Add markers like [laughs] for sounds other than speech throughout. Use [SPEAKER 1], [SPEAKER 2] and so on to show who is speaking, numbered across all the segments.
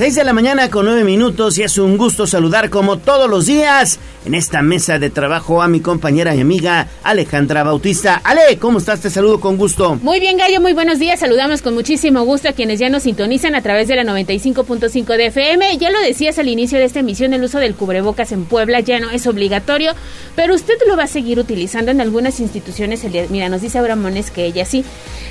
[SPEAKER 1] 6 de la mañana con 9 minutos y es un gusto saludar como todos los días en esta mesa de trabajo a mi compañera y amiga Alejandra Bautista. Ale, ¿cómo estás? Te saludo con gusto.
[SPEAKER 2] Muy bien, Gallo, muy buenos días. Saludamos con muchísimo gusto a quienes ya nos sintonizan a través de la 95.5 de FM. Ya lo decías al inicio de esta emisión, el uso del cubrebocas en Puebla ya no es obligatorio, pero usted lo va a seguir utilizando en algunas instituciones. Mira, nos dice Aura Mones que ella sí.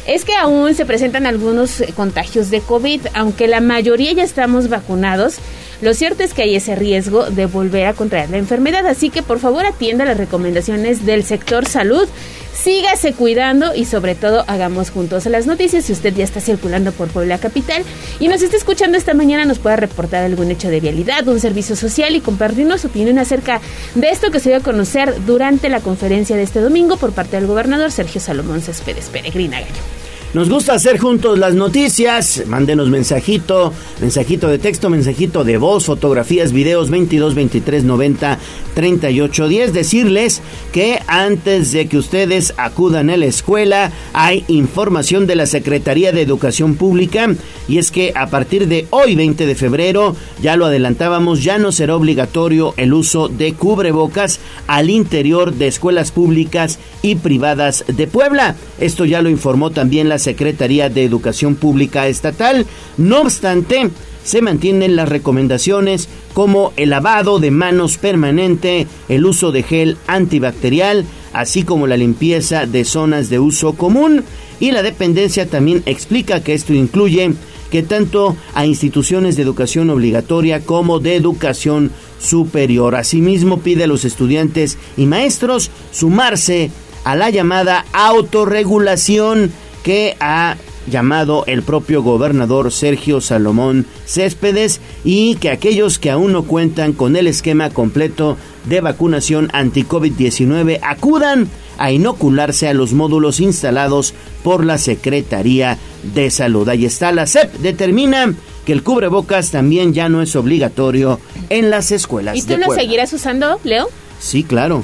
[SPEAKER 2] Es que aún se presentan algunos contagios de COVID, aunque la mayoría ya estamos vacunados, lo cierto es que hay ese riesgo de volver a contraer la enfermedad, así que por favor atienda las recomendaciones del sector salud. Sígase cuidando y sobre todo hagamos juntos las noticias. Si usted ya está circulando por Puebla Capital y nos está escuchando esta mañana, nos puede reportar algún hecho de vialidad, un servicio social y compartirnos su opinión acerca de esto que se dio a conocer durante la conferencia de este domingo por parte del gobernador Sergio Salomón Céspedes Peregrina Gallo.
[SPEAKER 1] Nos gusta hacer juntos las noticias. Mándenos mensajito, mensajito de texto, mensajito de voz, fotografías, videos 22 23 90 38 10. Decirles que antes de que ustedes acudan a la escuela, hay información de la Secretaría de Educación Pública. Y es que a partir de hoy, 20 de febrero, ya lo adelantábamos, ya no será obligatorio el uso de cubrebocas al interior de escuelas públicas y privadas de Puebla. Esto ya lo informó también la Secretaría de Educación Pública Estatal. No obstante, se mantienen las recomendaciones como el lavado de manos permanente, el uso de gel antibacterial, así como la limpieza de zonas de uso común. Y la dependencia también explica que esto incluye que tanto a instituciones de educación obligatoria como de educación superior. Asimismo, pide a los estudiantes y maestros sumarse a la llamada autorregulación que ha llamado el propio gobernador Sergio Salomón Céspedes y que aquellos que aún no cuentan con el esquema completo de vacunación anti-COVID-19 acudan a inocularse a los módulos instalados por la Secretaría de Salud. Ahí está, la SEP determina que el cubrebocas también ya no es obligatorio en las escuelas.
[SPEAKER 2] ¿Y tú lo seguirás usando, Leo?
[SPEAKER 1] Sí, claro.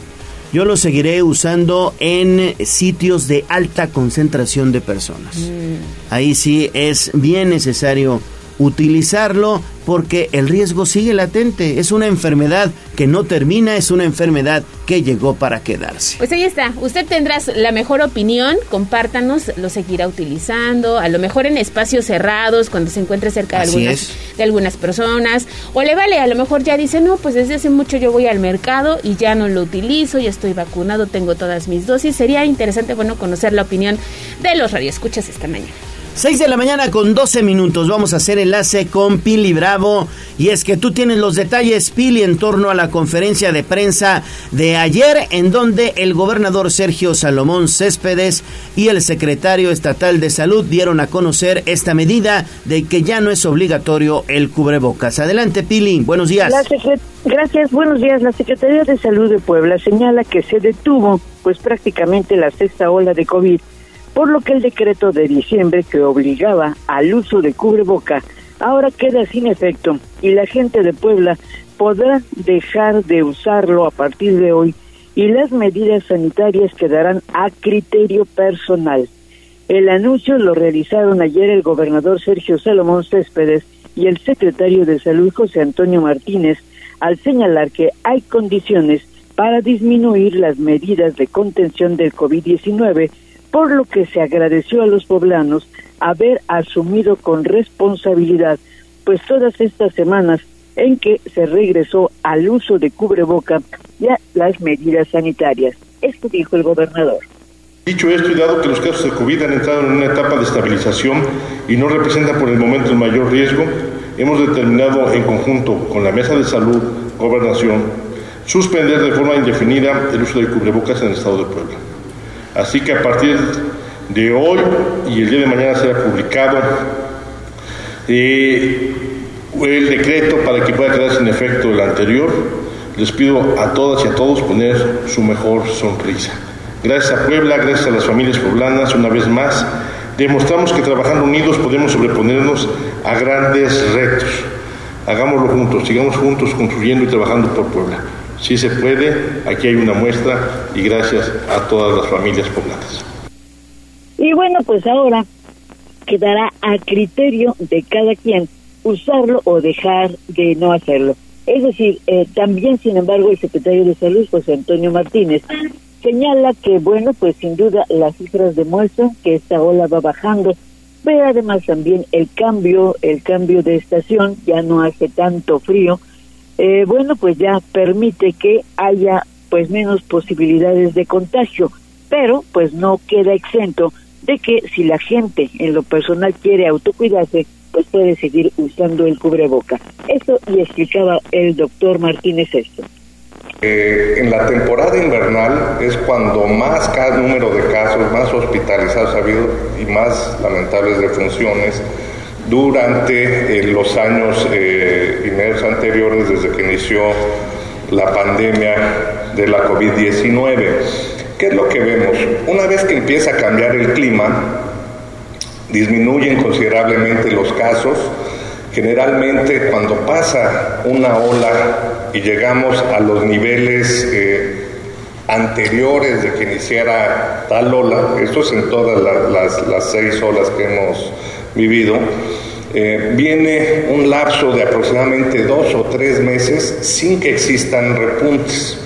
[SPEAKER 1] Yo lo seguiré usando en sitios de alta concentración de personas. Mm. Ahí sí es bien necesario utilizarlo porque el riesgo sigue latente. Es una enfermedad que no termina, es una enfermedad que llegó para quedarse.
[SPEAKER 2] Pues ahí está. Usted tendrá la mejor opinión, compártanos, lo seguirá utilizando, a lo mejor en espacios cerrados, cuando se encuentre cerca de algunas, de algunas personas, o le vale, a lo mejor ya dice, no, pues desde hace mucho yo voy al mercado y ya no lo utilizo, ya estoy vacunado, tengo todas mis dosis. Sería interesante, bueno, conocer la opinión de los radioescuchas esta mañana.
[SPEAKER 1] 6 de la mañana con 12 minutos. Vamos a hacer enlace con Pili Bravo. Y es que tú tienes los detalles, Pili, en torno a la conferencia de prensa de ayer, en donde el gobernador Sergio Salomón Céspedes y el secretario estatal de salud dieron a conocer esta medida de que ya no es obligatorio el cubrebocas. Adelante, Pili. Buenos días.
[SPEAKER 3] Gracias, buenos días. La Secretaría de Salud de Puebla señala que se detuvo, pues prácticamente la sexta ola de COVID por lo que el decreto de diciembre que obligaba al uso de cubreboca ahora queda sin efecto y la gente de Puebla podrá dejar de usarlo a partir de hoy y las medidas sanitarias quedarán a criterio personal. El anuncio lo realizaron ayer el gobernador Sergio Salomón Céspedes y el secretario de Salud José Antonio Martínez al señalar que hay condiciones para disminuir las medidas de contención del COVID-19 por lo que se agradeció a los poblanos haber asumido con responsabilidad pues todas estas semanas en que se regresó al uso de cubreboca y a las medidas sanitarias. Esto dijo el gobernador.
[SPEAKER 4] Dicho esto y dado que los casos de COVID han entrado en una etapa de estabilización y no representan por el momento el mayor riesgo, hemos determinado en conjunto con la Mesa de Salud, Gobernación, suspender de forma indefinida el uso de cubrebocas en el Estado de Puebla. Así que a partir de hoy y el día de mañana será publicado eh, el decreto para que pueda quedarse en efecto el anterior. Les pido a todas y a todos poner su mejor sonrisa. Gracias a Puebla, gracias a las familias poblanas, una vez más, demostramos que trabajando unidos podemos sobreponernos a grandes retos. Hagámoslo juntos, sigamos juntos construyendo y trabajando por Puebla. Si se puede, aquí hay una muestra y gracias a todas las familias poblanas.
[SPEAKER 3] Y bueno, pues ahora quedará a criterio de cada quien usarlo o dejar de no hacerlo. Es decir, eh, también, sin embargo, el secretario de Salud, José Antonio Martínez, señala que, bueno, pues sin duda las cifras demuestran que esta ola va bajando, pero además también el cambio, el cambio de estación, ya no hace tanto frío, eh, bueno, pues ya permite que haya pues menos posibilidades de contagio, pero pues no queda exento de que si la gente en lo personal quiere autocuidarse, pues puede seguir usando el cubreboca. Eso y explicaba el doctor Martínez esto.
[SPEAKER 5] Eh, en la temporada invernal es cuando más número de casos, más hospitalizados ha habido y más lamentables defunciones durante eh, los años eh, y meses anteriores desde que inició la pandemia de la COVID-19. ¿Qué es lo que vemos? Una vez que empieza a cambiar el clima, disminuyen considerablemente los casos. Generalmente cuando pasa una ola y llegamos a los niveles eh, anteriores de que iniciara tal ola, esto es en todas las, las seis olas que hemos vivido, eh, viene un lapso de aproximadamente dos o tres meses sin que existan repuntes.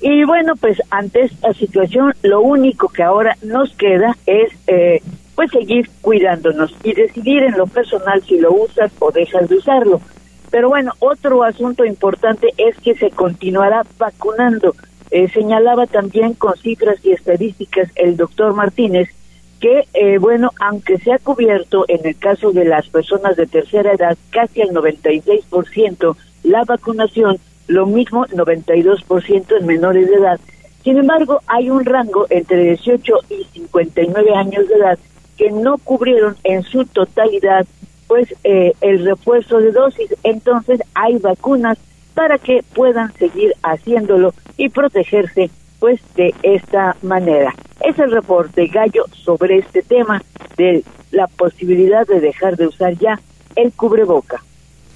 [SPEAKER 3] Y bueno, pues ante esta situación, lo único que ahora nos queda es eh, pues seguir cuidándonos y decidir en lo personal si lo usas o dejas de usarlo. Pero bueno, otro asunto importante es que se continuará vacunando. Eh, señalaba también con cifras y estadísticas el doctor Martínez que, eh, bueno, aunque se ha cubierto en el caso de las personas de tercera edad casi al 96% la vacunación, lo mismo 92% en menores de edad. Sin embargo, hay un rango entre 18 y 59 años de edad que no cubrieron en su totalidad pues eh, el refuerzo de dosis. Entonces hay vacunas para que puedan seguir haciéndolo y protegerse pues de esta manera. Es el reporte Gallo sobre este tema de la posibilidad de dejar de usar ya el cubreboca.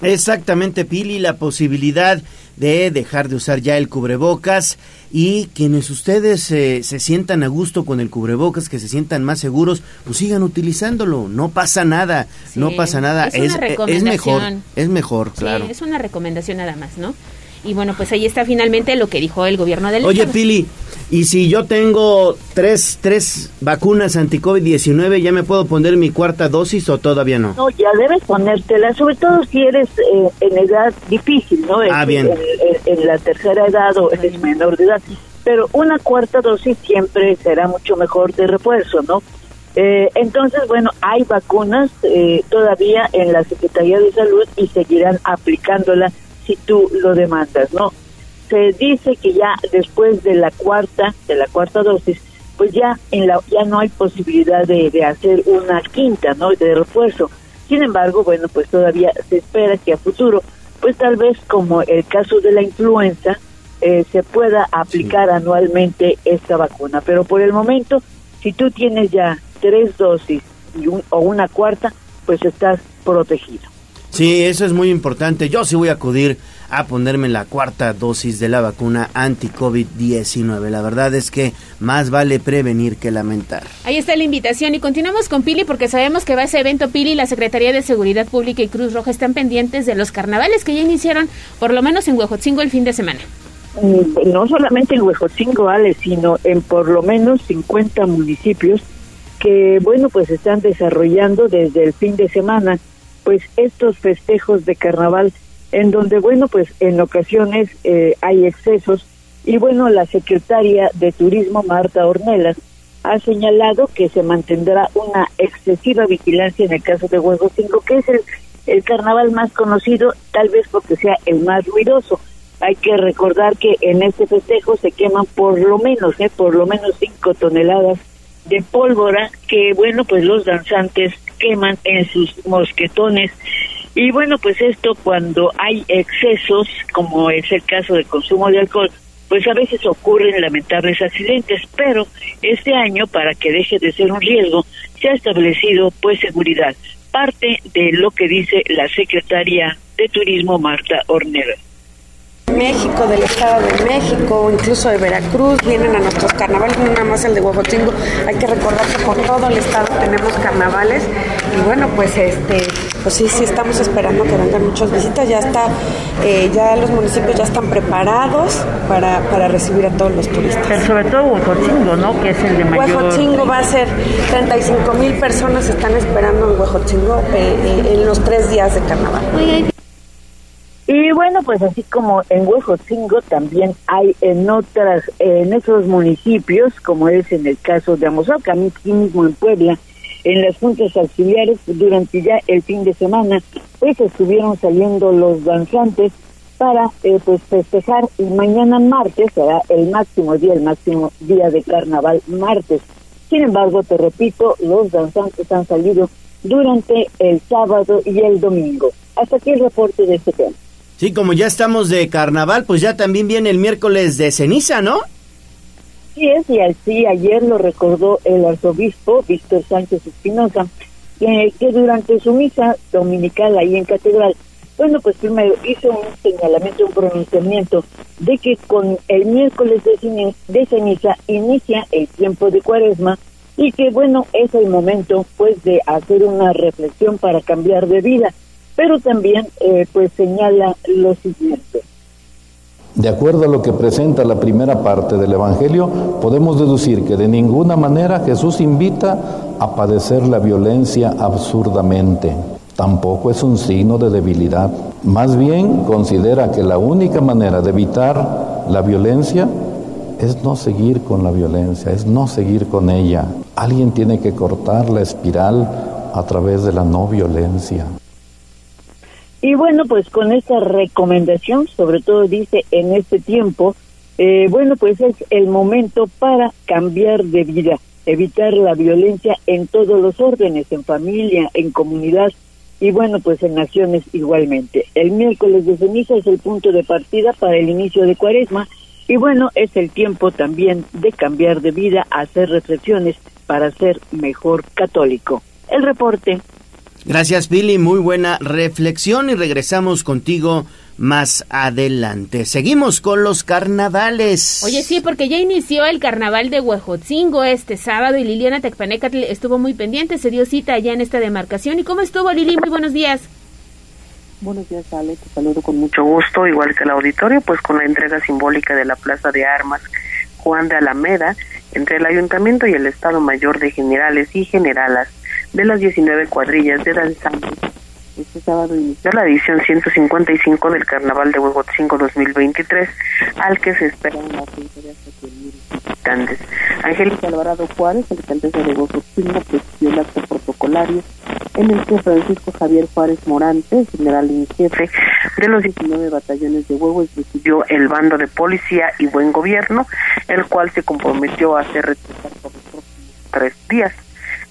[SPEAKER 1] Exactamente, Pili, la posibilidad de dejar de usar ya el cubrebocas y quienes ustedes eh, se sientan a gusto con el cubrebocas, que se sientan más seguros, pues sigan utilizándolo, no pasa nada, no pasa nada, es, es, es mejor, es mejor, claro.
[SPEAKER 2] es una recomendación nada más, ¿no? Y bueno, pues ahí está finalmente lo que dijo el gobierno del
[SPEAKER 1] Oye, Pili, y si yo tengo tres, tres vacunas anti-COVID-19, ¿ya me puedo poner mi cuarta dosis o todavía no?
[SPEAKER 3] No, ya debes ponértela, sobre todo si eres eh, en edad difícil, ¿no?
[SPEAKER 1] Ah, bien.
[SPEAKER 3] En, la tercera edad o eres menor de edad. Pero una cuarta dosis siempre será mucho mejor de refuerzo, ¿no? Eh, entonces, bueno, hay vacunas eh, todavía en la Secretaría de Salud y seguirán aplicándola si tú lo demandas, ¿no? Se dice que ya después de la cuarta, de la cuarta dosis, pues ya en la ya no hay posibilidad de, de hacer una quinta, ¿no? De refuerzo. Sin embargo, bueno, pues todavía se espera que a futuro, pues tal vez como el caso de la influenza, eh, se pueda aplicar anualmente esta vacuna. Pero por el momento, si tú tienes ya tres dosis y o una cuarta, pues estás protegido.
[SPEAKER 1] Sí, eso es muy importante. Yo sí voy a acudir a ponerme la cuarta dosis de la vacuna anti-COVID-19. La verdad es que más vale prevenir que lamentar.
[SPEAKER 2] Ahí está la invitación y continuamos con Pili porque sabemos que va a ese evento Pili, la Secretaría de Seguridad Pública y Cruz Roja están pendientes de los carnavales que ya iniciaron por lo menos en Huejotzingo el fin de semana.
[SPEAKER 3] Mm, no solamente en Huejotzingo, Ale, sino en por lo menos 50 municipios que, bueno, pues están desarrollando desde el fin de semana pues estos festejos de carnaval en donde bueno pues en ocasiones eh, hay excesos. Y bueno la secretaria de turismo Marta Ornelas ha señalado que se mantendrá una excesiva vigilancia en el caso de Huevo 5 que es el, carnaval más conocido tal vez porque sea el más ruidoso. Hay que recordar que en este festejo se queman por lo menos eh, por lo menos cinco toneladas de pólvora que bueno pues los danzantes queman en sus mosquetones. Y bueno, pues esto cuando hay excesos, como es el caso del consumo de alcohol, pues a veces ocurren lamentables accidentes, pero este año, para que deje de ser un riesgo, se ha establecido pues seguridad. Parte de lo que dice la secretaria de Turismo, Marta Ornera.
[SPEAKER 6] México, del Estado de México, incluso de Veracruz, vienen a nuestros carnavales, no nada más el de Huejotzingo. Hay que recordar que por todo el estado tenemos carnavales y bueno, pues este, pues sí, sí estamos esperando que vengan muchas visitas. Ya está, eh, ya los municipios ya están preparados para, para recibir a todos los turistas.
[SPEAKER 7] Pero sobre todo Huejotzingo, ¿no? Que es el de mayor.
[SPEAKER 6] Huejotzingo va a ser 35 mil personas están esperando en Huejotzingo eh, eh, en los tres días de carnaval.
[SPEAKER 3] Y bueno, pues así como en Huejotzingo también hay en otras, en esos municipios, como es en el caso de Amozoc, aquí mismo en Puebla, en las juntas auxiliares durante ya el fin de semana, pues estuvieron saliendo los danzantes para eh, pues festejar y mañana martes será el máximo día, el máximo día de carnaval martes. Sin embargo, te repito, los danzantes han salido durante el sábado y el domingo. Hasta aquí el reporte de este tema.
[SPEAKER 1] Sí, como ya estamos de carnaval, pues ya también viene el miércoles de ceniza, ¿no?
[SPEAKER 3] Sí es, y así ayer lo recordó el arzobispo Víctor Sánchez Espinosa, que, durante su misa dominical ahí en Catedral, bueno, pues primero hizo un señalamiento, un pronunciamiento de que con el miércoles de, de ceniza inicia el tiempo de cuaresma y que bueno, es el momento pues de hacer una reflexión para cambiar de vida pero también eh, pues señala lo siguiente.
[SPEAKER 8] De acuerdo a lo que presenta la primera parte del Evangelio, podemos deducir que de ninguna manera Jesús invita a padecer la violencia absurdamente. Tampoco es un signo de debilidad. Más bien considera que la única manera de evitar la violencia es no seguir con la violencia, es no seguir con ella. Alguien tiene que cortar la espiral a través de la no violencia.
[SPEAKER 3] Y bueno, pues con esta recomendación, sobre todo dice en este tiempo, eh, bueno, pues es el momento para cambiar de vida, evitar la violencia en todos los órdenes, en familia, en comunidad y bueno, pues en naciones igualmente. El miércoles de ceniza es el punto de partida para el inicio de cuaresma y bueno, es el tiempo también de cambiar de vida, hacer reflexiones para ser mejor católico. El reporte
[SPEAKER 1] Gracias, Billy. Muy buena reflexión y regresamos contigo más adelante. Seguimos con los carnavales.
[SPEAKER 2] Oye, sí, porque ya inició el carnaval de Huejotzingo este sábado y Liliana Tecpanecatl estuvo muy pendiente, se dio cita allá en esta demarcación. ¿Y cómo estuvo, Lili? Muy buenos días.
[SPEAKER 9] Buenos días, Ale. Te saludo con mucho gusto, igual que el auditorio, pues con la entrega simbólica de la Plaza de Armas Juan de Alameda entre el Ayuntamiento y el Estado Mayor de Generales y Generalas de las 19 cuadrillas de danzantes. Este sábado inició la edición 155 del Carnaval de Huejotzingo 2023, al que se espera una de hasta 100.000 visitantes. Angélica Alvarado Juárez, alcaldesa de Huejotzingo, presidió el acto protocolario en el que Francisco Javier Juárez Morante, general en jefe de los 19 batallones de Huevos, presidió el bando de policía y buen gobierno, el cual se comprometió a hacer respetar por los próximos tres días.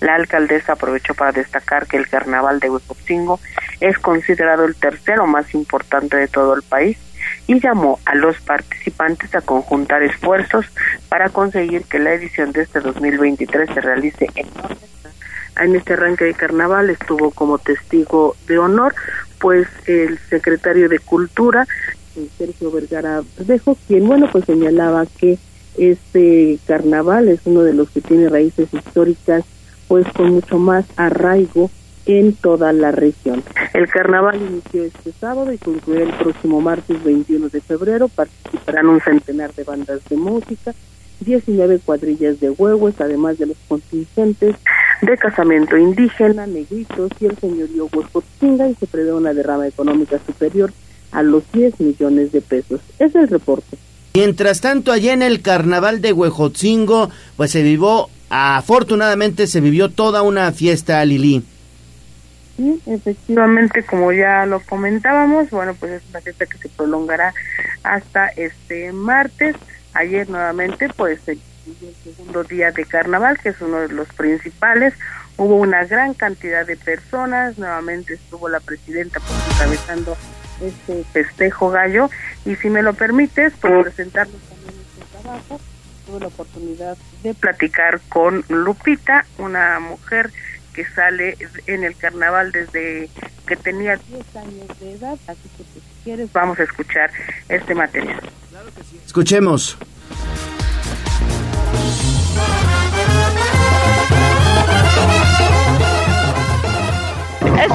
[SPEAKER 9] La alcaldesa aprovechó para destacar que el carnaval de Huejotzingo es considerado el tercero más importante de todo el país y llamó a los participantes a conjuntar esfuerzos para conseguir que la edición de este 2023 se realice en en este arranque de carnaval estuvo como testigo de honor pues el secretario de cultura Sergio Vergara Verdejo quien bueno pues señalaba que este carnaval es uno de los que tiene raíces históricas pues con mucho más arraigo en toda la región. El carnaval inició este sábado y concluye el próximo martes 21 de febrero. Participarán un centenar de bandas de música, 19 cuadrillas de huevos, además de los contingentes de casamiento indígena, negritos y el señorío Huescotzinga y se prevé una derrama económica superior a los 10 millones de pesos. Es el reporte.
[SPEAKER 1] Mientras tanto, allá en el carnaval de Huejotzingo, pues se vivió afortunadamente se vivió toda una fiesta, Lili.
[SPEAKER 9] Sí, efectivamente, como ya lo comentábamos, bueno, pues es una fiesta que se prolongará hasta este martes. Ayer nuevamente, pues el, segundo día de carnaval, que es uno de los principales. Hubo una gran cantidad de personas, nuevamente estuvo la presidenta pues, encabezando este festejo gallo. Y si me lo permites, pues presentarles también este trabajo tuve la oportunidad de platicar con Lupita, una mujer que sale en el carnaval desde que tenía 10 años de edad, así que pues, si quieres vamos a escuchar este material.
[SPEAKER 1] Escuchemos.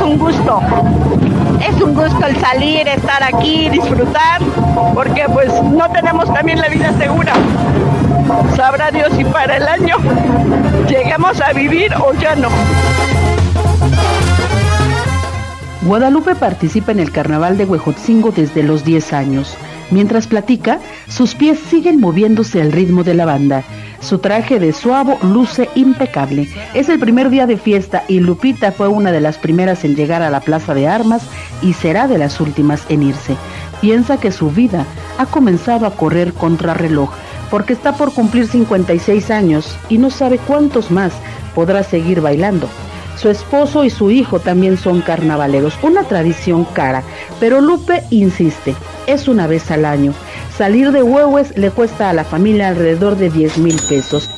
[SPEAKER 10] un gusto. Es un gusto el salir, estar aquí, disfrutar, porque pues no tenemos también la vida segura. Sabrá Dios si para el año lleguemos a vivir o ya no.
[SPEAKER 11] Guadalupe participa en el carnaval de Huejotzingo desde los 10 años. Mientras platica, sus pies siguen moviéndose al ritmo de la banda. Su traje de suavo luce impecable. Es el primer día de fiesta y Lupita fue una de las primeras en llegar a la plaza de armas y será de las últimas en irse. Piensa que su vida ha comenzado a correr contra reloj porque está por cumplir 56 años y no sabe cuántos más podrá seguir bailando. Su esposo y su hijo también son carnavaleros, una tradición cara, pero Lupe insiste, es una vez al año. Salir de Huehues le cuesta a la familia alrededor de 10 mil pesos.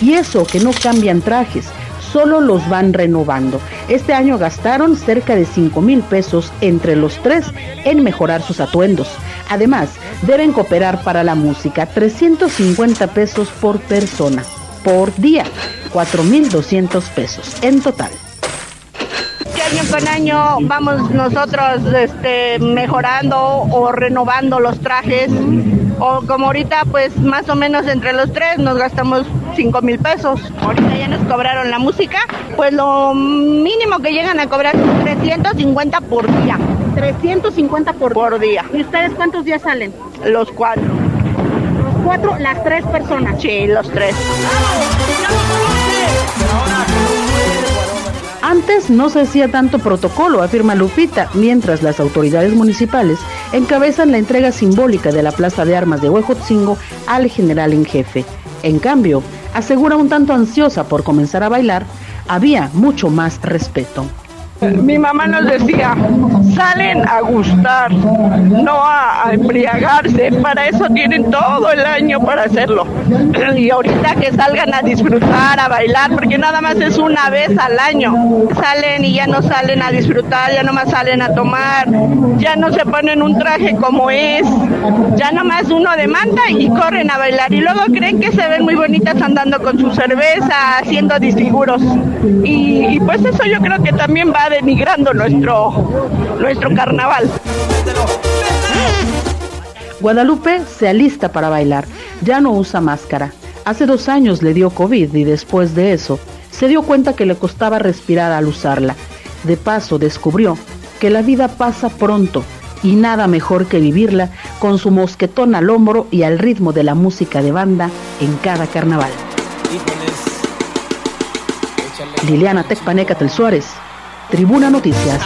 [SPEAKER 11] Y eso que no cambian trajes, solo los van renovando. Este año gastaron cerca de 5 mil pesos entre los tres en mejorar sus atuendos. Además, deben cooperar para la música, 350 pesos por persona, por día, 4.200 pesos en total.
[SPEAKER 10] año con año vamos nosotros este, mejorando o renovando los trajes. O como ahorita, pues más o menos entre los tres nos gastamos 5 mil pesos. Ahorita ya nos cobraron la música, pues lo mínimo que llegan a cobrar es 350 por día.
[SPEAKER 2] 350 por,
[SPEAKER 10] por día.
[SPEAKER 2] ¿Y ustedes cuántos días salen?
[SPEAKER 10] Los cuatro.
[SPEAKER 2] Cuatro, las tres personas.
[SPEAKER 10] Sí, los tres.
[SPEAKER 11] Antes no se hacía tanto protocolo, afirma Lupita, mientras las autoridades municipales encabezan la entrega simbólica de la Plaza de Armas de Huejotzingo al general en jefe. En cambio, asegura un tanto ansiosa por comenzar a bailar, había mucho más respeto.
[SPEAKER 10] Mi mamá nos decía, salen a gustar, no a, embriagarse, para eso tienen todo el año para hacerlo. Y ahorita que salgan a disfrutar, a bailar, porque nada más es una vez al año. Salen y ya no salen a disfrutar, ya no más salen a tomar, ya no se ponen un traje como es, ya nomás uno demanda y corren a bailar. Y luego creen que se ven muy bonitas andando con su cerveza, haciendo disfiguros. Y, y pues eso yo creo que también va denigrando nuestro, nuestro carnaval.
[SPEAKER 11] Guadalupe se alista para bailar, ya no usa máscara. Hace dos años le dio COVID y después de eso se dio cuenta que le costaba respirar al usarla. De paso descubrió que la vida pasa pronto y nada mejor que vivirla con su mosquetón al hombro y al ritmo de la música de banda en cada carnaval. Liliana Tecpanecatel Suárez, Tribuna Noticias.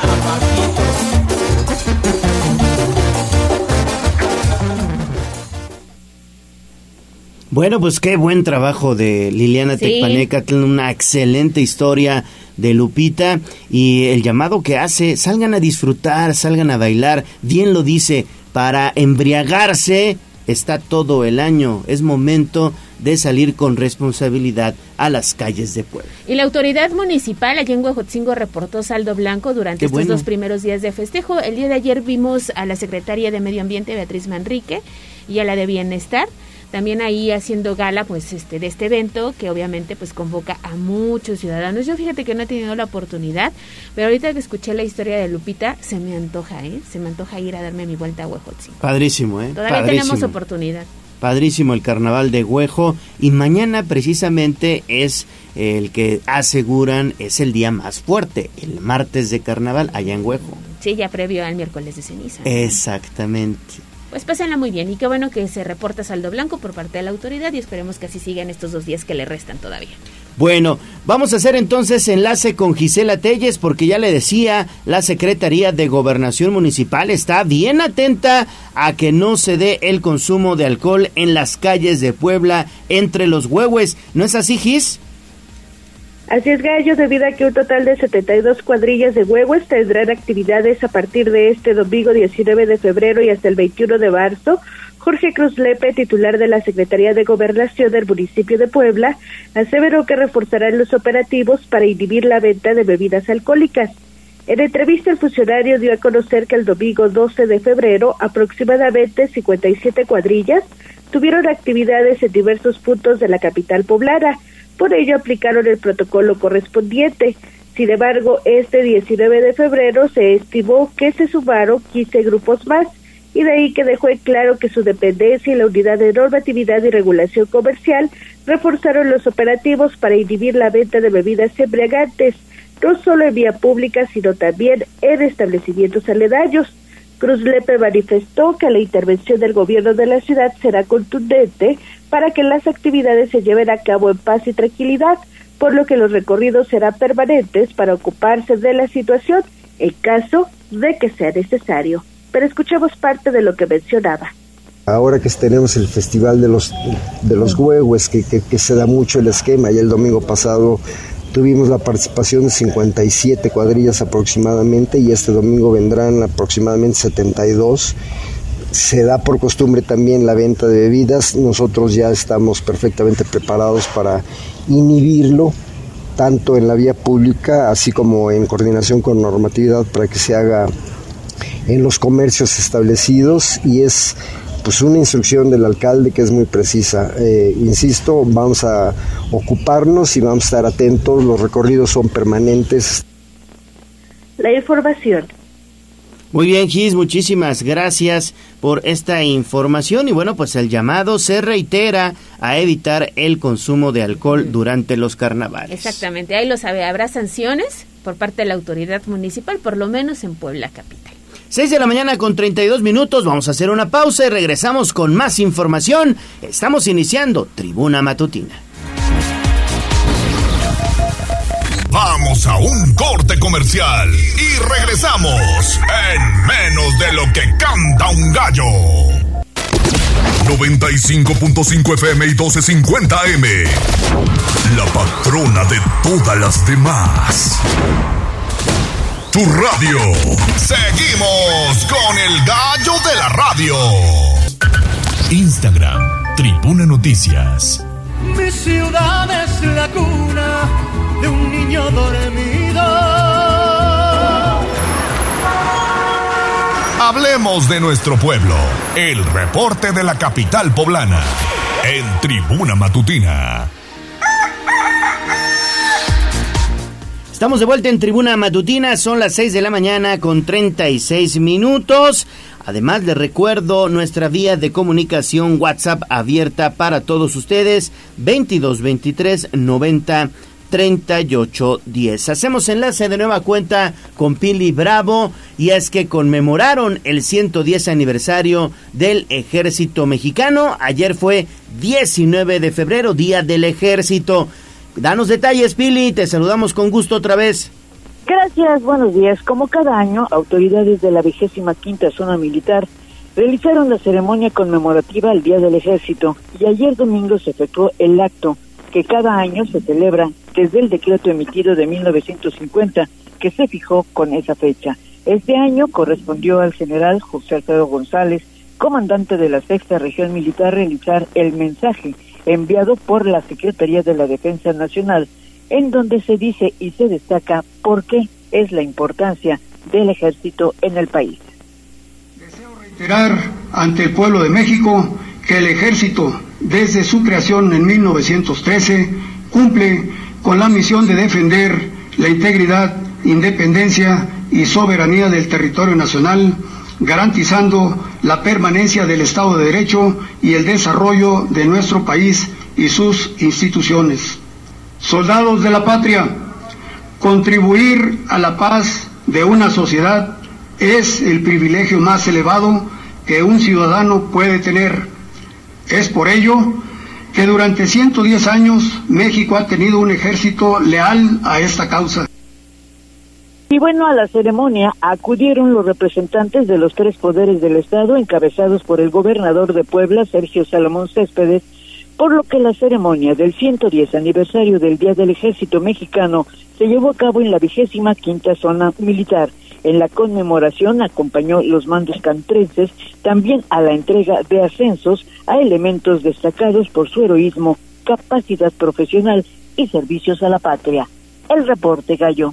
[SPEAKER 1] Bueno, pues qué buen trabajo de Liliana sí. Tecpanecatl, una excelente historia de Lupita y el llamado que hace, salgan a disfrutar, salgan a bailar, bien lo dice, para embriagarse está todo el año, es momento de salir con responsabilidad a las calles de Puebla.
[SPEAKER 2] Y la autoridad municipal allí en Huejotzingo reportó saldo blanco durante Qué estos bueno. dos primeros días de festejo. El día de ayer vimos a la secretaria de Medio Ambiente, Beatriz Manrique, y a la de Bienestar, también ahí haciendo gala pues este de este evento que obviamente pues convoca a muchos ciudadanos. Yo fíjate que no he tenido la oportunidad, pero ahorita que escuché la historia de Lupita se me antoja, ¿eh? Se me antoja ir a darme mi vuelta a Huejotzingo.
[SPEAKER 1] Padrísimo, ¿eh?
[SPEAKER 2] Todavía
[SPEAKER 1] Padrísimo.
[SPEAKER 2] tenemos oportunidad.
[SPEAKER 1] Padrísimo el carnaval de Huejo y mañana precisamente es el que aseguran es el día más fuerte, el martes de carnaval allá en Huejo.
[SPEAKER 2] Sí, ya previo al miércoles de ceniza.
[SPEAKER 1] Exactamente.
[SPEAKER 2] Pues pásenla muy bien y qué bueno que se reporta saldo blanco por parte de la autoridad y esperemos que así sigan estos dos días que le restan todavía.
[SPEAKER 1] Bueno, vamos a hacer entonces enlace con Gisela Telles porque ya le decía, la Secretaría de Gobernación Municipal está bien atenta a que no se dé el consumo de alcohol en las calles de Puebla entre los huehues. ¿No es así, Gis?
[SPEAKER 3] Así es, Gallo, debido a que un total de 72 cuadrillas de huevos tendrán actividades a partir de este domingo 19 de febrero y hasta el 21 de marzo. Jorge Cruz Lepe, titular de la Secretaría de Gobernación del municipio de Puebla, aseveró que reforzarán los operativos para inhibir la venta de bebidas alcohólicas. En entrevista, el funcionario dio a conocer que el domingo 12 de febrero, aproximadamente 57 cuadrillas tuvieron actividades en diversos puntos de la capital poblana. Por ello aplicaron el protocolo correspondiente. Sin embargo, este 19 de febrero se estimó que se sumaron 15 grupos más y de ahí que dejó claro que su dependencia y la Unidad de Normatividad y Regulación Comercial reforzaron los operativos para inhibir la venta de bebidas embriagantes, no solo en vía pública, sino también en establecimientos aledaños. Cruz Lepe manifestó que la intervención del gobierno de la ciudad será contundente para que las actividades se lleven a cabo en paz y tranquilidad, por lo que los recorridos serán permanentes para ocuparse de la situación en caso de que sea necesario pero escuchemos parte de lo que mencionaba.
[SPEAKER 12] Ahora que tenemos el Festival de los, de los Huehues, que, que, se da mucho el esquema, y el domingo pasado tuvimos la participación de 57 cuadrillas aproximadamente, y este domingo vendrán aproximadamente 72 se da por costumbre también la venta de bebidas. Nosotros ya estamos perfectamente preparados para inhibirlo, tanto en la vía pública, así como en coordinación con normatividad para que se haga en los comercios establecidos y es pues una instrucción del alcalde que es muy precisa. Eh, insisto, vamos a ocuparnos y vamos a estar atentos, los recorridos son permanentes.
[SPEAKER 3] La información.
[SPEAKER 1] Muy bien, Gis, muchísimas gracias por esta información y bueno, pues el llamado se reitera a evitar el consumo de alcohol durante los carnavales.
[SPEAKER 2] Exactamente, ahí lo sabe, habrá sanciones por parte de la autoridad municipal, por lo menos en Puebla Capital.
[SPEAKER 1] 6 de la mañana con 32 minutos, vamos a hacer una pausa y regresamos con más información. Estamos iniciando Tribuna Matutina.
[SPEAKER 13] Vamos a un corte comercial y regresamos en menos de lo que canta un gallo. 95.5 FM y 1250 M. La patrona de todas las demás tu radio. Seguimos con el gallo de la radio. Instagram, Tribuna Noticias.
[SPEAKER 14] Mi ciudad es la cuna de un niño dormido.
[SPEAKER 13] Hablemos de nuestro pueblo. El reporte de la capital poblana. En Tribuna Matutina.
[SPEAKER 1] Estamos de vuelta en Tribuna Matutina, son las 6 de la mañana con 36 minutos. Además, les recuerdo nuestra vía de comunicación WhatsApp abierta para todos ustedes, 22 23 90 38 10. Hacemos enlace de nueva cuenta con Pili Bravo y es que conmemoraron el 110 aniversario del ejército mexicano. Ayer fue 19 de febrero, Día del Ejército. Danos detalles, Pili, te saludamos con gusto otra vez.
[SPEAKER 3] Gracias, buenos días. Como cada año, autoridades de la vigésima quinta zona militar realizaron la ceremonia conmemorativa al Día del Ejército y ayer domingo se efectuó el acto que cada año se celebra desde el decreto emitido de 1950 que se fijó con esa fecha. Este año correspondió al general José Alfredo González, comandante de la sexta región militar, realizar el mensaje enviado por la Secretaría de la Defensa Nacional, en donde se dice y se destaca por qué es la importancia del ejército en el país.
[SPEAKER 15] Deseo reiterar ante el pueblo de México que el ejército, desde su creación en 1913, cumple con la misión de defender la integridad, independencia y soberanía del territorio nacional, garantizando la permanencia del Estado de Derecho y el desarrollo de nuestro país y sus instituciones. Soldados de la patria, contribuir a la paz de una sociedad es el privilegio más elevado que un ciudadano puede tener. Es por ello que durante 110 años México ha tenido un ejército leal a esta causa.
[SPEAKER 3] Y bueno, a la ceremonia acudieron los representantes de los tres poderes del Estado, encabezados por el gobernador de Puebla, Sergio Salomón Céspedes, por lo que la ceremonia del 110 aniversario del Día del Ejército Mexicano se llevó a cabo en la vigésima quinta zona militar. En la conmemoración acompañó los mandos cantrenses también a la entrega de ascensos a elementos destacados por su heroísmo, capacidad profesional y servicios a la patria. El reporte Gallo.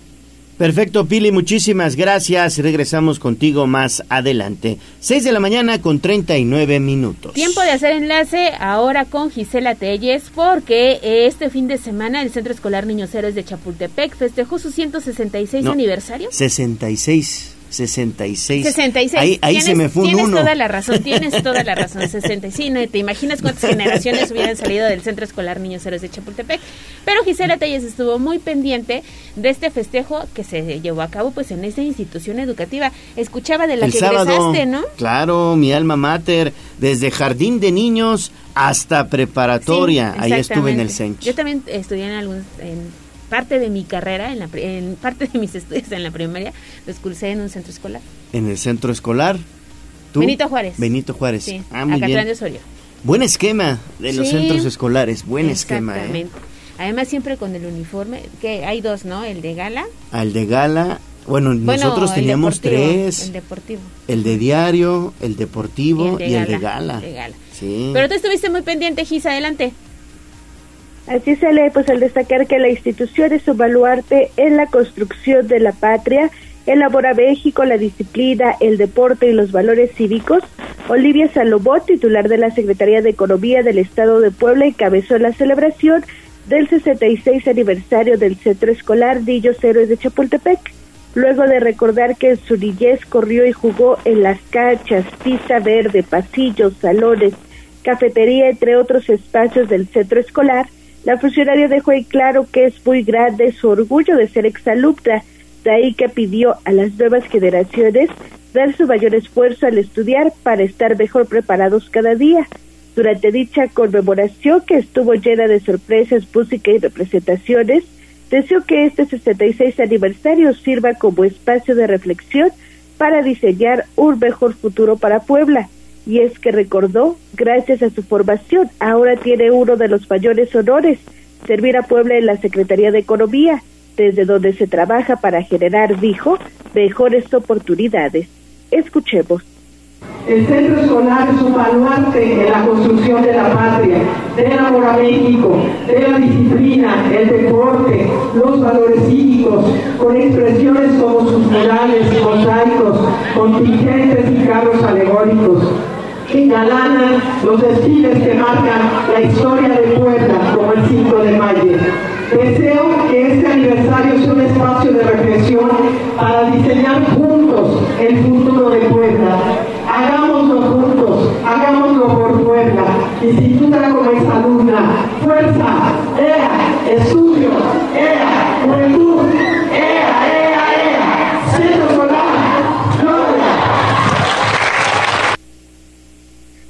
[SPEAKER 1] Perfecto, Pili, muchísimas gracias. Regresamos contigo más adelante. 6 de la mañana con 39 minutos.
[SPEAKER 2] Tiempo de hacer enlace ahora con Gisela Telles, porque este fin de semana el Centro Escolar Niños Héroes de Chapultepec festejó su 166
[SPEAKER 1] No,
[SPEAKER 2] aniversario.
[SPEAKER 1] 66. 66.
[SPEAKER 2] 66.
[SPEAKER 1] Ahí, ahí se me fue un
[SPEAKER 2] Tienes
[SPEAKER 1] uno.
[SPEAKER 2] toda la razón, tienes [laughs] toda la razón. 66. No te imaginas cuántas generaciones hubieran salido del Centro Escolar Niños Héroes de Chapultepec. Pero Gisela Telles estuvo muy pendiente de este festejo que se llevó a cabo pues en esta institución educativa. Escuchaba de la
[SPEAKER 1] el
[SPEAKER 2] que
[SPEAKER 1] sábado.
[SPEAKER 2] egresaste, ¿no?
[SPEAKER 1] Claro, mi alma mater, desde jardín de niños hasta preparatoria.
[SPEAKER 2] Sí,
[SPEAKER 1] Ahí estuve en el. CENCH.
[SPEAKER 2] Yo también estudié en algún en parte de mi carrera, en, la, en parte de mis [laughs] estudios en la primaria, los cursé en un centro escolar.
[SPEAKER 1] En el centro escolar. ¿Tú?
[SPEAKER 2] Benito Juárez.
[SPEAKER 1] Benito Juárez.
[SPEAKER 2] Sí,
[SPEAKER 1] ah, muy
[SPEAKER 2] Acatlán de. Osorio.
[SPEAKER 1] Buen esquema de los
[SPEAKER 2] Sí.
[SPEAKER 1] centros escolares. Buen esquema, ¿eh?
[SPEAKER 2] Además siempre con el uniforme, que hay dos, ¿no? El de gala.
[SPEAKER 1] Al de gala. Bueno,
[SPEAKER 2] Bueno,
[SPEAKER 1] nosotros
[SPEAKER 2] el
[SPEAKER 1] teníamos tres.
[SPEAKER 2] El deportivo.
[SPEAKER 1] El de diario, el deportivo y
[SPEAKER 2] Y
[SPEAKER 1] el
[SPEAKER 2] el
[SPEAKER 1] de gala.
[SPEAKER 2] gala, de gala.
[SPEAKER 1] Sí.
[SPEAKER 2] Pero tú estuviste muy pendiente, Gis, adelante.
[SPEAKER 16] Así se lee, pues al destacar que la institución es un baluarte en la construcción de la patria, elabora México la disciplina, el deporte y los valores cívicos. Olivia Salomón, titular de la Secretaría de Economía del Estado de Puebla, encabezó la celebración del 66 aniversario del Centro Escolar Niños Héroes de Chapultepec. Luego de recordar que en su niñez corrió y jugó en las canchas, pista verde, pasillos, salones, cafetería, entre otros espacios del centro escolar, la funcionaria dejó en claro que es muy grande su orgullo de ser exalumna, de ahí que pidió a las nuevas generaciones dar su mayor esfuerzo al estudiar para estar mejor preparados cada día. Durante dicha conmemoración, que estuvo llena de sorpresas, música y representaciones, deseo que este 66 aniversario sirva como espacio de reflexión para diseñar un mejor futuro para Puebla. Y es que recordó, gracias a su formación, ahora tiene uno de los mayores honores, servir a Puebla en la Secretaría de Economía, desde donde se trabaja para generar, dijo, mejores oportunidades. Escuchemos.
[SPEAKER 17] El centro escolar es un baluarte en la construcción de la patria, del amor a México, de la disciplina, el deporte, los valores cívicos, con expresiones como sus murales, mosaicos, contingentes y carros alegóricos, que engalanan los desfiles que marcan la historia de Puebla, como el 5 de mayo. Deseo que este aniversario sea un espacio de reflexión para diseñar juntos el futuro de Puebla. Hagámoslo juntos, hagámoslo por Puebla. Instituta como exalumna, fuerza, ea,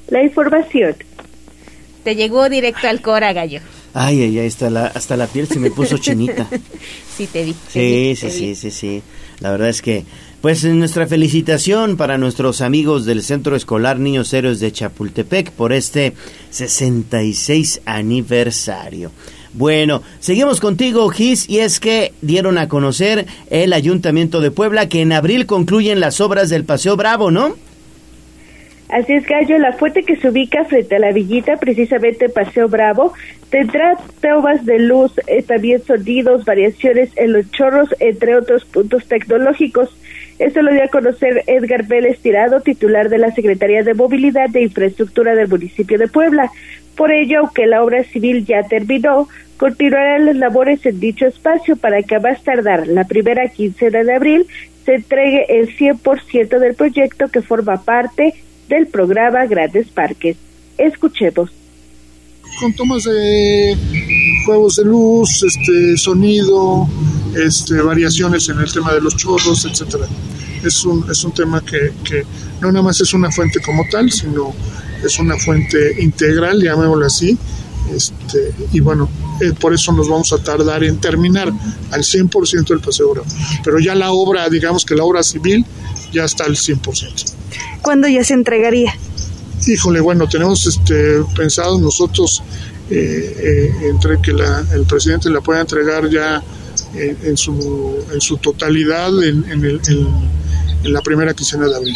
[SPEAKER 16] La información.
[SPEAKER 2] Te llegó directo al Cora, gallo.
[SPEAKER 1] Ay, ay, ay, hasta la, hasta la piel se me puso [laughs] chinita.
[SPEAKER 2] Sí, te vi. te
[SPEAKER 1] Sí,
[SPEAKER 2] vi,
[SPEAKER 1] sí,
[SPEAKER 2] te
[SPEAKER 1] sí,
[SPEAKER 2] vi.
[SPEAKER 1] sí, sí. La verdad es que, pues nuestra felicitación para nuestros amigos del Centro Escolar Niños Héroes de Chapultepec por este 66 aniversario. Bueno, seguimos contigo, Gis, y es que dieron a conocer el Ayuntamiento de Puebla que en abril concluyen las obras del Paseo Bravo, ¿no?
[SPEAKER 16] Así es, Gallo, la fuente que se ubica frente a la villita, precisamente en Paseo Bravo, tendrá tomas de luz, eh, también sonidos, variaciones en los chorros, entre otros puntos tecnológicos. Esto lo dio a conocer Edgar Vélez Tirado, titular de la Secretaría de Movilidad e Infraestructura del municipio de Puebla. Por ello, aunque la obra civil ya terminó, continuarán las labores en dicho espacio para que a más tardar la primera quincena de abril se entregue el 100% del proyecto que forma parte del programa Grandes Parques. Escuchemos.
[SPEAKER 18] con tomas de juegos de luz, este sonido, este variaciones en el tema de los chorros, etcétera. Es un, es un tema que, que no nada más es una fuente como tal, sino es una fuente integral, llamémoslo así, este, y bueno, eh, por eso nos vamos a tardar en terminar al 100% el paseo. Pero ya la obra, digamos que la obra civil ya está al 100%.
[SPEAKER 19] ¿Cuándo ya se entregaría?
[SPEAKER 18] Híjole, bueno, tenemos este, pensado nosotros eh, eh, entre que la- el presidente la pueda entregar ya eh, en, su, en su totalidad en, en el- en- en la primera quincena de abril.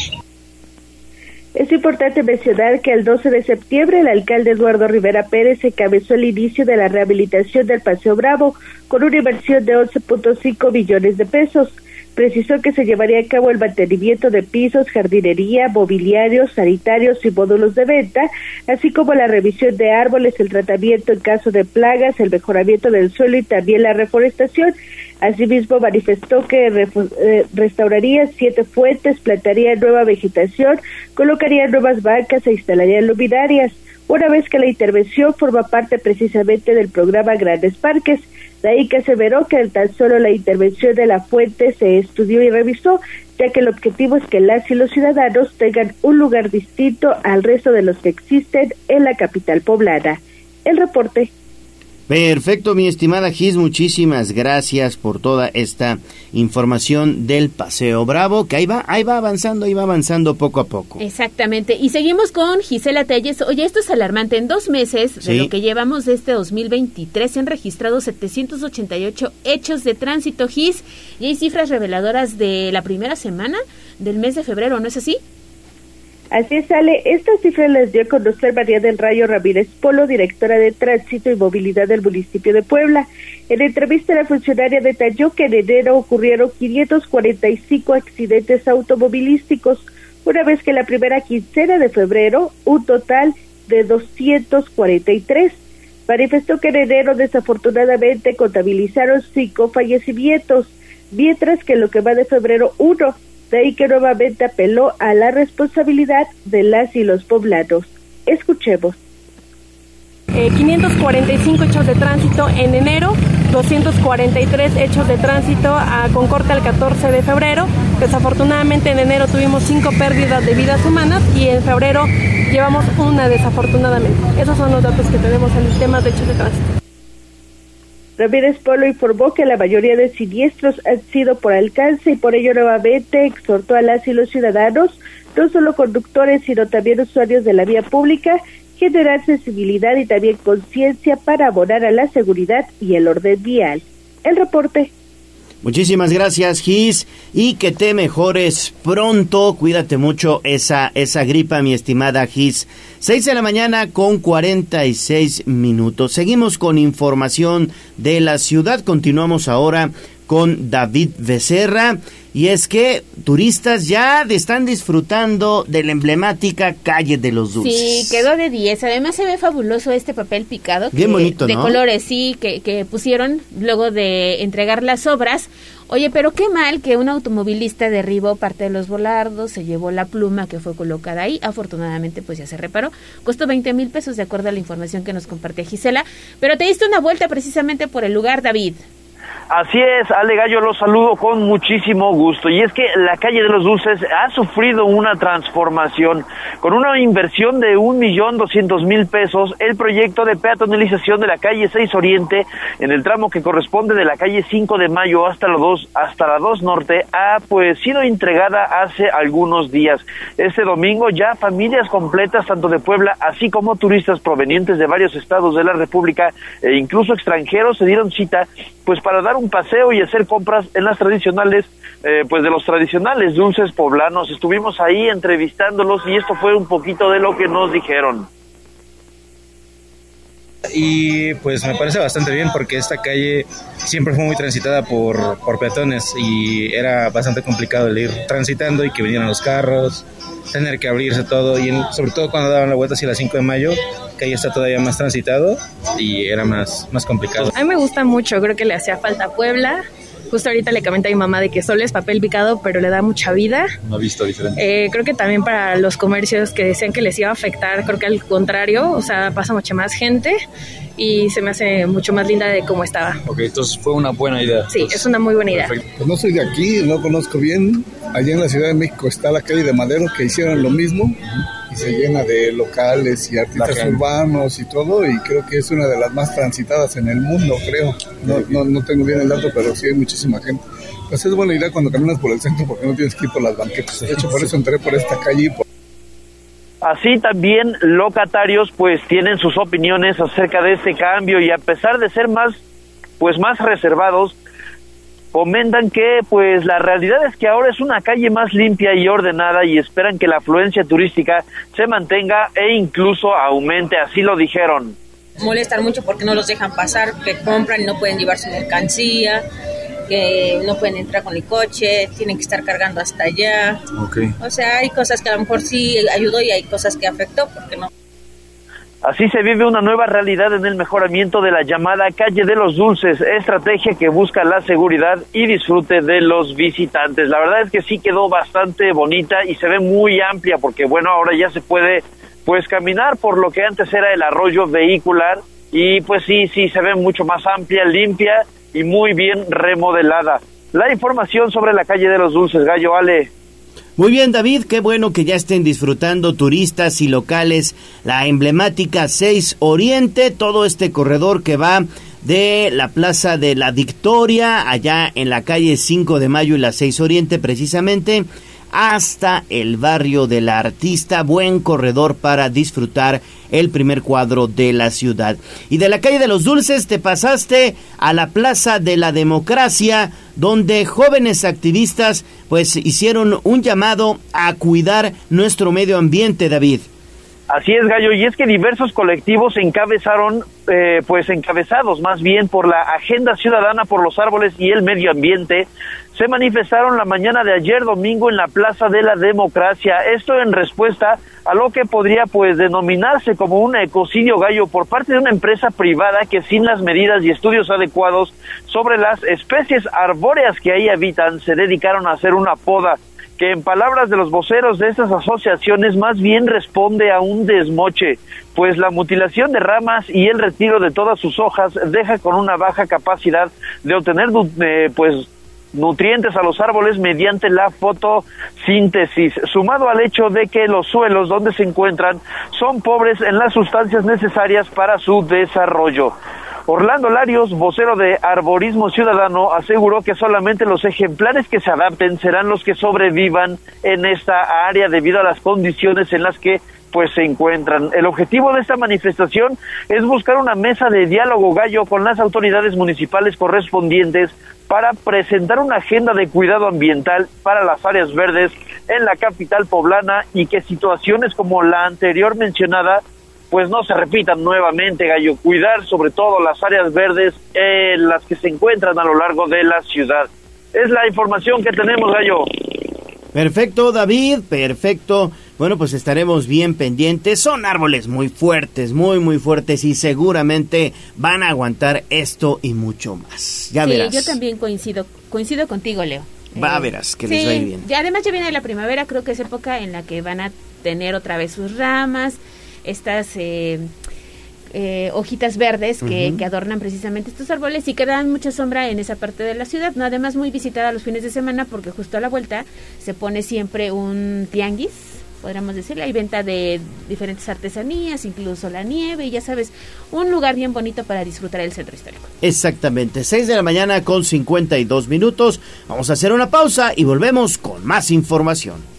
[SPEAKER 16] Es importante mencionar que el 12 de septiembre el alcalde Eduardo Rivera Pérez encabezó el inicio de la rehabilitación del Paseo Bravo con una inversión de 11.5 millones de pesos. Precisó que se llevaría a cabo el mantenimiento de pisos, jardinería, mobiliarios, sanitarios y módulos de venta, así como la revisión de árboles, el tratamiento en caso de plagas, el mejoramiento del suelo y también la reforestación. Asimismo, manifestó que eh, restauraría siete fuentes, plantaría nueva vegetación, colocaría nuevas bancas e instalaría luminarias, una vez que la intervención forma parte precisamente del programa Grandes Parques. De ahí que aseveró que tan solo la intervención de la fuente se estudió y revisó, ya que el objetivo es que las y los ciudadanos tengan un lugar distinto al resto de los que existen en la capital poblana. El reporte
[SPEAKER 1] Perfecto, mi estimada Gis, muchísimas gracias por toda esta información del Paseo Bravo, que ahí va, ahí va avanzando, ahí va avanzando poco a poco.
[SPEAKER 2] Exactamente, y seguimos con Gisela Telles. Oye, esto es alarmante, en dos meses de lo que llevamos de este 2023 se han registrado 788 hechos de tránsito Gis, y hay cifras reveladoras de la primera semana del mes de febrero, ¿no es así?
[SPEAKER 16] Así sale, esta cifra les dio a conocer María del Rayo Ramírez Polo, directora de Tránsito y Movilidad del municipio de Puebla. En entrevista, la funcionaria detalló que en enero ocurrieron 545 accidentes automovilísticos, una vez que la primera quincena de febrero, un total de 243. Manifestó que en enero desafortunadamente contabilizaron cinco fallecimientos, mientras que en lo que va de febrero uno de ahí que nuevamente apeló a la responsabilidad de las y los poblados. Escuchemos.
[SPEAKER 20] 545 eh, hechos de tránsito en enero, 243 hechos de tránsito a, con corte al 14 de febrero. Desafortunadamente en enero tuvimos cinco pérdidas de vidas humanas y en febrero llevamos una desafortunadamente. Esos son los datos que tenemos en el tema de hechos de tránsito.
[SPEAKER 16] Ramírez Polo informó que la mayoría de siniestros han sido por alcance y por ello nuevamente exhortó a las y los ciudadanos, no solo conductores, sino también usuarios de la vía pública, generar sensibilidad y también conciencia para abonar a la seguridad y el orden vial. El reporte.
[SPEAKER 1] Muchísimas gracias, Gis, y que te mejores pronto. Cuídate mucho esa, esa gripa, mi estimada Gis. 6 de la mañana con 46 minutos. Seguimos con información de la ciudad. Continuamos ahora con David Becerra. Y es que turistas ya están disfrutando de la emblemática calle de los dulces.
[SPEAKER 2] Sí, quedó de 10. Además se ve fabuloso este papel picado.
[SPEAKER 1] Bien bonito,
[SPEAKER 2] De colores, sí, que, que pusieron luego de entregar las obras. Oye, pero qué mal que un automovilista derribó parte de los volardos, se llevó la pluma que fue colocada ahí. Afortunadamente, pues ya se reparó. Costó 20 mil pesos, de acuerdo a la información que nos comparte Gisela. Pero te diste una vuelta precisamente por el lugar, David.
[SPEAKER 21] Así es, Ale Gallo, los saludo con muchísimo gusto. Y es que la calle de los dulces ha sufrido una transformación. Con una inversión de un millón doscientos mil pesos, el proyecto de peatonalización de la calle 6 Oriente, en el tramo que corresponde de la calle 5 de Mayo hasta la 2, hasta la 2 Norte, ha pues sido entregada hace algunos días. Este domingo ya familias completas, tanto de Puebla, así como turistas provenientes de varios estados de la República e incluso extranjeros, se dieron cita pues para dar un paseo y hacer compras en las tradicionales, eh, pues de los tradicionales dulces poblanos. Estuvimos ahí entrevistándolos y esto fue un poquito de lo que nos dijeron.
[SPEAKER 22] Y pues me parece bastante bien porque esta calle siempre fue muy transitada por, por peatones y era bastante complicado el ir transitando y que vinieran los carros, tener que abrirse todo y sobre todo cuando daban la vuelta hacia las 5 de mayo, que ahí está todavía más transitado y era más, más complicado.
[SPEAKER 20] A mí me gusta mucho, creo que le hacía falta Puebla. Justo ahorita le comenté a mi mamá de que solo es papel picado, pero le da mucha vida.
[SPEAKER 22] No ha visto diferente.
[SPEAKER 20] Eh, creo que también para los comercios que decían que les iba a afectar, creo que al contrario, o sea, pasa mucha más gente y se me hace mucho más linda de cómo estaba.
[SPEAKER 22] Ok, entonces fue una buena idea.
[SPEAKER 20] Sí, es una muy buena idea.
[SPEAKER 23] Pues no soy de aquí, no conozco bien. Allí en la Ciudad de México está la calle de Madero que hicieron lo mismo y se llena de locales y artistas urbanos y todo y creo que es una de las más transitadas en el mundo, creo. No, no, no tengo bien el dato, pero sí hay muchísima gente. Pues es buena idea cuando caminas por el centro porque no tienes que ir por las banquetas. De hecho, por eso entré por esta calle y por
[SPEAKER 21] Así también locatarios pues tienen sus opiniones acerca de este cambio y a pesar de ser más pues más reservados comentan que pues la realidad es que ahora es una calle más limpia y ordenada y esperan que la afluencia turística se mantenga e incluso aumente, así lo dijeron.
[SPEAKER 24] Molestan mucho porque no los dejan pasar, que compran y no pueden llevar su mercancía, que no pueden entrar con el coche, tienen que estar cargando hasta allá. O sea, hay cosas que a lo mejor sí ayudó y hay cosas que afectó porque no.
[SPEAKER 21] Así se vive una nueva realidad en el mejoramiento de la llamada calle de los dulces, estrategia que busca la seguridad y disfrute de los visitantes. La verdad es que sí quedó bastante bonita y se ve muy amplia porque bueno, ahora ya se puede pues caminar por lo que antes era el arroyo vehicular y pues sí, sí se ve mucho más amplia, limpia y muy bien remodelada. La información sobre la calle de los dulces, Gallo Ale.
[SPEAKER 1] Muy bien, David, qué bueno que ya estén disfrutando turistas y locales. La emblemática 6 Oriente, todo este corredor que va de la Plaza de la Victoria, allá en la calle 5 de Mayo y la 6 Oriente precisamente, hasta el barrio del artista, buen corredor para disfrutar el primer cuadro de la ciudad. Y de la calle de los Dulces te pasaste a la Plaza de la Democracia, donde jóvenes activistas pues hicieron un llamado a cuidar nuestro medio ambiente, David.
[SPEAKER 21] Así es, Gallo, y es que diversos colectivos encabezaron, eh, pues encabezados más bien por la Agenda Ciudadana por los Árboles y el Medio Ambiente, se manifestaron la mañana de ayer domingo en la Plaza de la Democracia. Esto en respuesta a lo que podría pues denominarse como un ecocidio gallo por parte de una empresa privada que sin las medidas y estudios adecuados sobre las especies arbóreas que ahí habitan se dedicaron a hacer una poda que en palabras de los voceros de estas asociaciones más bien responde a un desmoche, pues la mutilación de ramas y el retiro de todas sus hojas deja con una baja capacidad de obtener eh, pues nutrientes a los árboles mediante la fotosíntesis, sumado al hecho de que los suelos donde se encuentran son pobres en las sustancias necesarias para su desarrollo. Orlando Larios, vocero de Arborismo Ciudadano, aseguró que solamente los ejemplares que se adapten serán los que sobrevivan en esta área debido a las condiciones en las que pues se encuentran. El objetivo de esta manifestación es buscar una mesa de diálogo gallo con las autoridades municipales correspondientes para presentar una agenda de cuidado ambiental para las áreas verdes en la capital poblana y que situaciones como la anterior mencionada pues no se repitan nuevamente, Gallo. Cuidar sobre todo las áreas verdes en las que se encuentran a lo largo de la ciudad. Es la información que tenemos, Gallo.
[SPEAKER 1] Perfecto, David, perfecto. Bueno, pues estaremos bien pendientes. Son árboles muy fuertes, muy, muy fuertes y seguramente van a aguantar esto y mucho más. Ya sí,
[SPEAKER 2] yo también coincido, coincido contigo, Leo.
[SPEAKER 1] Va, eh, verás, que les va a ir bien.
[SPEAKER 2] Y además ya viene la primavera, creo que es época en la que van a tener otra vez sus ramas, estas eh, eh, hojitas verdes que, que, adornan precisamente estos árboles y que dan mucha sombra en esa parte de la ciudad, ¿no? Además muy visitada los fines de semana porque justo a la vuelta se pone siempre un tianguis, podríamos decirle, hay venta de diferentes artesanías, incluso la nieve y ya sabes, un lugar bien bonito para disfrutar el centro histórico.
[SPEAKER 1] Exactamente, 6 de la mañana con 52 minutos, vamos a hacer una pausa y volvemos con más información.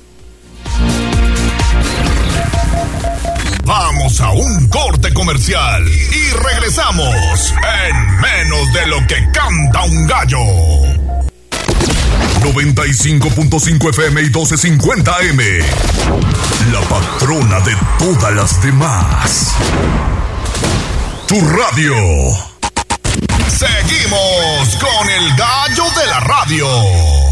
[SPEAKER 13] Vamos a un corte comercial y regresamos en menos de lo que canta un gallo. 95.5 FM y 1250 M. La patrona de todas las demás. Tu radio. Seguimos con el gallo de la radio.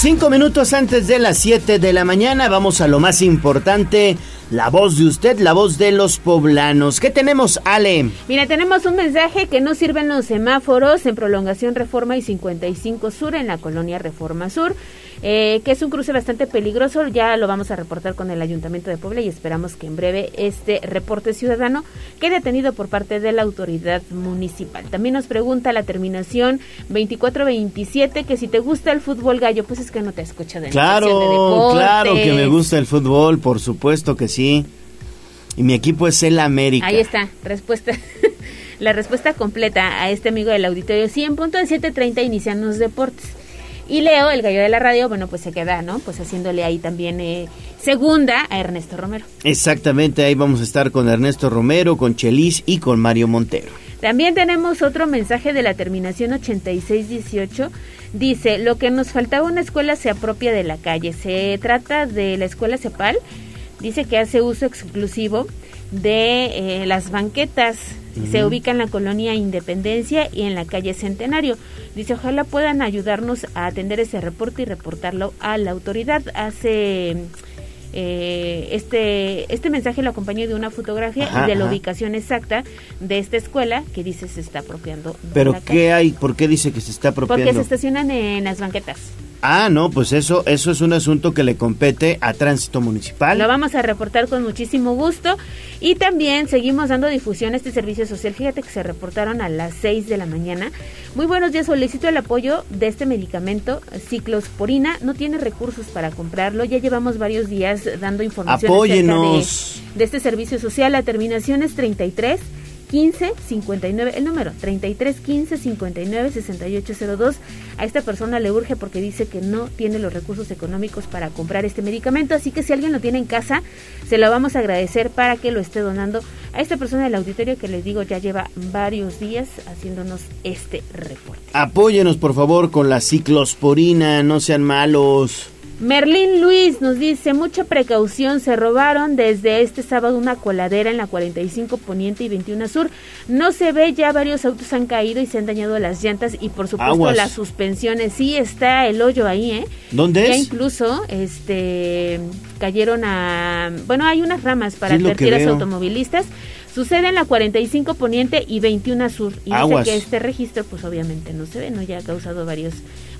[SPEAKER 1] Cinco minutos antes de las siete de la mañana vamos a lo más importante, la voz de usted, la voz de los poblanos. ¿Qué tenemos, Ale?
[SPEAKER 2] Mira, tenemos un mensaje que no sirven los semáforos en prolongación Reforma y 55 Sur en la colonia Reforma Sur. Eh, que es un cruce bastante peligroso. Ya lo vamos a reportar con el Ayuntamiento de Puebla y esperamos que en breve este reporte ciudadano quede detenido por parte de la autoridad municipal. También nos pregunta la terminación 2427 que si te gusta el fútbol gallo, pues es que no te escucha de
[SPEAKER 1] Claro, claro que me gusta el fútbol, por supuesto que sí. Y mi equipo es el América.
[SPEAKER 2] Ahí está, respuesta. [laughs] la respuesta completa a este amigo del auditorio. Sí, en punto de 7.30 inician los deportes. Y Leo, el gallo de la radio, bueno, pues se queda, ¿no? Pues haciéndole ahí también eh, segunda a Ernesto Romero.
[SPEAKER 1] Exactamente, ahí vamos a estar con Ernesto Romero, con Chelis y con Mario Montero.
[SPEAKER 2] También tenemos otro mensaje de la terminación 8618. Dice, lo que nos faltaba una escuela se apropia de la calle. Se trata de la escuela CEPAL. Dice que hace uso exclusivo de eh, las banquetas. Se ubica en la colonia Independencia y en la calle Centenario. Dice, ojalá puedan ayudarnos a atender ese reporte y reportarlo a la autoridad. Hace eh, este este mensaje lo acompañó de una fotografía y de la ubicación exacta de esta escuela que dice se está apropiando.
[SPEAKER 1] ¿Pero qué hay? ¿Por qué dice que se está apropiando?
[SPEAKER 2] Porque se estacionan en las banquetas.
[SPEAKER 1] Ah, no, pues eso, eso es un asunto que le compete a Tránsito Municipal.
[SPEAKER 2] Lo vamos a reportar con muchísimo gusto. Y también seguimos dando difusión a este servicio social. Fíjate que se reportaron a las 6 de la mañana. Muy buenos días, solicito el apoyo de este medicamento, ciclosporina. No tiene recursos para comprarlo. Ya llevamos varios días dando información
[SPEAKER 1] Apóyenos.
[SPEAKER 2] De, de este servicio social. La terminación es 33 15 59, el número 33 15 59 6802. A esta persona le urge porque dice que no tiene los recursos económicos para comprar este medicamento, así que si alguien lo tiene en casa, se lo vamos a agradecer para que lo esté donando a esta persona del auditorio que les digo ya lleva varios días haciéndonos este reporte.
[SPEAKER 1] Apóyenos por favor con la ciclosporina, no sean malos.
[SPEAKER 2] Merlín Luis nos dice, mucha precaución, se robaron desde este sábado una coladera en la 45 Poniente y 21 Sur. No se ve, ya varios autos han caído y se han dañado las llantas y por supuesto las suspensiones. Sí, está el hoyo ahí, ¿eh?
[SPEAKER 1] ¿Dónde
[SPEAKER 2] ya incluso, este, cayeron a... Bueno, hay unas ramas para advertir a los automovilistas. Sucede en la 45 Poniente y 21 Sur. Y dice que este registro, pues obviamente no se ve, ¿no? Ya ha causado varios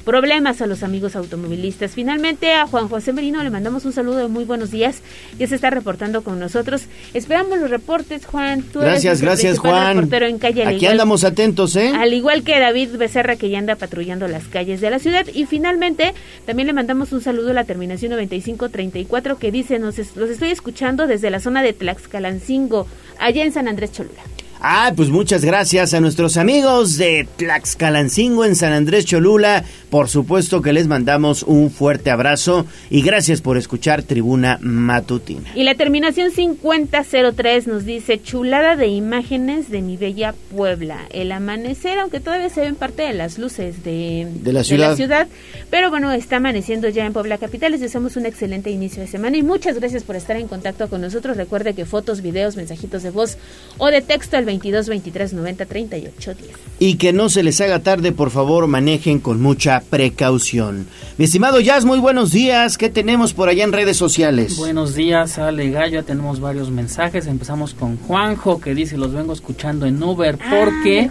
[SPEAKER 2] problemas a los amigos automovilistas. Finalmente a Juan José Merino le mandamos un saludo de muy buenos días, que se está reportando con nosotros. Esperamos los reportes, Juan.
[SPEAKER 1] gracias, gracias, Juan.
[SPEAKER 2] En calle,
[SPEAKER 1] Aquí andamos atentos, ¿eh?
[SPEAKER 2] Al igual que David Becerra, que ya anda patrullando las calles de la ciudad. Y finalmente, también le mandamos un saludo a la terminación 9534, que dice, nos los estoy escuchando desde la zona de Tlaxcalancingo, allá en San Andrés Cholula.
[SPEAKER 1] Ah, pues muchas gracias a nuestros amigos de Tlaxcalancingo en San Andrés Cholula. Por supuesto que les mandamos un fuerte abrazo y gracias por escuchar Tribuna Matutina.
[SPEAKER 2] Y la terminación 5003 nos dice chulada de imágenes de mi bella Puebla. El amanecer, aunque todavía se ven parte de las luces de,
[SPEAKER 1] la, ciudad.
[SPEAKER 2] ciudad, pero bueno, está amaneciendo ya en Puebla Capital. Les deseamos un excelente inicio de semana y muchas gracias por estar en contacto con nosotros. Recuerde que fotos, videos, mensajitos de voz o de texto al 22 23 90 38 10.
[SPEAKER 1] Y que no se les haga tarde, por favor, manejen con mucha precaución. Mi estimado Jazz, muy buenos días. ¿Qué tenemos por allá en redes sociales?
[SPEAKER 25] Buenos días, Ale Gallo. Ya tenemos varios mensajes. Empezamos con Juanjo, que dice: Los vengo escuchando en Uber porque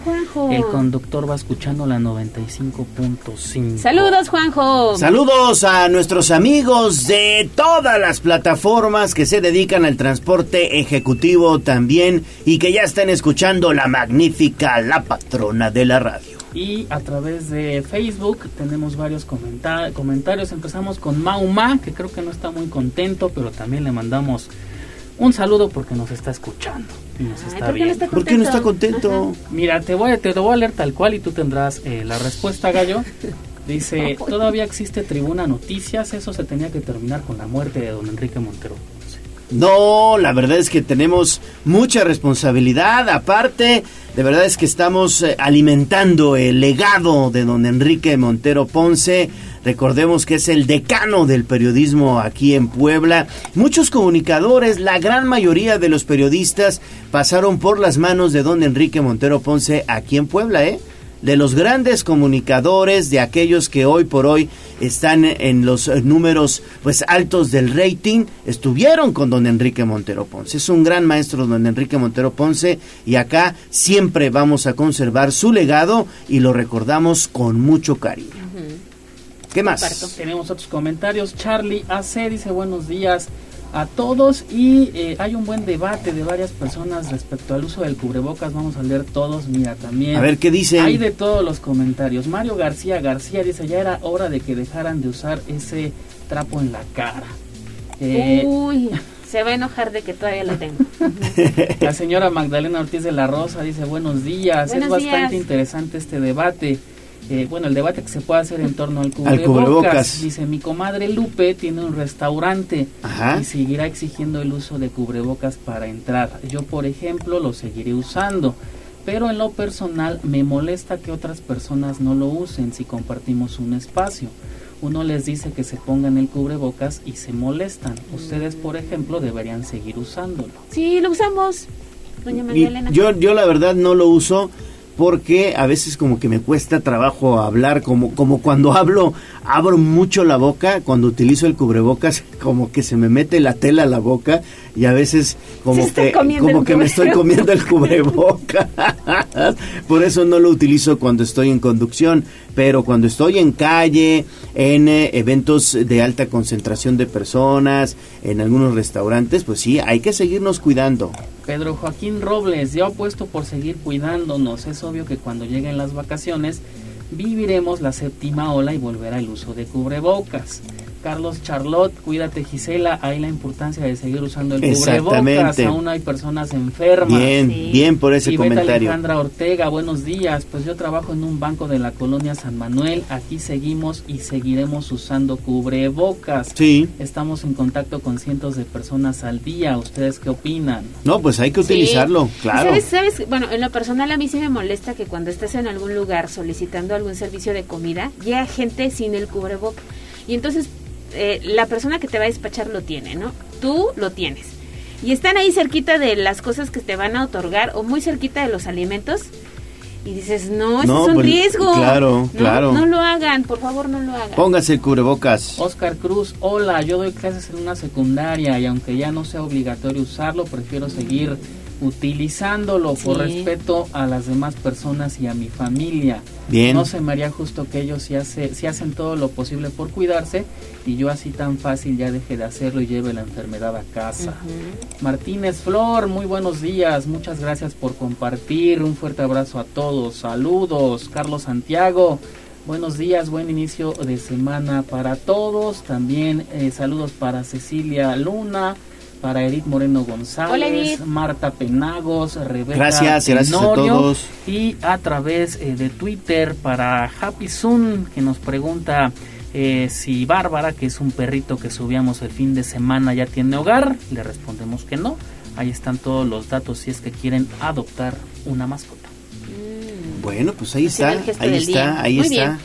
[SPEAKER 25] el conductor va escuchando la 95.5.
[SPEAKER 2] Saludos, Juanjo.
[SPEAKER 1] Saludos a nuestros amigos de todas las plataformas que se dedican al transporte ejecutivo también y que ya están escuchando la magnífica La Patrona de la Radio.
[SPEAKER 25] Y a través de Facebook tenemos varios comentarios. Empezamos con Mauma, que creo que no está muy contento, pero también le mandamos un saludo porque nos está escuchando y nos está
[SPEAKER 2] ¿por
[SPEAKER 25] viendo.
[SPEAKER 1] ¿Por qué no está contento?
[SPEAKER 25] Mira, te voy, te lo voy a leer tal cual y tú tendrás eh, la respuesta, Gallo. Dice, [laughs] todavía existe Tribuna Noticias, eso se tenía que terminar con la muerte de don Enrique Montero.
[SPEAKER 1] No, la verdad es que tenemos mucha responsabilidad. Aparte, de verdad es que estamos eh, alimentando el legado de don Enrique Montero Ponce. Recordemos que es el decano del periodismo aquí en Puebla. Muchos comunicadores, la gran mayoría de los periodistas pasaron por las manos de don Enrique Montero Ponce aquí en Puebla, ¿eh? de los grandes comunicadores, de aquellos que hoy por hoy están en los números pues altos del rating, estuvieron con don Enrique Montero Ponce. Es un gran maestro don Enrique Montero Ponce y acá siempre vamos a conservar su legado y lo recordamos con mucho cariño. ¿Qué más?
[SPEAKER 25] Tenemos otros comentarios. Charlie AC dice buenos días a todos y eh, hay un buen debate de varias personas respecto al uso del cubrebocas. Vamos a leer todos. Mira, también.
[SPEAKER 1] A ver qué dicen.
[SPEAKER 25] Hay de todos los comentarios. Mario García García dice ya era hora de que dejaran de usar ese trapo en la cara.
[SPEAKER 2] Eh, Uy. Se va a enojar de que todavía lo tengo. [laughs]
[SPEAKER 25] la señora Magdalena Ortiz de la Rosa dice buenos días. es bastante interesante este debate. Eh, bueno, el debate que se puede hacer en torno al cubrebocas. Dice, mi comadre Lupe tiene un restaurante y seguirá exigiendo el uso de cubrebocas para entrar. Yo, por ejemplo, lo seguiré usando. Pero en lo personal me molesta que otras personas no lo usen si compartimos un espacio uno les dice que se pongan el cubrebocas y se molestan. Ustedes, por ejemplo, deberían seguir usándolo.
[SPEAKER 2] Sí, lo usamos, doña Magdalena.
[SPEAKER 1] Yo, yo la verdad no lo uso porque a veces como que me cuesta trabajo hablar, como, como cuando [laughs] hablo, abro mucho la boca, cuando utilizo el cubrebocas, como que se me mete la tela a la boca y a veces como que, como que me estoy comiendo el cubrebocas. [laughs] Por eso no lo utilizo cuando estoy en conducción, pero cuando estoy en calle, en eh, eventos de alta concentración de personas, en algunos restaurantes, pues sí, hay que seguirnos cuidando.
[SPEAKER 25] Pedro Joaquín Robles, yo apuesto por seguir cuidándonos. Es obvio que cuando lleguen las vacaciones viviremos la séptima ola y volverá el uso de cubrebocas. Carlos Charlotte, cuídate Gisela, hay la importancia de seguir usando el cubrebocas, aún hay personas enfermas.
[SPEAKER 1] Bien, bien por ese comentario.
[SPEAKER 25] Alejandra Ortega, buenos días, pues yo trabajo en un banco de la colonia San Manuel, aquí seguimos y seguiremos usando cubrebocas.
[SPEAKER 1] Sí.
[SPEAKER 25] Estamos en contacto con cientos de personas al día, ¿ustedes qué opinan?
[SPEAKER 1] No, pues hay que utilizarlo, claro.
[SPEAKER 2] ¿Sabes, ¿Sabes? Bueno, en lo personal a mí sí me molesta que cuando estés en algún lugar solicitando algún servicio de comida, llega gente sin el cubrebocas. Y entonces eh, la persona que te va a despachar lo tiene, ¿no? Tú lo tienes. Y están ahí cerquita de las cosas que te van a otorgar o muy cerquita de los alimentos. Y dices, no, eso es un pues, riesgo.
[SPEAKER 1] Claro, claro.
[SPEAKER 2] No lo hagan, por favor, no lo hagan.
[SPEAKER 1] Póngase el cubrebocas.
[SPEAKER 25] Oscar Cruz, hola, yo doy clases en una secundaria y aunque ya no sea obligatorio usarlo, prefiero seguir utilizándolo por respeto a las demás personas y a mi familia.
[SPEAKER 1] Bien.
[SPEAKER 25] No se me haría justo que ellos si, hace, si hacen todo lo posible por cuidarse y yo así tan fácil ya deje de hacerlo y lleve la enfermedad a casa. Martínez Flor, muy buenos días, muchas gracias por compartir, un fuerte abrazo a todos, saludos, Carlos Santiago. Buenos días, buen inicio de semana para todos. También eh, saludos para Cecilia Luna, para Edith Moreno González, Marta Penagos, Rebeca
[SPEAKER 1] Gracias, gracias a todos.
[SPEAKER 25] Y a través eh, de Twitter para Happy Sun, que nos pregunta eh, si Bárbara, que es un perrito que subíamos el fin de semana, ya tiene hogar. Le respondemos que no. Ahí están todos los datos si es que quieren adoptar una mascota.
[SPEAKER 1] Bueno, pues ahí está, ahí está, ahí está.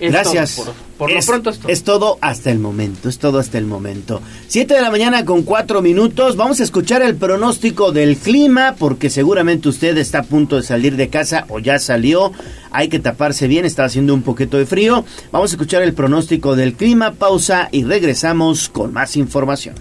[SPEAKER 1] Gracias.
[SPEAKER 25] por, lo pronto es todo.
[SPEAKER 1] es todo hasta el momento, es todo hasta el momento. Siete de la mañana con cuatro minutos. Vamos a escuchar el pronóstico del clima porque seguramente usted está a punto de salir de casa o ya salió. Hay que taparse bien, está haciendo un poquito de frío. Vamos a escuchar el pronóstico del clima, pausa y regresamos con más información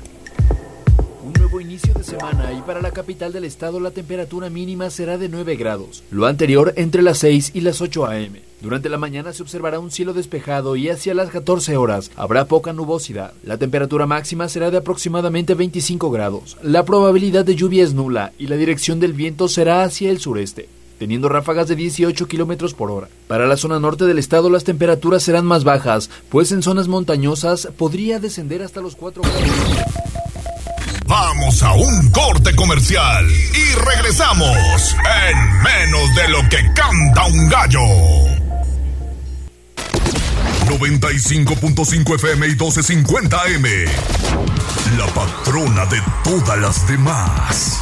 [SPEAKER 26] de semana y para la capital del estado la temperatura mínima será de 9 grados, lo anterior entre las 6 y las 8 a.m. Durante la mañana se observará un cielo despejado y hacia las 14 horas habrá poca nubosidad. La temperatura máxima será de aproximadamente 25 grados. La probabilidad de lluvia es nula y la dirección del viento será hacia el sureste teniendo ráfagas de 18 kilómetros por hora. Para la zona norte del estado las temperaturas serán más bajas, pues en zonas montañosas podría descender hasta los 4 grados.
[SPEAKER 13] Vamos a un corte comercial y regresamos en menos de lo que canta un gallo. 95.5 FM y 1250 M. La patrona de todas las demás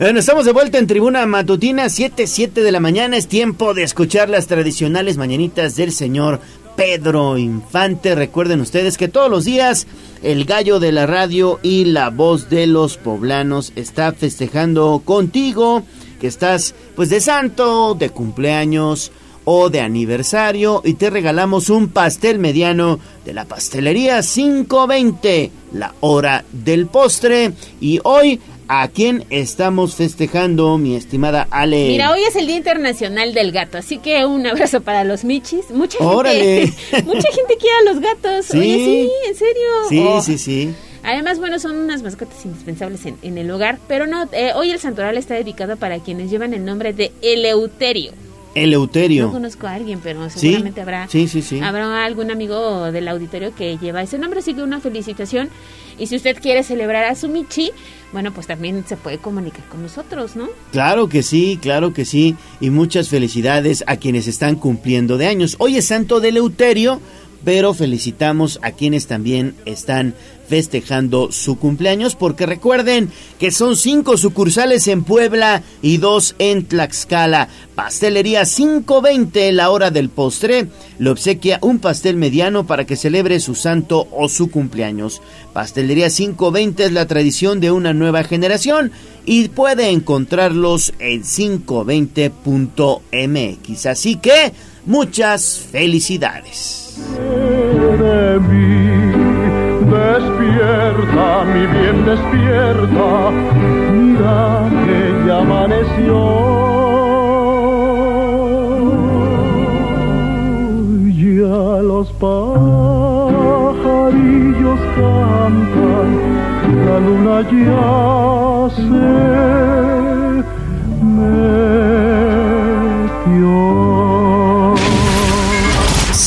[SPEAKER 1] Bueno, estamos de vuelta en tribuna matutina, 7, 7 de la mañana. Es tiempo de escuchar las tradicionales mañanitas del señor Pedro Infante. Recuerden ustedes que todos los días el gallo de la radio y la voz de los poblanos está festejando contigo que estás pues de santo, de cumpleaños o de aniversario y te regalamos un pastel mediano de la pastelería 520, la hora del postre y hoy ¿A quién estamos festejando, mi estimada Ale?
[SPEAKER 2] Mira, hoy es el Día Internacional del Gato, así que un abrazo para los michis. Mucha gente,
[SPEAKER 1] Órale. [laughs]
[SPEAKER 2] mucha gente quiere a los gatos.
[SPEAKER 1] Sí.
[SPEAKER 2] Oye, sí, en serio.
[SPEAKER 1] Sí,
[SPEAKER 2] Oh.
[SPEAKER 1] sí, sí.
[SPEAKER 2] Además, bueno, son unas mascotas indispensables en, en el hogar, pero no, eh, hoy el santoral está dedicado para quienes llevan el nombre de Eleuterio.
[SPEAKER 1] Eleuterio.
[SPEAKER 2] No conozco a alguien, pero
[SPEAKER 1] Sí,
[SPEAKER 2] seguramente habrá
[SPEAKER 1] sí, sí, sí.
[SPEAKER 2] habrá algún amigo del auditorio que lleva ese nombre, así que una felicitación. Y si usted quiere celebrar a su Michi, bueno, pues también se puede comunicar con nosotros, ¿no?
[SPEAKER 1] Claro que sí, claro que sí. Y muchas felicidades a quienes están cumpliendo de años. Hoy es Santo de Eleuterio, pero felicitamos a quienes también están festejando su cumpleaños, porque recuerden que son cinco sucursales en Puebla y dos en Tlaxcala. Pastelería 520, la hora del postre, le obsequia un pastel mediano para que celebre su santo o su cumpleaños. Pastelería 520 es la tradición de una nueva generación y puede encontrarlos en 520.mx. Así que, muchas felicidades.
[SPEAKER 27] de mí. Despierta, mi bien, despierta. Mira que ya amaneció. Ya los pajarillos cantan, la luna ya se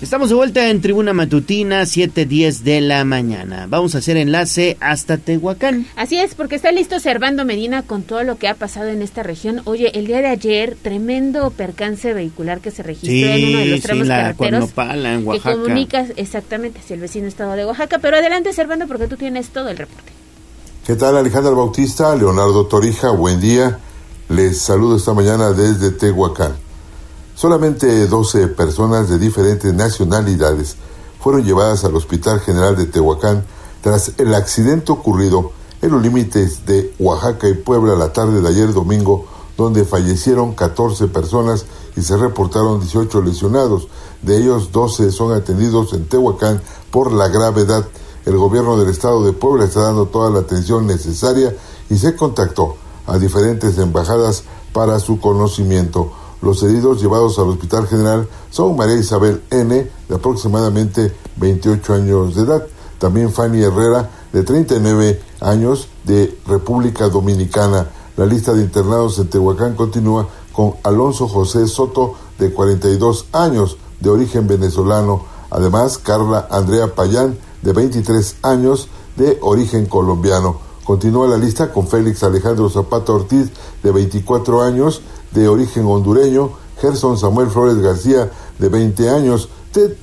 [SPEAKER 1] Estamos de vuelta en Tribuna Matutina, 7:10 de la mañana. Vamos a hacer enlace hasta Tehuacán.
[SPEAKER 2] Así es, porque está listo Servando Medina con todo lo que ha pasado en esta región. Oye, el día de ayer, tremendo percance vehicular que se registró en uno de los tramos
[SPEAKER 1] sí, la
[SPEAKER 2] carreteros
[SPEAKER 1] en
[SPEAKER 2] que
[SPEAKER 1] Oaxaca.
[SPEAKER 2] comunica exactamente hacia el vecino estado de Oaxaca. Pero adelante, Servando, porque tú tienes todo el reporte.
[SPEAKER 28] ¿Qué tal Alejandra Bautista? Leonardo Torija, buen día. Les saludo esta mañana desde Tehuacán. Solamente 12 personas de diferentes nacionalidades fueron llevadas al Hospital General de Tehuacán tras el accidente ocurrido en los límites de Oaxaca y Puebla la tarde de ayer domingo, donde fallecieron 14 personas y se reportaron 18 lesionados. De ellos, 12 son atendidos en Tehuacán por la gravedad. El gobierno del estado de Puebla está dando toda la atención necesaria y se contactó a diferentes embajadas para su conocimiento. Los heridos llevados al Hospital General son María Isabel N., de aproximadamente 28 años de edad, también Fanny Herrera, de 39 años, de República Dominicana. La lista de internados en Tehuacán continúa con Alonso José Soto, de 42 años, de origen venezolano. Además, Carla Andrea Payán, de 23 años, de origen colombiano. Continúa la lista con Félix Alejandro Zapata Ortiz, de 24 años, de origen hondureño, Gerson Samuel Flores García, de 20 años,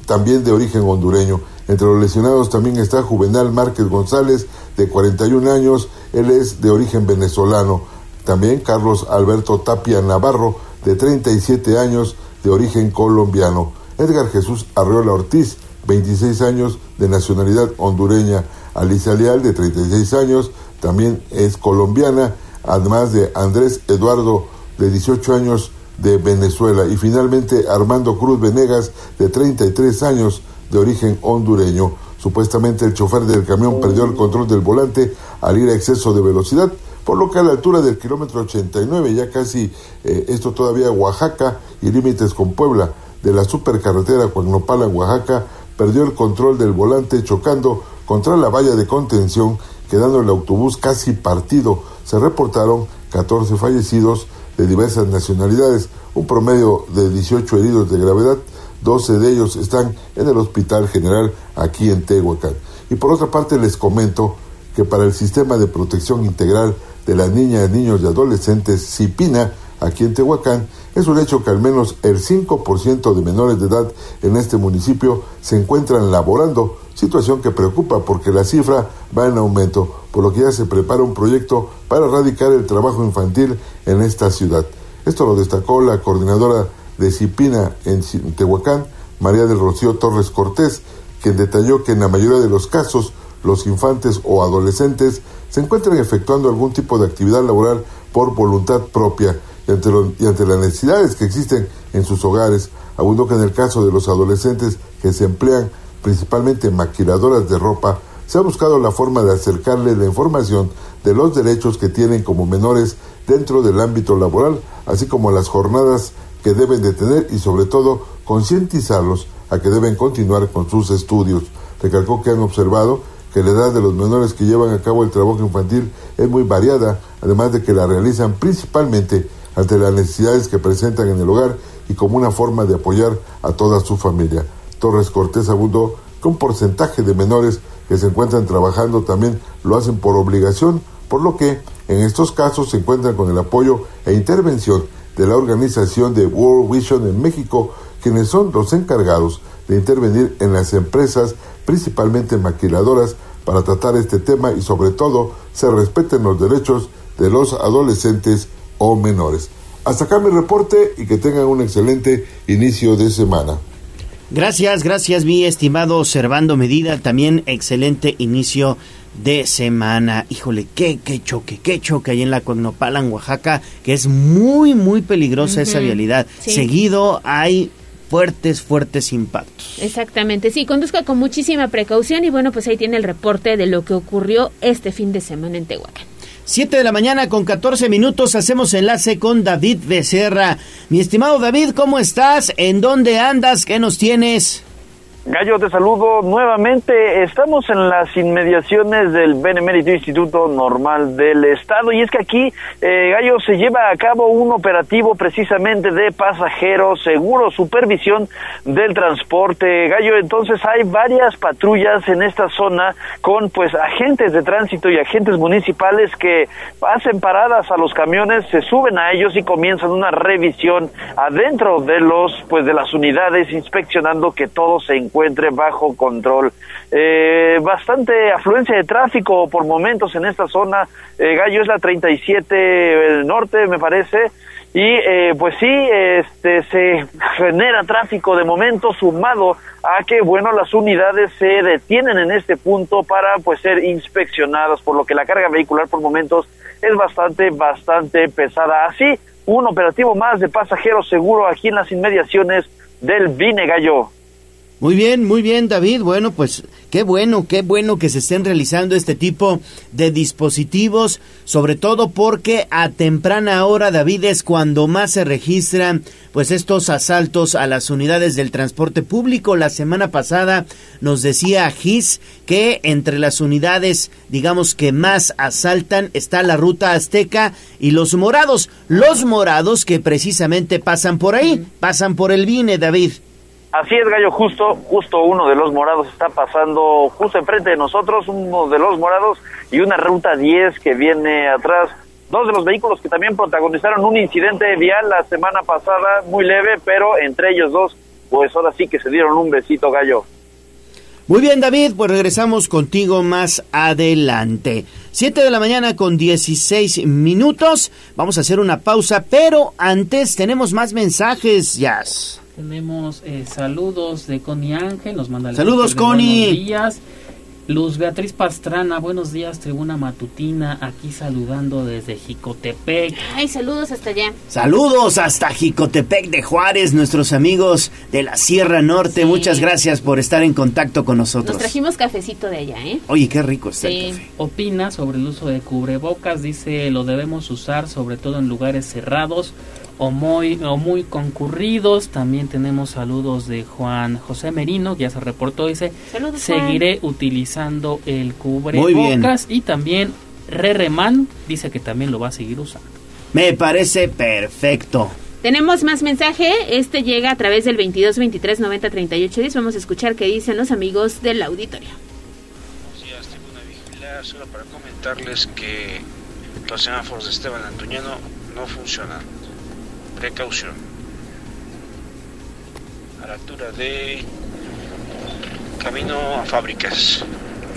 [SPEAKER 28] también de origen hondureño. Entre los lesionados también está Juvenal Márquez González, de 41 años, él es de origen venezolano. También Carlos Alberto Tapia Navarro, de 37 años, de origen colombiano. Edgar Jesús Arreola Ortiz, 26 años, de nacionalidad hondureña. Alicia Leal, de 36 años, también es colombiana, además de Andrés Eduardo, de 18 años, de Venezuela. Y finalmente Armando Cruz Venegas, de 33 años, de origen hondureño. Supuestamente el chofer del camión perdió el control del volante al ir a exceso de velocidad, por lo que a la altura del kilómetro 89, ya casi eh, esto todavía Oaxaca y límites con Puebla, de la supercarretera Cuagnopala Oaxaca, perdió el control del volante chocando contra la valla de contención, quedando el autobús casi partido. Se reportaron 14 fallecidos de diversas nacionalidades, un promedio de 18 heridos de gravedad, 12 de ellos están en el Hospital General aquí en Tehuacán. Y por otra parte les comento que para el Sistema de Protección Integral de las Niñas, Niños y Adolescentes, CIPINA, aquí en Tehuacán, es un hecho que al menos el 5% de menores de edad en este municipio se encuentran laborando, situación que preocupa porque la cifra va en aumento, por lo que ya se prepara un proyecto para erradicar el trabajo infantil en esta ciudad. Esto lo destacó la coordinadora de CIPINA en Tehuacán, María del Rocío Torres Cortés, quien detalló que en la mayoría de los casos los infantes o adolescentes se encuentran efectuando algún tipo de actividad laboral por voluntad propia y ante, y ante las necesidades que existen en sus hogares. Abundo que en el caso de los adolescentes que se emplean principalmente en maquiladoras de ropa, se ha buscado la forma de acercarle la información de los derechos que tienen como menores dentro del ámbito laboral, así como las jornadas que deben de tener y sobre todo concientizarlos a que deben continuar con sus estudios. Recalcó que han observado que la edad de los menores que llevan a cabo el trabajo infantil es muy variada, además de que la realizan principalmente ante las necesidades que presentan en el hogar y como una forma de apoyar a toda su familia. Torres Cortés abundó que un porcentaje de menores que se encuentran trabajando también lo hacen por obligación, por lo que en estos casos se encuentran con el apoyo e intervención de la organización de World Vision en México, quienes son los encargados de intervenir en las empresas, principalmente maquiladoras, para tratar este tema y sobre todo se respeten los derechos de los adolescentes o menores. Hasta acá mi reporte y que tengan un excelente inicio de semana.
[SPEAKER 1] Gracias, gracias mi estimado Servando Medida, también excelente inicio de semana. Híjole, qué, qué choque, qué choque ahí en la Cuagnopala, en Oaxaca, que es muy, muy peligrosa esa vialidad. Seguido hay fuertes, fuertes impactos.
[SPEAKER 2] Exactamente, sí, conduzca con muchísima precaución y bueno, pues ahí tiene el reporte de lo que ocurrió este fin de semana en Tehuacán.
[SPEAKER 1] 7 de la mañana con 14 minutos hacemos enlace con David Becerra. Mi estimado David, ¿cómo estás? ¿En dónde andas? ¿Qué nos tienes?
[SPEAKER 21] Gallo, te saludo nuevamente. Estamos en las inmediaciones del Benemérito Instituto Normal del Estado y es que aquí, eh, Gallo, se lleva a cabo un operativo precisamente de pasajeros, seguro, supervisión del transporte. Gallo, entonces hay varias patrullas en esta zona con pues agentes de tránsito y agentes municipales que hacen paradas a los camiones, se suben a ellos y comienzan una revisión adentro de los pues de las unidades inspeccionando que todo se encuentre encuentre bajo control. Eh, bastante afluencia de tráfico por momentos en esta zona. Eh, Gallo es la 37 el norte, me parece. Y eh, pues sí, este, se [laughs] genera tráfico de momento sumado a que, bueno, las unidades se detienen en este punto para pues ser inspeccionadas, por lo que la carga vehicular por momentos es bastante, bastante pesada. Así, un operativo más de pasajeros seguro aquí en las inmediaciones del Vine Gallo.
[SPEAKER 1] Muy bien, muy bien, David. Bueno, pues qué bueno, qué bueno que se estén realizando este tipo de dispositivos, sobre todo porque a temprana hora, David, es cuando más se registran pues estos asaltos a las unidades del transporte público. La semana pasada nos decía Gis que entre las unidades, digamos que más asaltan está la ruta azteca y los morados, los morados que precisamente pasan por ahí, pasan por el Vine, David.
[SPEAKER 21] Así es, Gallo, justo, justo uno de los morados está pasando justo enfrente de nosotros, uno de los morados y una ruta 10 que viene atrás. Dos de los vehículos que también protagonizaron un incidente vial la semana pasada, muy leve, pero entre ellos dos, pues ahora sí que se dieron un besito, Gallo.
[SPEAKER 1] Muy bien, David, pues regresamos contigo más adelante. Siete de la mañana con 16 minutos. Vamos a hacer una pausa, pero antes tenemos más mensajes,
[SPEAKER 25] Tenemos eh, saludos de Connie Ángel, nos manda
[SPEAKER 1] Saludos, Connie.
[SPEAKER 25] días. Luz Beatriz Pastrana, buenos días, tribuna matutina, aquí saludando desde Jicotepec.
[SPEAKER 2] Ay, saludos hasta allá.
[SPEAKER 1] Saludos hasta Jicotepec de Juárez, nuestros amigos de la Sierra Norte. Muchas gracias por estar en contacto con nosotros.
[SPEAKER 2] Nos trajimos cafecito de allá, ¿eh?
[SPEAKER 1] Oye, qué rico está el café.
[SPEAKER 25] Opina sobre el uso de cubrebocas, dice, lo debemos usar sobre todo en lugares cerrados o muy, o muy concurridos. También tenemos saludos de Juan José Merino, que ya se reportó, dice,
[SPEAKER 2] Saludos,
[SPEAKER 25] seguiré utilizando el cubrebocas y también Rereman dice que también lo va a seguir usando.
[SPEAKER 1] Me parece perfecto.
[SPEAKER 2] Tenemos más mensaje. Este llega a través del 22 23 90 38 10. Vamos a escuchar qué dicen los amigos del auditorio.
[SPEAKER 29] Buenos días, Tribuna Vigilar. Solo para comentarles que los semáforos de Esteban Antuñano no funcionan. Precaución. A la altura de Camino a Fábricas.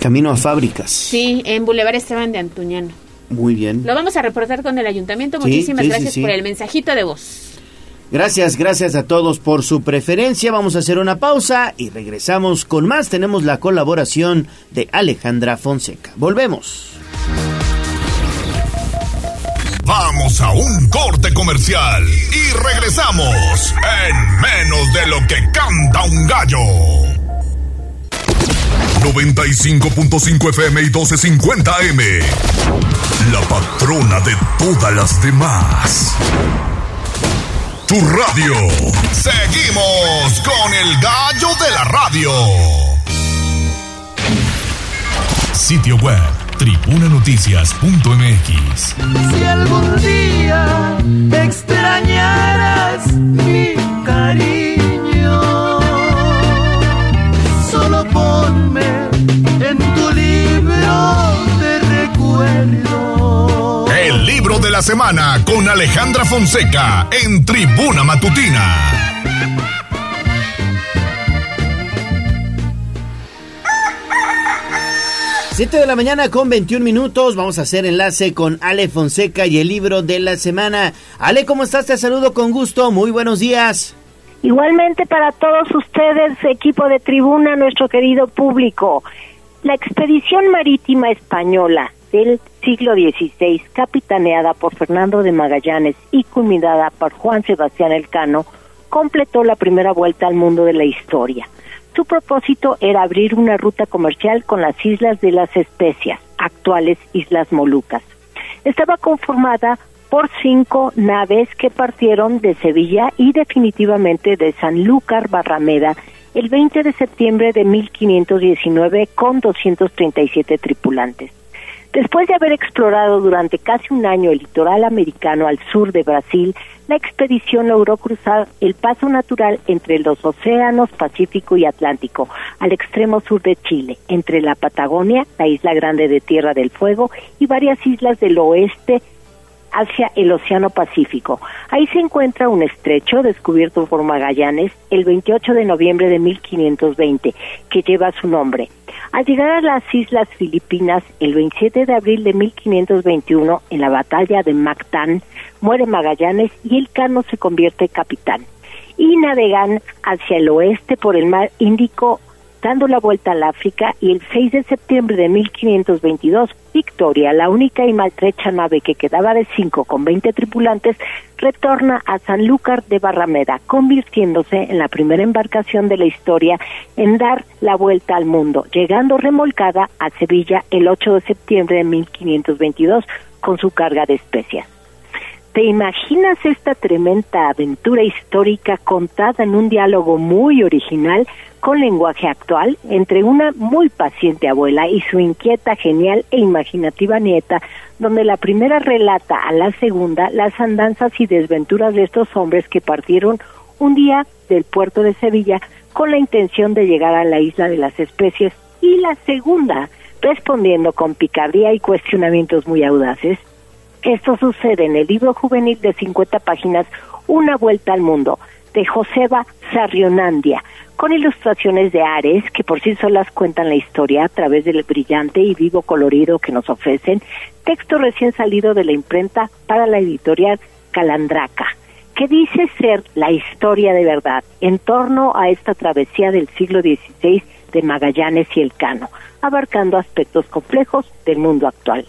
[SPEAKER 1] Camino a fábricas.
[SPEAKER 2] Sí, en Boulevard Esteban de Antuñano.
[SPEAKER 1] Muy bien.
[SPEAKER 2] Lo vamos a reportar con el ayuntamiento. Muchísimas
[SPEAKER 1] sí, sí,
[SPEAKER 2] gracias
[SPEAKER 1] sí.
[SPEAKER 2] por el mensajito de voz.
[SPEAKER 1] Gracias, gracias a todos por su preferencia. Vamos a hacer una pausa y regresamos con más. Tenemos la colaboración de Alejandra Fonseca. Volvemos.
[SPEAKER 13] Vamos a un corte comercial y regresamos en menos de lo que canta un gallo. 95.5 FM y 1250 M. La patrona de todas las demás. Tu radio. Seguimos con el gallo de la radio. Sitio web tribunanoticias.mx.
[SPEAKER 14] Si algún día extrañaras mi cariño, solo ponme en tu libro de recuerdo.
[SPEAKER 13] El libro de la semana con Alejandra Fonseca en Tribuna Matutina.
[SPEAKER 1] 7 de la mañana con 21 minutos. Vamos a hacer enlace con Ale Fonseca y el libro de la semana. Ale, ¿cómo estás? Te saludo con gusto. Muy buenos días.
[SPEAKER 30] Igualmente para todos ustedes, equipo de tribuna, nuestro querido público. La expedición marítima española del siglo XVI, capitaneada por Fernando de Magallanes y culminada por Juan Sebastián Elcano, completó la primera vuelta al mundo de la historia. Su propósito era abrir una ruta comercial con las islas de las especias, actuales Islas Molucas. Estaba conformada por cinco naves que partieron de Sevilla y definitivamente de Sanlúcar Barrameda el 20 de septiembre de 1519 con 237 tripulantes. Después de haber explorado durante casi un año el litoral americano al sur de Brasil, la expedición logró cruzar el paso natural entre los océanos Pacífico y Atlántico, al extremo sur de Chile, entre la Patagonia, la isla grande de Tierra del Fuego y varias islas del oeste hacia el Océano Pacífico. Ahí se encuentra un estrecho descubierto por Magallanes el 28 de noviembre de 1520, que lleva su nombre. Al llegar a las Islas Filipinas el 27 de abril de 1521, en la batalla de Mactán, muere Magallanes y el Cano se convierte en capitán. Y navegan hacia el oeste por el mar Índico dando la vuelta al África y el 6 de septiembre de 1522, Victoria, la única y maltrecha nave que quedaba de 5 con 20 tripulantes, retorna a Sanlúcar de Barrameda, convirtiéndose en la primera embarcación de la historia en dar la vuelta al mundo, llegando remolcada a Sevilla el 8 de septiembre de 1522 con su carga de especias. ¿Te imaginas esta tremenda aventura histórica contada en un diálogo muy original con lenguaje actual entre una muy paciente abuela y su inquieta, genial e imaginativa nieta, donde la primera relata a la segunda las andanzas y desventuras de estos hombres que partieron un día del puerto de Sevilla con la intención de llegar a la isla de las especies y la segunda respondiendo con picardía y cuestionamientos muy audaces esto sucede en el libro juvenil de 50 páginas Una vuelta al mundo de Joseba Sarrionandia, con ilustraciones de Ares que por sí solas cuentan la historia a través del brillante y vivo colorido que nos ofrecen, texto recién salido de la imprenta para la editorial Calandraca, que dice ser la historia de verdad en torno a esta travesía del siglo XVI de Magallanes y Elcano, abarcando aspectos complejos del mundo actual.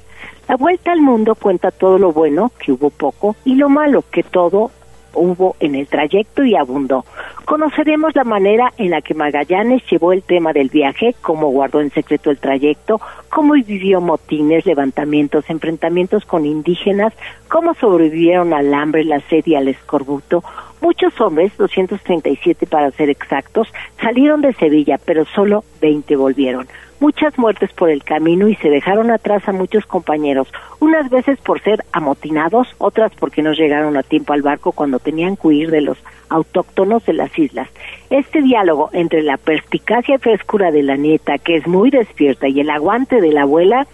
[SPEAKER 30] La vuelta al mundo cuenta todo lo bueno, que hubo poco, y lo malo, que todo hubo en el trayecto y abundó. Conoceremos la manera en la que Magallanes llevó el tema del viaje, cómo guardó en secreto el trayecto, cómo vivió motines, levantamientos, enfrentamientos con indígenas, cómo sobrevivieron al hambre, la sed y al escorbuto. Muchos hombres, 237 para ser exactos, salieron de Sevilla, pero solo 20 volvieron muchas muertes por el camino y se dejaron atrás a muchos compañeros, unas veces por ser amotinados, otras porque no llegaron a tiempo al barco cuando tenían que huir de los autóctonos de las islas. Este diálogo entre la perspicacia y frescura de la nieta, que es muy despierta, y el aguante de la abuela,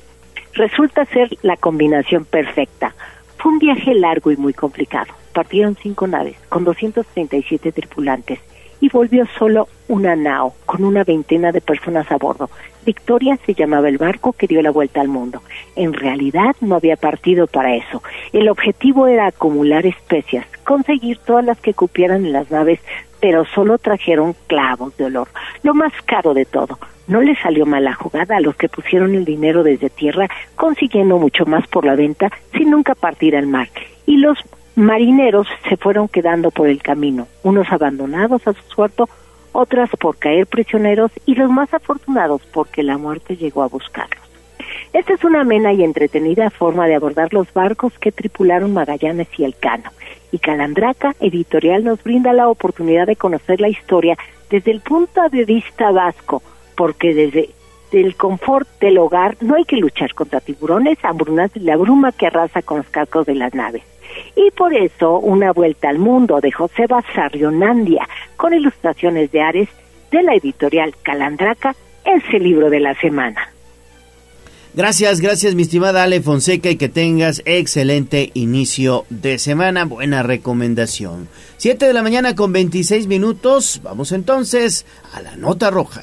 [SPEAKER 30] resulta ser la combinación perfecta. Fue un viaje largo y muy complicado. Partieron cinco naves con 237 tripulantes y volvió solo una nao con una veintena de personas a bordo. Victoria se llamaba el barco que dio la vuelta al mundo. En realidad no había partido para eso. El objetivo era acumular especias, conseguir todas las que cupieran en las naves, pero solo trajeron clavos de olor. Lo más caro de todo. No les salió mala jugada a los que pusieron el dinero desde tierra, consiguiendo mucho más por la venta sin nunca partir al mar. Y los marineros se fueron quedando por el camino, unos abandonados a su suerte, otras por caer prisioneros y los más afortunados porque la muerte llegó a buscarlos. Esta es una amena y entretenida forma de abordar los barcos que tripularon Magallanes y Elcano. Y Calandraca Editorial nos brinda la oportunidad de conocer la historia desde el punto de vista vasco, porque desde el confort del hogar no hay que luchar contra tiburones, hambrunas y la bruma que arrasa con los cascos de las naves. Y por eso, Una Vuelta al Mundo de José Basarrionandia, con ilustraciones de Ares, de la editorial Calandraca, es el libro de la semana.
[SPEAKER 1] Gracias, gracias mi estimada Ale Fonseca y que tengas excelente inicio de semana. Buena recomendación. Siete de la mañana con 26 minutos. Vamos entonces a la nota roja.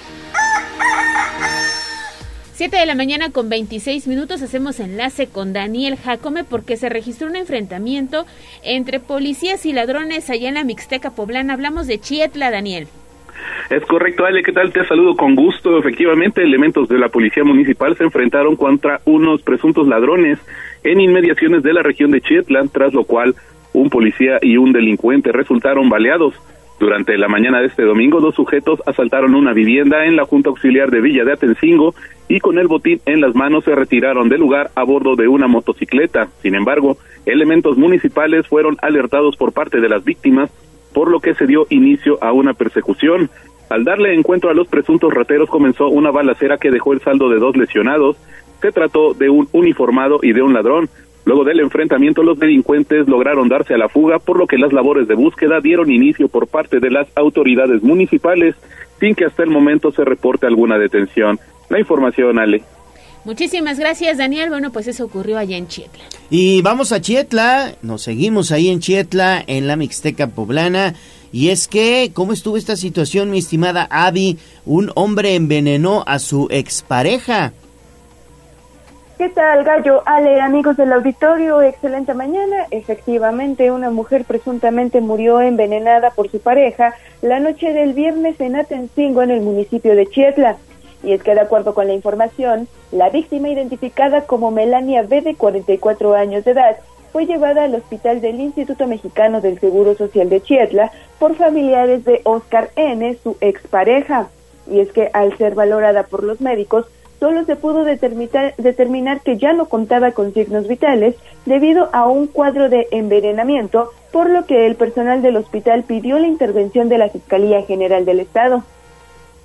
[SPEAKER 2] 7 de la mañana con 26 minutos hacemos enlace con Daniel Jacome porque se registró un enfrentamiento entre policías y ladrones allá en la Mixteca Poblana. Hablamos de Chietla, Daniel.
[SPEAKER 31] Es correcto, Ale, ¿qué tal? Te saludo con gusto. Efectivamente, elementos de la Policía Municipal se enfrentaron contra unos presuntos ladrones en inmediaciones de la región de Chietla, tras lo cual un policía y un delincuente resultaron baleados. Durante la mañana de este domingo, dos sujetos asaltaron una vivienda en la Junta Auxiliar de Villa de Atencingo y con el botín en las manos se retiraron del lugar a bordo de una motocicleta. Sin embargo, elementos municipales fueron alertados por parte de las víctimas, por lo que se dio inicio a una persecución. Al darle encuentro a los presuntos rateros comenzó una balacera que dejó el saldo de dos lesionados. Se trató de un uniformado y de un ladrón. Luego del enfrentamiento, los delincuentes lograron darse a la fuga, por lo que las labores de búsqueda dieron inicio por parte de las autoridades municipales, sin que hasta el momento se reporte alguna detención. La información, Ale.
[SPEAKER 2] Muchísimas gracias, Daniel. Bueno, pues eso ocurrió allá en Chietla.
[SPEAKER 1] Y vamos a Chietla, nos seguimos ahí en Chietla, en la Mixteca Poblana. Y es que, ¿cómo estuvo esta situación, mi estimada Abby? Un hombre envenenó a su expareja.
[SPEAKER 16] ¿Qué tal, Gallo? Ale, amigos del auditorio, excelente mañana. Efectivamente, una mujer presuntamente murió envenenada por su pareja la noche del viernes en Atencingo, en el municipio de Chietla. Y es que, de acuerdo con la información, la víctima identificada como Melania B, de 44 años de edad, fue llevada al hospital del Instituto Mexicano del Seguro Social de Chietla por familiares de Oscar N., su expareja. Y es que, al ser valorada por los médicos, solo se pudo determinar, que ya no contaba con signos vitales debido a un cuadro de envenenamiento, por lo que el personal del hospital pidió la intervención de la Fiscalía General del Estado.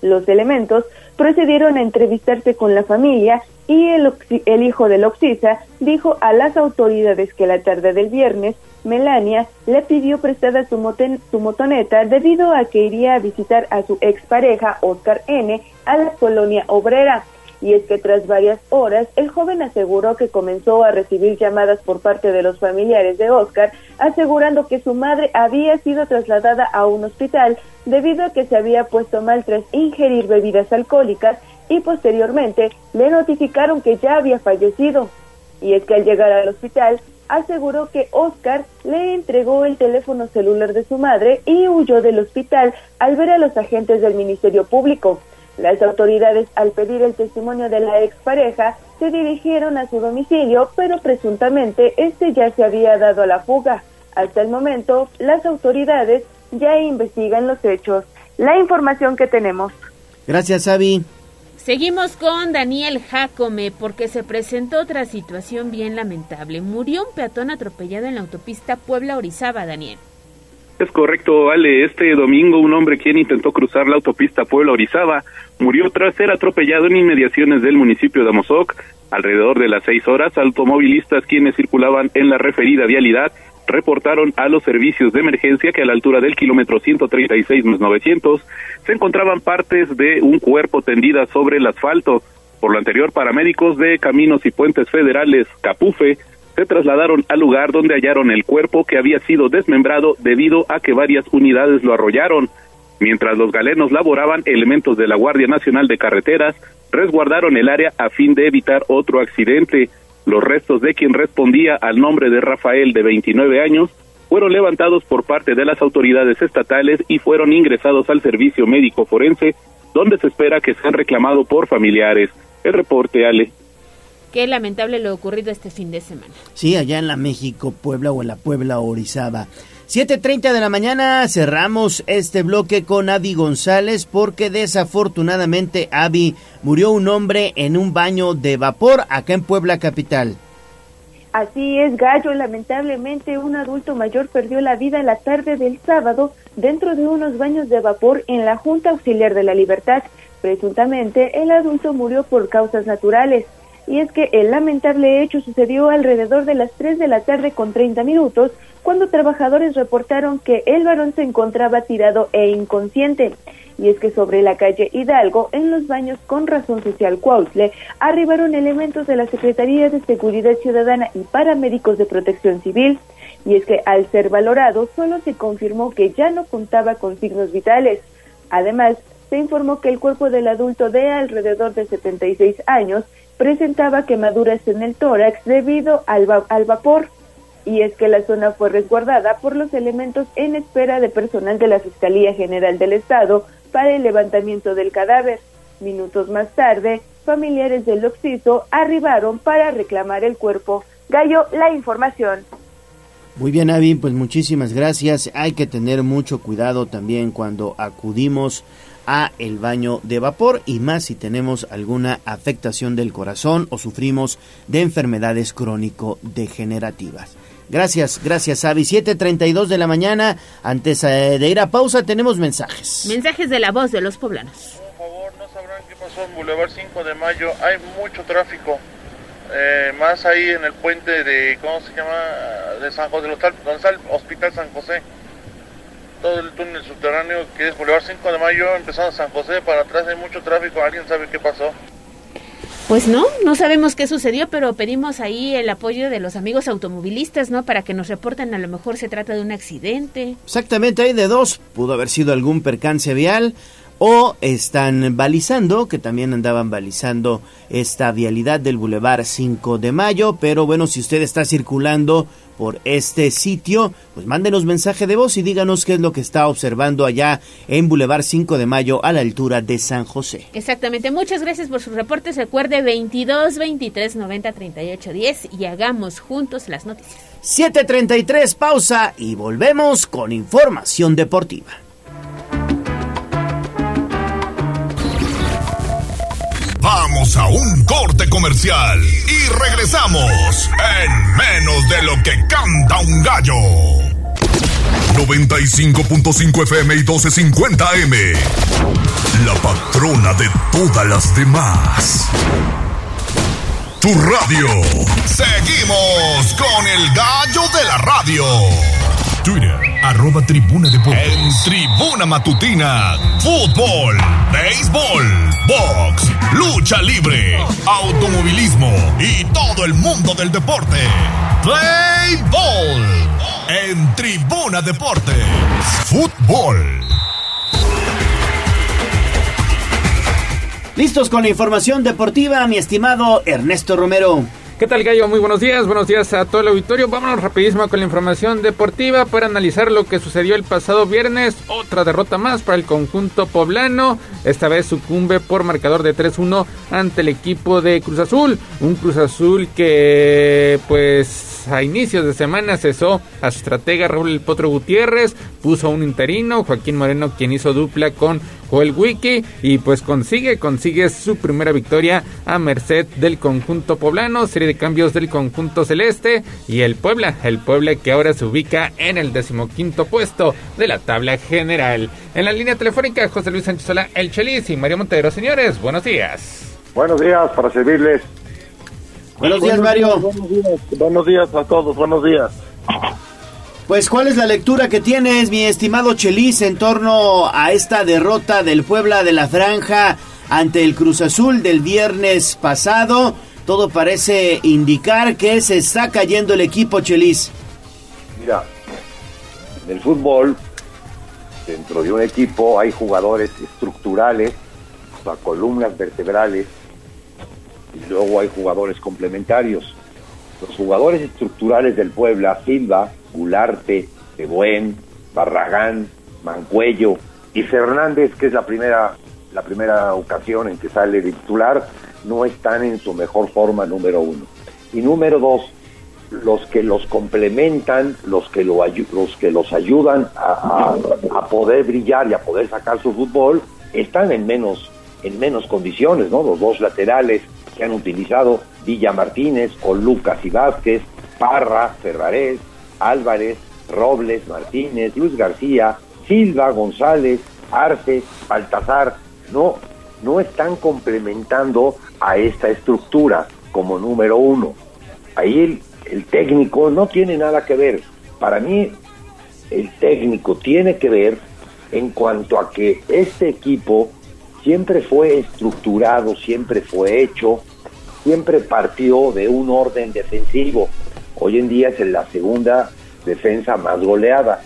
[SPEAKER 16] Los elementos procedieron a entrevistarse con la familia y el, el hijo del Oxisa dijo a las autoridades que la tarde del viernes Melania le pidió prestada su, su motoneta debido a que iría a visitar a su expareja Oscar N. a la colonia obrera Y es que tras varias horas, el joven aseguró que comenzó a recibir llamadas por parte de los familiares de Oscar, asegurando que su madre había sido trasladada a un hospital debido a que se había puesto mal tras ingerir bebidas alcohólicas y posteriormente le notificaron que ya había fallecido. Y es que al llegar al hospital, aseguró que Oscar le entregó el teléfono celular de su madre y huyó del hospital al ver a los agentes del Ministerio Público. Las autoridades, al pedir el testimonio de la expareja, se dirigieron a su domicilio, pero presuntamente este ya se había dado a la fuga. Hasta el momento, las autoridades ya investigan los hechos. La información que tenemos.
[SPEAKER 1] Gracias, Avi.
[SPEAKER 2] Seguimos con Daniel Jacome porque se presentó otra situación bien lamentable. Murió un peatón atropellado en la autopista Puebla-Orizaba, Daniel.
[SPEAKER 31] Es correcto, Ale. Este domingo un hombre quien intentó cruzar la autopista Puebla-Orizaba murió tras ser atropellado en inmediaciones del municipio de Amozoc. Alrededor de las seis horas, automovilistas quienes circulaban en la referida vialidad reportaron a los servicios de emergencia que a la altura del kilómetro 136 más 900 se encontraban partes de un cuerpo tendida sobre el asfalto. Por lo anterior, paramédicos de Caminos y Puentes Federales, Capufe, se trasladaron al lugar donde hallaron el cuerpo que había sido desmembrado debido a que varias unidades lo arrollaron. Mientras los galenos laboraban, elementos de la Guardia Nacional de Carreteras resguardaron el área a fin de evitar otro accidente. Los restos de quien respondía al nombre de Rafael, de 29 años, fueron levantados por parte de las autoridades estatales y fueron ingresados al servicio médico forense, donde se espera que sean reclamados por familiares. El reporte, Ale.
[SPEAKER 2] Qué lamentable lo ocurrido este fin de semana.
[SPEAKER 1] Sí, allá en la México, Puebla o en la Puebla Orizaba. 7.30 de la mañana cerramos este bloque con Avi González porque desafortunadamente Avi murió un hombre en un baño de vapor acá en Puebla Capital.
[SPEAKER 16] Así es, Gallo. Lamentablemente, un adulto mayor perdió la vida la tarde del sábado dentro de unos baños de vapor en la Junta Auxiliar de la Libertad. Presuntamente, el adulto murió por causas naturales. Y es que el lamentable hecho sucedió alrededor de las 3 de la tarde con 30 minutos cuando trabajadores reportaron que el varón se encontraba tirado e inconsciente. Y es que sobre la calle Hidalgo, en los baños con razón social Cuautle, arribaron elementos de la Secretaría de Seguridad Ciudadana y paramédicos de protección civil. Y es que al ser valorado, solo se confirmó que ya no contaba con signos vitales. Además, se informó que el cuerpo del adulto de alrededor de 76 años presentaba quemaduras en el tórax debido al, al vapor y es que la zona fue resguardada por los elementos en espera de personal de la Fiscalía General del Estado para el levantamiento del cadáver. Minutos más tarde, familiares del occiso arribaron para reclamar el cuerpo. Gallo, la información.
[SPEAKER 1] Muy bien, Avi, pues muchísimas gracias. Hay que tener mucho cuidado también cuando acudimos a el baño de vapor y más si tenemos alguna afectación del corazón o sufrimos de enfermedades crónico-degenerativas. Gracias, gracias, Avi. 7.32 de la mañana. Antes eh, de ir a pausa, tenemos mensajes.
[SPEAKER 2] Mensajes de la voz de los poblanos.
[SPEAKER 32] Por favor, no sabrán qué pasó en Boulevard 5 de Mayo. Hay mucho tráfico. Eh, más ahí en el puente de, ¿cómo se llama? De San José, donde está el Hospital San José. Todo el túnel subterráneo que es Boulevard 5 de Mayo, empezando San José para atrás, hay mucho tráfico. ¿Alguien sabe qué pasó?
[SPEAKER 2] Pues no, no sabemos qué sucedió, pero pedimos ahí el apoyo de los amigos automovilistas, ¿no? Para que nos reporten, a lo mejor se trata de un accidente.
[SPEAKER 1] Exactamente, hay de dos. Pudo haber sido algún percance vial o están balizando, que también andaban balizando esta vialidad del Boulevard 5 de Mayo, pero bueno, si usted está circulando por este sitio, pues mándenos mensaje de voz y díganos qué es lo que está observando allá en Boulevard 5 de Mayo a la altura de San José.
[SPEAKER 2] Exactamente, muchas gracias por sus reportes. Recuerde 22 23 90 38 10 y hagamos juntos las noticias.
[SPEAKER 1] 7:33 pausa y volvemos con información deportiva.
[SPEAKER 13] Vamos a un corte comercial y regresamos en menos de lo que canta un gallo. 95.5 FM y 1250 M. La patrona de todas las demás. Tu radio. Seguimos con el gallo de la radio. Twitter, arroba Tribuna Deportes. En Tribuna Matutina, fútbol, béisbol, box, lucha libre, automovilismo y todo el mundo del deporte. Play Ball. En Tribuna Deportes, fútbol.
[SPEAKER 1] Listos con la información deportiva, mi estimado Ernesto Romero.
[SPEAKER 33] ¿Qué tal Gallo? Muy buenos días, buenos días a todo el auditorio. Vámonos rapidísimo con la información deportiva para analizar lo que sucedió el pasado viernes. Otra derrota más para el conjunto poblano. Esta vez sucumbe por marcador de 3-1 ante el equipo de Cruz Azul. Un Cruz Azul que pues a inicios de semana cesó a su estratega Raúl El Potro Gutiérrez, puso un interino, Joaquín Moreno quien hizo dupla con Joel Wiki y pues consigue, consigue su primera victoria a merced del conjunto poblano, serie de cambios del conjunto celeste y el Puebla, el Puebla que ahora se ubica en el decimoquinto puesto de la tabla general. En la línea telefónica José Luis Sánchez Sola, El Chelis y Mario Montero. Señores, buenos días.
[SPEAKER 34] Buenos días, para servirles.
[SPEAKER 1] Buenos días, Mario.
[SPEAKER 34] Buenos días, buenos días a todos, buenos días.
[SPEAKER 1] Pues, ¿cuál es la lectura que tienes, mi estimado Chelis, en torno a esta derrota del Puebla de la Franja ante el Cruz Azul del viernes pasado? Todo parece indicar que se está cayendo el equipo, Chelis.
[SPEAKER 34] Mira, en el fútbol, dentro de un equipo hay jugadores estructurales, o sea, columnas vertebrales, y luego hay jugadores complementarios. Los jugadores estructurales del Puebla, Silva, Gularte, De Buen, Barragán, Mancuello y Fernández, que es la primera, la primera ocasión en que sale de titular, no están en su mejor forma, número uno. Y número dos, los que los complementan, los que, lo, los, que los ayudan a, a, a, poder brillar y a poder sacar su fútbol, están en menos, en menos condiciones, ¿no? Los dos laterales que han utilizado, Villa Martínez, con Lucas y Vázquez, Parra, Ferrarés, Álvarez, Robles, Martínez, Luis García, Silva, González, Arce, Baltazar, no, no están complementando a esta estructura como número uno. Ahí el, técnico no tiene nada que ver. Para mí, el técnico tiene que ver en cuanto a que este equipo siempre fue estructurado, siempre fue hecho, siempre partió de un orden defensivo. Hoy en día es la segunda defensa más goleada.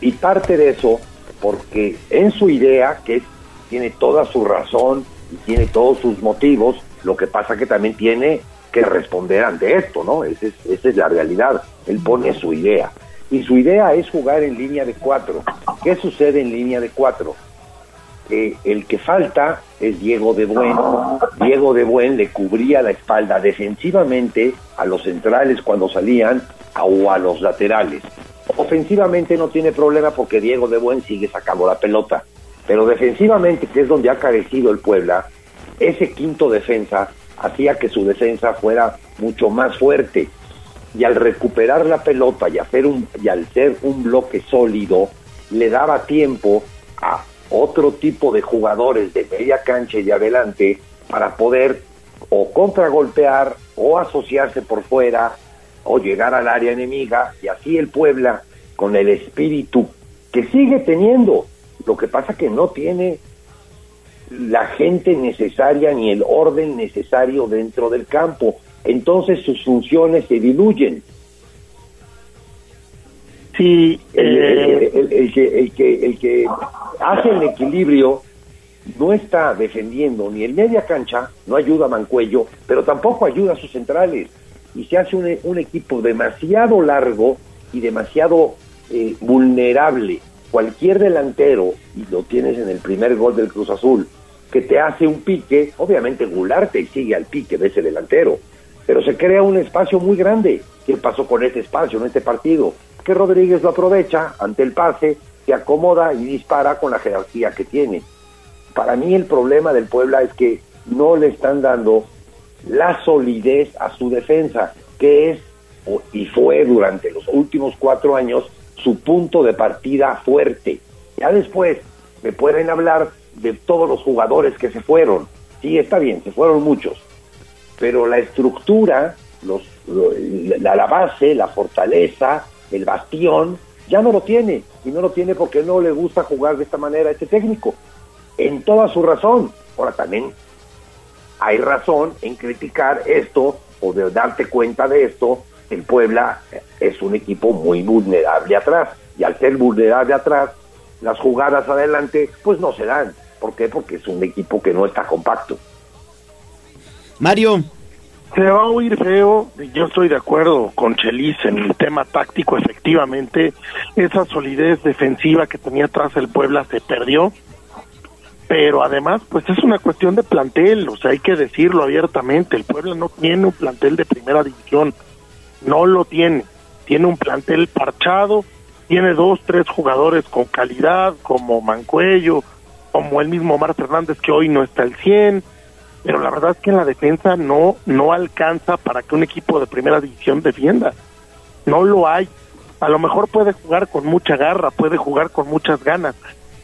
[SPEAKER 34] Y parte de eso porque en su idea, que tiene toda su razón y tiene todos sus motivos, lo que pasa que también tiene que responder ante esto, ¿no? Esa es, esa es la realidad. Él pone su idea. Y su idea es jugar en línea de cuatro. ¿Qué sucede en línea de cuatro? Eh, el que falta es Diego de Buen. Diego de Buen le cubría la espalda defensivamente a los centrales cuando salían o a los laterales. Ofensivamente no tiene problema porque Diego de Buen sigue sacando la pelota. Pero defensivamente, que es donde ha carecido el Puebla, ese quinto defensa hacía que su defensa fuera mucho más fuerte. Y al recuperar la pelota y, hacer un, y al ser un bloque sólido, le daba tiempo a otro tipo de jugadores de media cancha y de adelante para poder o contragolpear o asociarse por fuera o llegar al área enemiga y así el Puebla con el espíritu que sigue teniendo lo que pasa que no tiene la gente necesaria ni el orden necesario dentro del campo entonces sus funciones se diluyen
[SPEAKER 35] Sí,
[SPEAKER 34] el, el, el, el, que, el, que, el que hace el equilibrio no está defendiendo ni el media cancha, no ayuda a Mancuello, pero tampoco ayuda a sus centrales. Y se hace un, un equipo demasiado largo y demasiado eh, vulnerable. Cualquier delantero, y lo tienes en el primer gol del Cruz Azul, que te hace un pique, obviamente Gularte sigue al pique de ese delantero, pero se crea un espacio muy grande. ¿Qué pasó con este espacio en este partido? que Rodríguez lo aprovecha ante el pase, se acomoda y dispara con la jerarquía que tiene. Para mí el problema del Puebla es que no le están dando la solidez a su defensa, que es y fue durante los últimos cuatro años su punto de partida fuerte. Ya después me pueden hablar de todos los jugadores que se fueron. Sí, está bien, se fueron muchos. Pero la estructura, los, la, la base, la fortaleza, el bastión Ya no lo tiene, y no lo tiene porque no le gusta jugar de esta manera a este técnico, en toda su razón. Ahora también hay razón en criticar esto o de darte cuenta de esto. El Puebla es un equipo muy vulnerable atrás, y al ser vulnerable atrás, las jugadas adelante pues no se dan. ¿Por qué? Porque es un equipo que no está compacto.
[SPEAKER 1] Mario.
[SPEAKER 35] Se va a oír feo, yo estoy de acuerdo con Chelis en el tema táctico, efectivamente, esa solidez defensiva que tenía atrás el Puebla se perdió, pero además pues es una cuestión de plantel, o sea, hay que decirlo abiertamente, el Puebla no tiene un plantel de primera división, no lo tiene, tiene un plantel parchado, tiene dos, tres jugadores con calidad, como Mancuello, como el mismo Omar Fernández que hoy no está al 100, pero la verdad es que en la defensa no, no alcanza para que un equipo de primera división defienda. No lo hay. A lo mejor puede jugar con mucha garra, puede jugar con muchas ganas,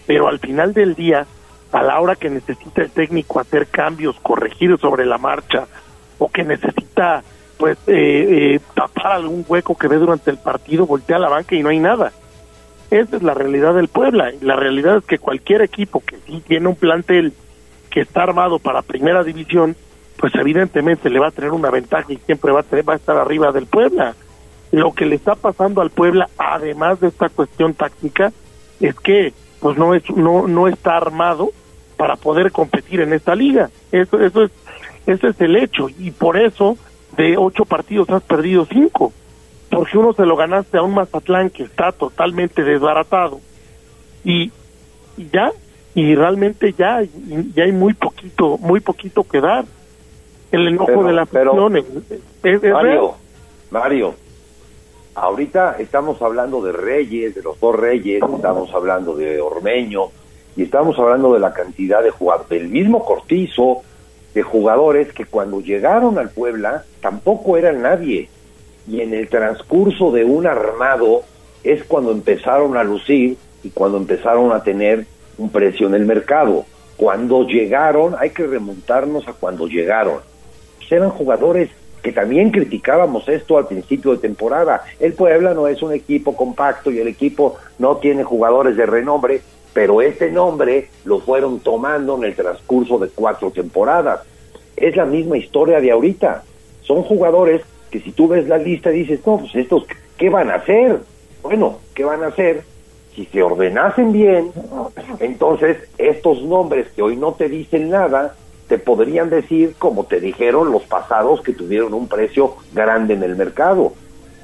[SPEAKER 35] pero al final del día, a la hora que necesita el técnico hacer cambios, corregir sobre la marcha, o que necesita pues eh, eh, tapar algún hueco que ve durante el partido, voltea la banca y no hay nada. Esa es la realidad del Puebla. La realidad es que cualquier equipo que sí tiene un plantel que está armado para primera división, pues evidentemente le va a tener una ventaja y siempre va a, tener, va a estar arriba del Puebla. Lo que le está pasando al Puebla, además de esta cuestión táctica, es que pues no es no no está armado para poder competir en esta liga. Eso eso es ese es el hecho y por eso de ocho partidos has perdido cinco, porque uno se lo ganaste a un Mazatlán que está totalmente desbaratado y, y ya y realmente ya, ya hay muy poquito, muy poquito que dar. El enojo de la afición
[SPEAKER 34] Mario, Mario, ahorita estamos hablando de Reyes, de los dos Reyes, estamos hablando de Ormeño y estamos hablando de la cantidad de jugadores, del mismo Cortizo, de jugadores que cuando llegaron al Puebla tampoco eran nadie y en el transcurso de un armado es cuando empezaron a lucir y cuando empezaron a tener un precio en el mercado. Cuando llegaron, hay que remontarnos a cuando llegaron. Pues eran jugadores que también criticábamos esto al principio de temporada. El Puebla no es un equipo compacto y el equipo no tiene jugadores de renombre, pero este nombre lo fueron tomando en el transcurso de cuatro temporadas. Es la misma historia de ahorita. Son jugadores que si tú ves la lista dices, no, pues estos, ¿qué van a hacer? Bueno, ¿qué van a hacer? si se ordenasen bien, entonces estos nombres que hoy no te dicen nada, te podrían decir como te dijeron los pasados que tuvieron un precio grande en el mercado.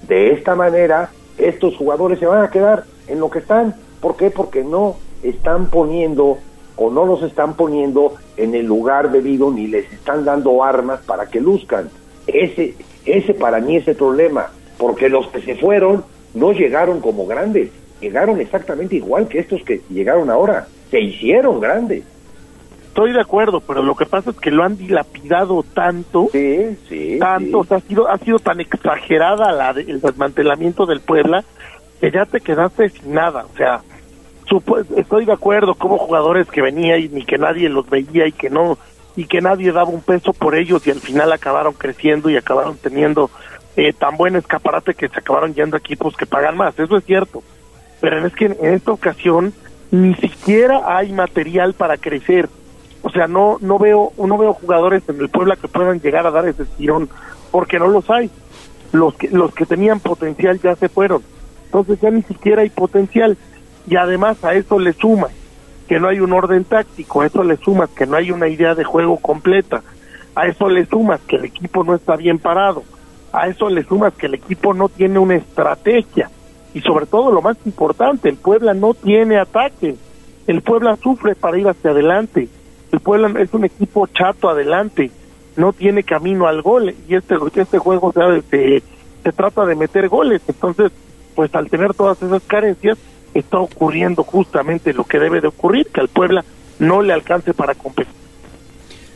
[SPEAKER 34] De esta manera, estos jugadores se van a quedar en lo que están. ¿Por qué? Porque no están poniendo o no los están poniendo en el lugar debido ni les están dando armas para que luzcan. Ese, ese para mí es el problema, porque los que se fueron no llegaron como grandes, llegaron exactamente igual que estos que llegaron ahora, se hicieron grandes.
[SPEAKER 35] Estoy de acuerdo, pero lo que pasa es que lo han dilapidado tanto,
[SPEAKER 34] sí, sí,
[SPEAKER 35] tanto, O sea, ha sido, ha sido tan exagerada la, el desmantelamiento del Puebla que ya te quedaste sin nada, o sea, estoy de acuerdo como jugadores que venían y ni que nadie los veía y que no y que nadie daba un peso por ellos y al final acabaron creciendo y acabaron teniendo eh, tan buen escaparate que se acabaron yendo a equipos que pagan más, eso es cierto pero es que en esta ocasión ni siquiera hay material para crecer. O sea, no no veo no veo jugadores en el Puebla que puedan llegar a dar ese tirón porque no los hay. Los que los que tenían potencial ya se fueron. Entonces ya ni siquiera hay potencial y además a eso le suma que no hay un orden táctico, a eso le sumas que no hay una idea de juego completa, a eso le sumas que el equipo no está bien parado, a eso le sumas que el equipo no tiene una estrategia y sobre todo lo más importante, el Puebla no tiene ataque, el Puebla sufre para ir hacia adelante, el Puebla es un equipo chato adelante, no tiene camino al gol y este este juego se, se trata de meter goles, entonces pues al tener todas esas carencias está ocurriendo justamente lo que debe de ocurrir, que al Puebla no le alcance para competir.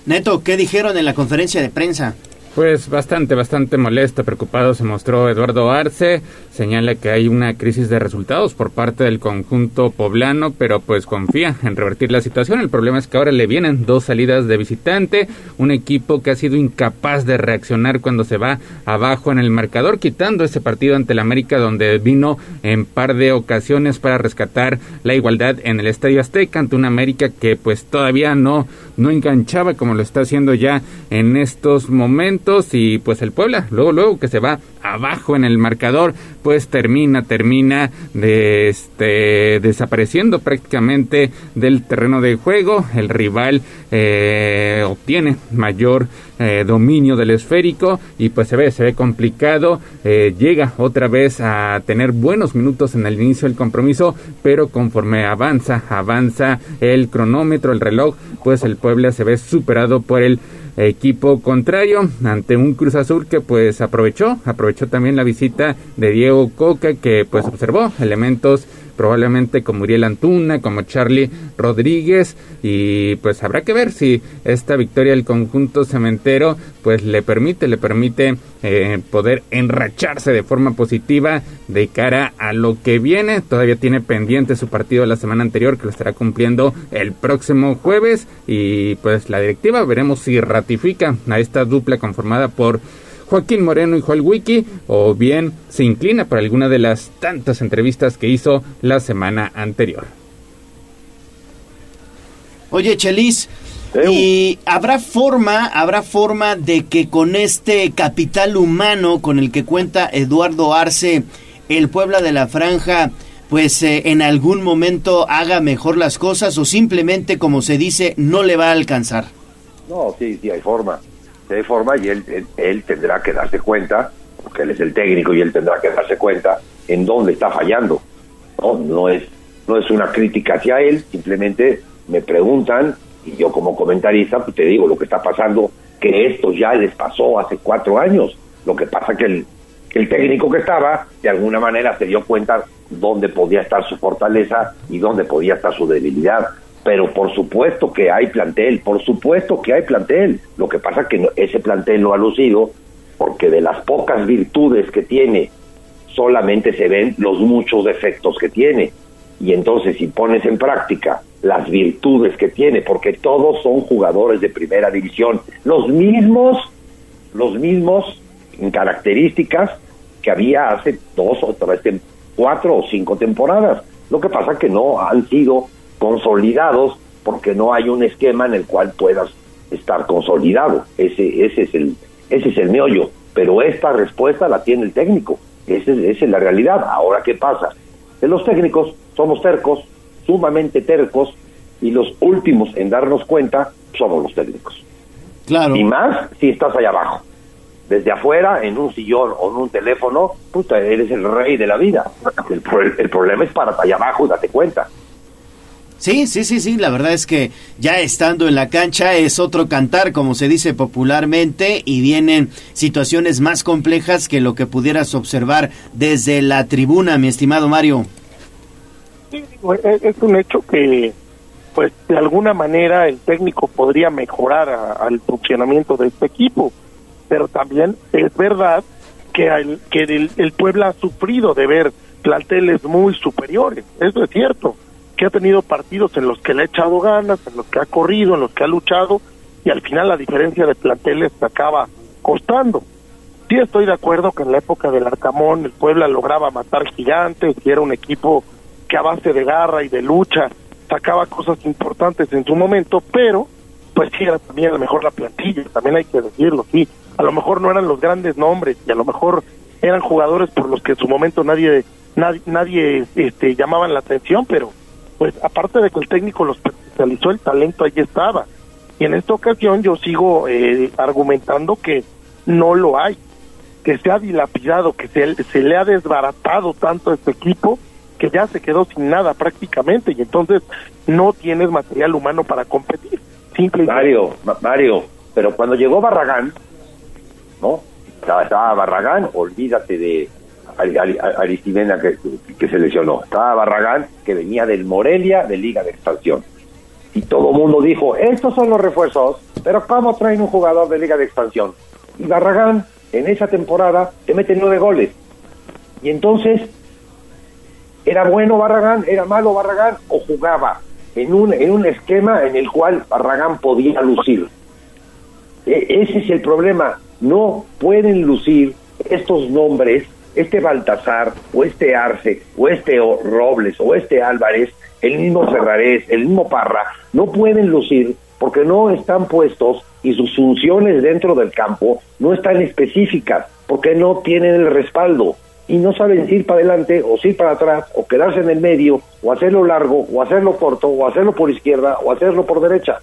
[SPEAKER 1] Neto, ¿qué dijeron en la conferencia de prensa?
[SPEAKER 33] Pues bastante, bastante molesto, preocupado se mostró Eduardo Arce. Señala que hay una crisis de resultados por parte del conjunto poblano, pero pues confía en revertir la situación. El problema es que ahora le vienen dos salidas de visitante, un equipo que ha sido incapaz de reaccionar cuando se va abajo en el marcador, quitando ese partido ante el América donde vino en par de ocasiones para rescatar la igualdad en el Estadio Azteca ante una América que pues todavía no, no enganchaba como lo está haciendo ya en estos momentos y pues el Puebla, luego, luego que se va abajo en el marcador, pues termina, termina este desapareciendo prácticamente del terreno de juego. El rival eh, obtiene mayor eh, dominio del esférico y pues se ve, se ve complicado. Eh, llega otra vez a tener buenos minutos en el inicio del compromiso, pero conforme avanza, avanza el cronómetro, el reloj, pues el Puebla se ve superado por el equipo contrario ante un Cruz Azul que pues aprovechó, aprovechó también la visita de Diego Coca que pues observó elementos probablemente como Uriel Antuna, como Charlie Rodríguez y pues habrá que ver si esta victoria del conjunto cementero pues le permite, le permite eh, poder enracharse de forma positiva de cara a lo que viene. Todavía tiene pendiente su partido de la semana anterior que lo estará cumpliendo el próximo jueves y pues la directiva veremos si ratifica a esta dupla conformada por Joaquín Moreno y Joel Wiki, o bien se inclina por alguna de las tantas entrevistas que hizo la semana anterior.
[SPEAKER 1] Oye, Chelis, ¿y habrá forma, habrá forma de que con este capital humano con el que cuenta Eduardo Arce, el Puebla de la Franja, pues eh, en algún momento haga mejor las cosas o simplemente, como se dice, no le va a alcanzar?
[SPEAKER 34] No, sí, sí hay forma de forma y él, él, tendrá que darse cuenta, porque él es el técnico y él tendrá que darse cuenta en dónde está fallando. No, no es no es una crítica hacia él, simplemente me preguntan y yo como comentarista pues te digo lo que está pasando, que esto ya les pasó hace cuatro años. Lo que pasa que el, que el técnico que estaba de alguna manera se dio cuenta dónde podía estar su fortaleza y dónde podía estar su debilidad pero por supuesto que hay plantel, por supuesto que hay plantel. Lo que pasa que ese plantel no ha lucido porque de las pocas virtudes que tiene solamente se ven los muchos defectos que tiene. Y entonces si pones en práctica las virtudes que tiene, porque todos son jugadores de primera división, los mismos, los mismos en características que había hace dos o tres, cuatro o cinco temporadas. Lo que pasa que no han sido consolidados porque no hay un esquema en el cual puedas estar consolidado. Ese, ese, es, el, ese es el meollo. Pero esta respuesta la tiene el técnico. Esa es, esa es la realidad. Ahora, ¿qué pasa? Que los técnicos somos tercos, sumamente tercos, y los últimos en darnos cuenta somos los técnicos.
[SPEAKER 1] Claro.
[SPEAKER 34] Y más si estás allá abajo. Desde afuera, en un sillón o en un teléfono, puta, eres el rey de la vida. El, el problema es para allá abajo, date cuenta.
[SPEAKER 1] Sí, sí, sí, sí, la verdad es que ya estando en la cancha es otro cantar, como se dice popularmente, y vienen situaciones más complejas que lo que pudieras observar desde la tribuna, mi estimado Mario.
[SPEAKER 35] Sí, es un hecho que, pues, de alguna manera el técnico podría mejorar al funcionamiento de este equipo, pero también es verdad que, el, que el, el ha sufrido de ver planteles muy superiores, eso es cierto que ha tenido partidos en los que le ha echado ganas, en los que ha corrido, en los que ha luchado, y al final la diferencia de planteles acaba costando. Sí estoy de acuerdo que en la época del Arcamón el Puebla lograba matar gigantes y era un equipo que a base de garra y de lucha sacaba cosas importantes en su momento, pero pues sí era también a lo mejor la plantilla, también hay que decirlo, sí, a lo mejor no eran los grandes nombres y a lo mejor eran jugadores por los que en su momento nadie nadie, nadie este, llamaban la atención, pero pues aparte de que el técnico los especializó, el talento ahí estaba. Y en esta ocasión yo sigo eh, argumentando que no lo hay, que se ha dilapidado, que se, se le ha desbaratado tanto a este equipo que ya se quedó sin nada prácticamente y entonces no tienes material humano para competir. Simplemente.
[SPEAKER 34] Mario, Mario, pero cuando llegó Barragán, ¿no? estaba Barragán, olvídate de, Aristimena que, se lesionó. Estaba Barragán, que venía del Morelia de Liga de Expansión. Y todo el mundo dijo, estos son los refuerzos, pero ¿cómo traen un jugador de Liga de Expansión? Y Barragán, en esa temporada, te mete nueve goles. Y entonces, ¿era bueno Barragán? ¿Era malo Barragán? ¿O jugaba en un, en un esquema en el cual Barragán podía lucir? E- ese es el problema. No pueden lucir estos nombres, este Baltasar, o este Arce, o este Robles, o este Álvarez, el mismo Ferrarés, el mismo Parra, no pueden lucir porque no están puestos y sus funciones dentro del campo no están específicas, porque no tienen el respaldo y no saben ir para adelante o ir para atrás o quedarse en el medio o hacerlo largo o hacerlo corto o hacerlo por izquierda o hacerlo por derecha.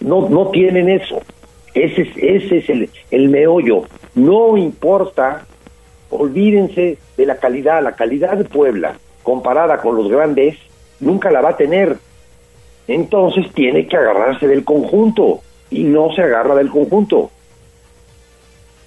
[SPEAKER 34] No, no tienen eso. Ese es, ese es el, el meollo. No importa, olvídense de la calidad. La calidad de Puebla, comparada con los grandes, nunca la va a tener. Entonces tiene que agarrarse del conjunto y no se agarra del conjunto.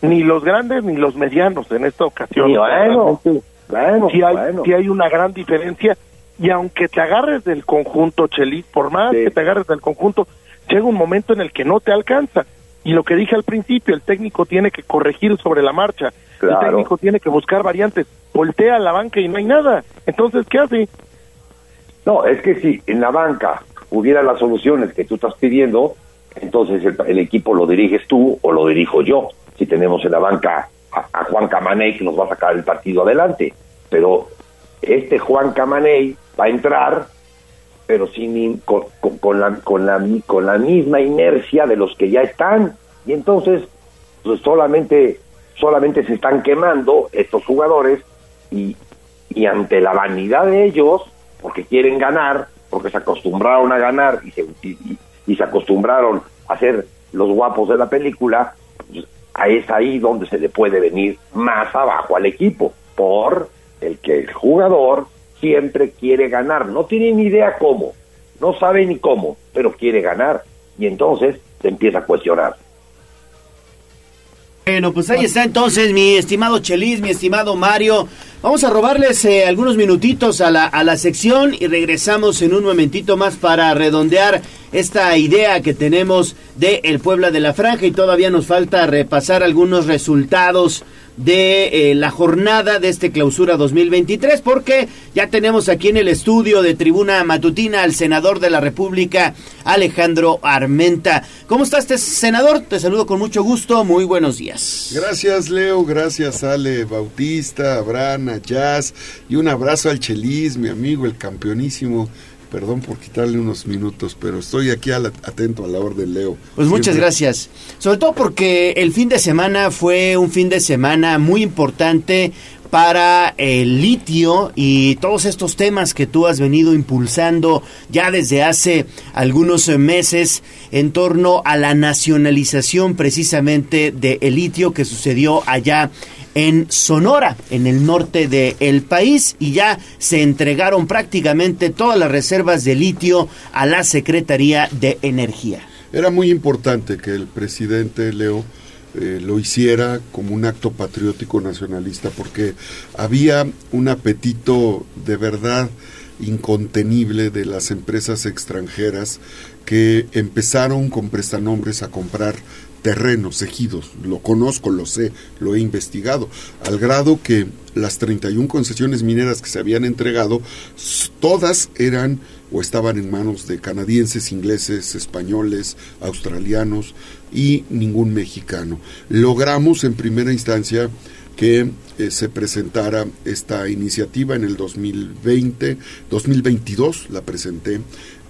[SPEAKER 35] Ni los grandes ni los medianos en esta ocasión.
[SPEAKER 34] Sí, bueno, bueno,
[SPEAKER 35] sí hay,
[SPEAKER 34] bueno.
[SPEAKER 35] sí hay una gran diferencia. Y aunque te agarres del conjunto, Chelis, por más que te agarres del conjunto, llega un momento en el que no te alcanza. Y lo que dije al principio, el técnico tiene que corregir sobre la marcha.
[SPEAKER 34] Claro.
[SPEAKER 35] El técnico tiene que buscar variantes. Voltea a la banca y no hay nada. Entonces, ¿qué hace?
[SPEAKER 34] No, es que si en la banca hubiera las soluciones que tú estás pidiendo, entonces el, el equipo lo diriges tú o lo dirijo yo. Si tenemos en la banca a, a Juan Camaney que nos va a sacar el partido adelante. Pero este Juan Camaney va a entrar, pero sin in- con, con- con la, con, la, con la misma inercia de los que ya están. Y entonces pues solamente, solamente se están quemando estos jugadores y, y ante la vanidad de ellos, porque quieren ganar, porque se acostumbraron a ganar y se, y, se acostumbraron a ser los guapos de la película, pues, es ahí donde se le puede venir más abajo al equipo, por el que el jugador siempre quiere ganar, no tiene ni idea cómo, no sabe ni cómo, pero quiere ganar, y entonces se empieza a cuestionar.
[SPEAKER 1] Bueno, pues ahí está entonces mi estimado Chelis, mi estimado Mario. Vamos a robarles eh, algunos minutitos a la, a la sección y regresamos en un momentito más para redondear esta idea que tenemos de el Puebla de la Franja y todavía nos falta repasar algunos resultados de eh, la jornada de este clausura 2023 porque ya tenemos aquí en el estudio de tribuna matutina al senador de la República Alejandro Armenta. ¿Cómo estás, te- senador? Te saludo con mucho gusto. Muy buenos días.
[SPEAKER 36] Gracias Leo, gracias Ale Bautista, Abraham, a Jazz y un abrazo al Chelis, mi amigo, el campeonísimo. Perdón por quitarle unos minutos, pero estoy aquí atento a la orden Leo.
[SPEAKER 1] Pues muchas
[SPEAKER 36] Siempre.
[SPEAKER 1] gracias. Sobre todo porque el fin de semana fue un fin de semana muy importante para el litio y todos estos temas que tú has venido impulsando ya desde hace algunos meses en torno a la nacionalización precisamente del litio que sucedió allá en Sonora, en el norte del país, y ya se entregaron prácticamente todas las reservas de litio a la Secretaría de Energía.
[SPEAKER 36] Era muy importante que el presidente Leo eh, lo hiciera como un acto patriótico nacionalista porque había un apetito de verdad incontenible de las empresas extranjeras que empezaron con prestanombres a comprar terrenos, ejidos, lo conozco, lo sé, lo he investigado, al grado que las 31 concesiones mineras que se habían entregado, todas eran o estaban en manos de canadienses, ingleses, españoles, australianos y ningún mexicano. Logramos en primera instancia que eh, se presentara esta iniciativa en el 2020, 2022 la presenté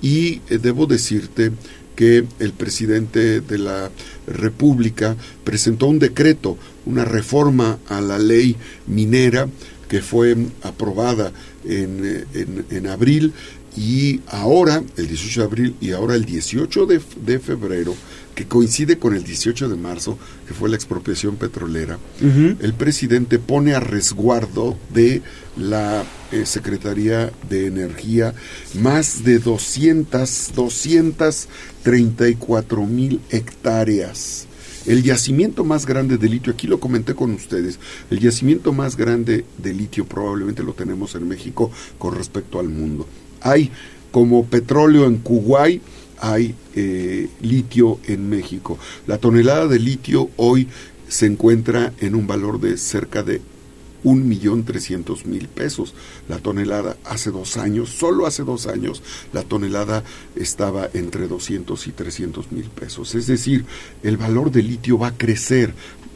[SPEAKER 36] y eh, debo decirte que el presidente de la República presentó un decreto, una reforma a la ley minera que fue aprobada en, en- en abril y ahora, el 18 de abril y ahora el 18 de, de febrero, que coincide con el 18 de marzo, que fue la expropiación petrolera, el presidente pone a resguardo de la eh, Secretaría de Energía más de 200, 234 mil hectáreas. El yacimiento más grande de litio, aquí lo comenté con ustedes, el yacimiento más grande de litio probablemente lo tenemos en México con respecto al mundo. Hay como petróleo en Kuwait, hay eh, litio en México. La tonelada de litio hoy se encuentra en un valor de cerca de un millón trescientos mil pesos la tonelada. Hace dos años, solo hace dos años, la tonelada estaba entre 200 y 300 mil pesos. Es decir, el valor del litio va a crecer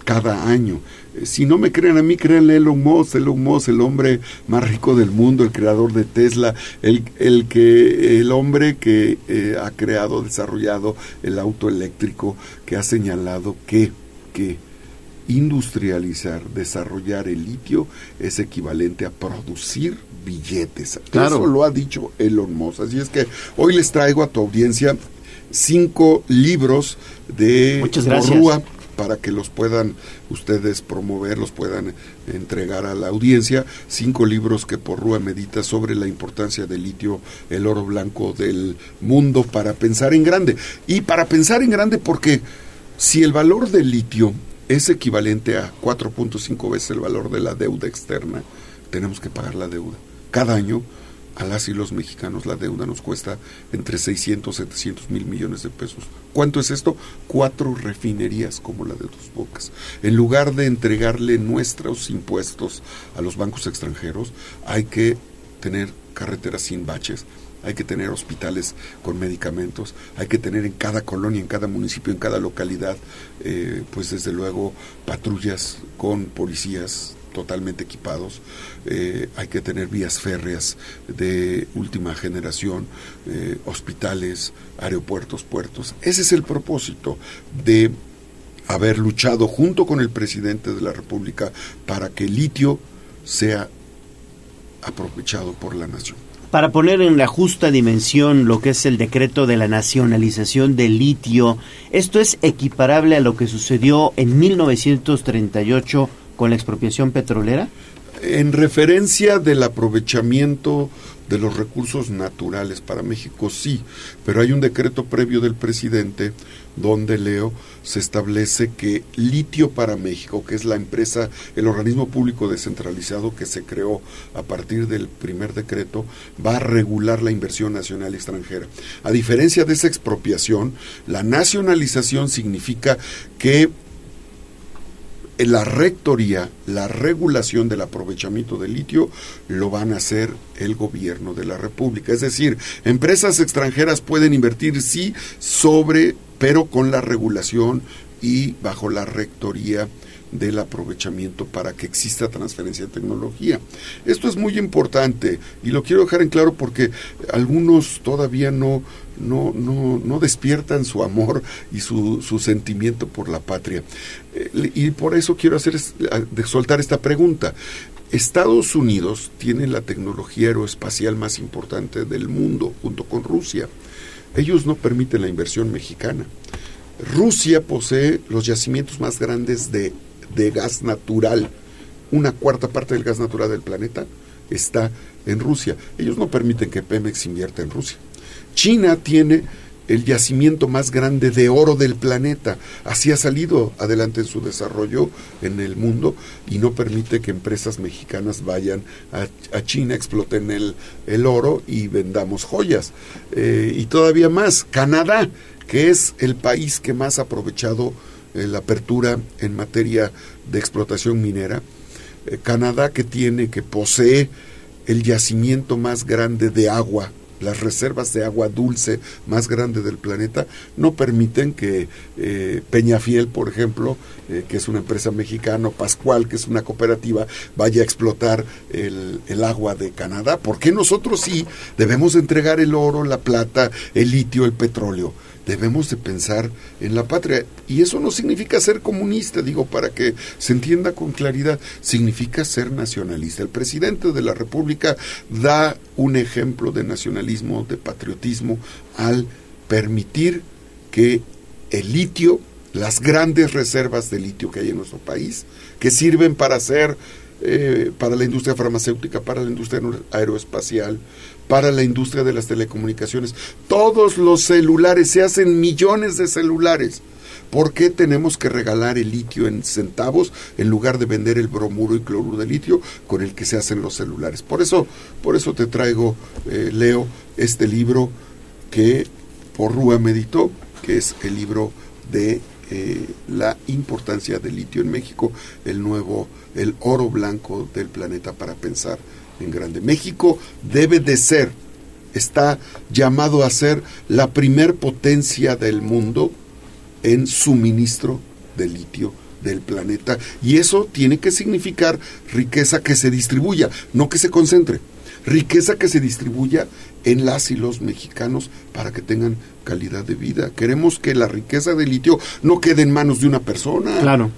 [SPEAKER 36] cada año. Eh, si no me creen a mí, créanle a Elon Musk, Elon Musk, el hombre más rico del mundo, el creador de Tesla, el, el que, el hombre que eh, ha creado, desarrollado el auto eléctrico, que ha señalado que, que industrializar, desarrollar el litio es equivalente a producir billetes.
[SPEAKER 1] Claro.
[SPEAKER 36] Eso lo ha dicho Elon Musk. Así es que hoy les traigo a tu audiencia cinco libros de. Porrúa para que los puedan ustedes promover, los puedan entregar a la audiencia. Cinco libros que Porrúa medita sobre la importancia del litio, el oro blanco del mundo para pensar en grande. Y para pensar en grande porque si el valor del litio es equivalente a 4.5 veces el valor de la deuda externa, tenemos que pagar la deuda. Cada año a las y los mexicanos la deuda nos cuesta entre 600 y 700 mil millones de pesos. ¿Cuánto es esto? Cuatro refinerías como la de Dos Bocas. En lugar de entregarle nuestros impuestos a los bancos extranjeros, hay que tener carreteras sin baches, hay que tener hospitales con medicamentos, hay que tener en cada colonia, en cada municipio, en cada localidad, eh, pues desde luego patrullas con policías totalmente equipados, eh, hay que tener vías férreas de última generación, eh, hospitales, aeropuertos, puertos. Ese es el propósito de haber luchado junto con el presidente de la República para que el litio sea aprovechado por la nación.
[SPEAKER 1] Para poner en la justa dimensión lo que es el decreto de la nacionalización del litio, esto es equiparable a lo que sucedió en 1938 con la expropiación petrolera?
[SPEAKER 36] En referencia del aprovechamiento de los recursos naturales para México, sí, pero hay un decreto previo del presidente donde, Leo, se establece que Litio para México, que es la empresa, el organismo público descentralizado que se creó a partir del primer decreto, va a regular la inversión nacional y extranjera. A diferencia de esa expropiación, la nacionalización significa que la rectoría, la regulación del aprovechamiento del litio lo van a hacer el gobierno de la República. Es decir, empresas extranjeras pueden invertir, sí, sobre, pero con la regulación y bajo la rectoría del aprovechamiento para que exista transferencia de tecnología. Esto es muy importante y lo quiero dejar en claro porque algunos todavía no, no, no, no despiertan su amor y su, su sentimiento por la patria. Eh, y por eso quiero hacer de soltar esta pregunta. Estados Unidos tiene la tecnología aeroespacial más importante del mundo, junto con Rusia. Ellos no permiten la inversión mexicana. Rusia posee los yacimientos más grandes de, de gas natural. Una cuarta parte del gas natural del planeta está en Rusia. Ellos no permiten que Pemex invierta en Rusia. China tiene el yacimiento más grande de oro del planeta. Así ha salido adelante en su desarrollo en el mundo y no permite que empresas mexicanas vayan a, a China, exploten el, el, oro y vendamos joyas. Eh, y todavía más, Canadá, que es el país que más ha aprovechado eh, la apertura en materia de explotación minera. Eh, Canadá que tiene, que posee el yacimiento más grande de agua las reservas de agua dulce más grandes del planeta no permiten que eh, Peñafiel, por ejemplo, eh, que es una empresa mexicana, Pascual, que es una cooperativa, vaya a explotar el, el, agua de Canadá. ¿Por qué nosotros sí debemos entregar el oro, la plata, el litio, el petróleo? Debemos de pensar en la patria. Y eso no significa ser comunista, digo, para que se entienda con claridad, significa ser nacionalista. El presidente de la República da un ejemplo de nacionalismo, de patriotismo, al permitir que el litio, las grandes reservas de litio que hay en nuestro país, que sirven para hacer eh, para la industria farmacéutica, para la industria aeroespacial, para la industria de las telecomunicaciones. Todos los celulares, se hacen millones de celulares. ¿Por qué tenemos que regalar el litio en centavos en lugar de vender el bromuro y cloruro de litio con el que se hacen los celulares? Por eso, por eso te traigo, eh, Leo, este libro que Porrúa meditó, que es el libro de eh, la importancia del litio en México, el nuevo, el oro blanco del planeta para pensar en grande. México debe de ser, está llamado a ser la primer potencia del mundo en suministro de litio del planeta y eso tiene que significar riqueza que se distribuya, no que se concentre, riqueza que se distribuya en las y los mexicanos para que tengan calidad de vida. Queremos que la riqueza de litio no quede en manos de una persona.
[SPEAKER 1] Claro.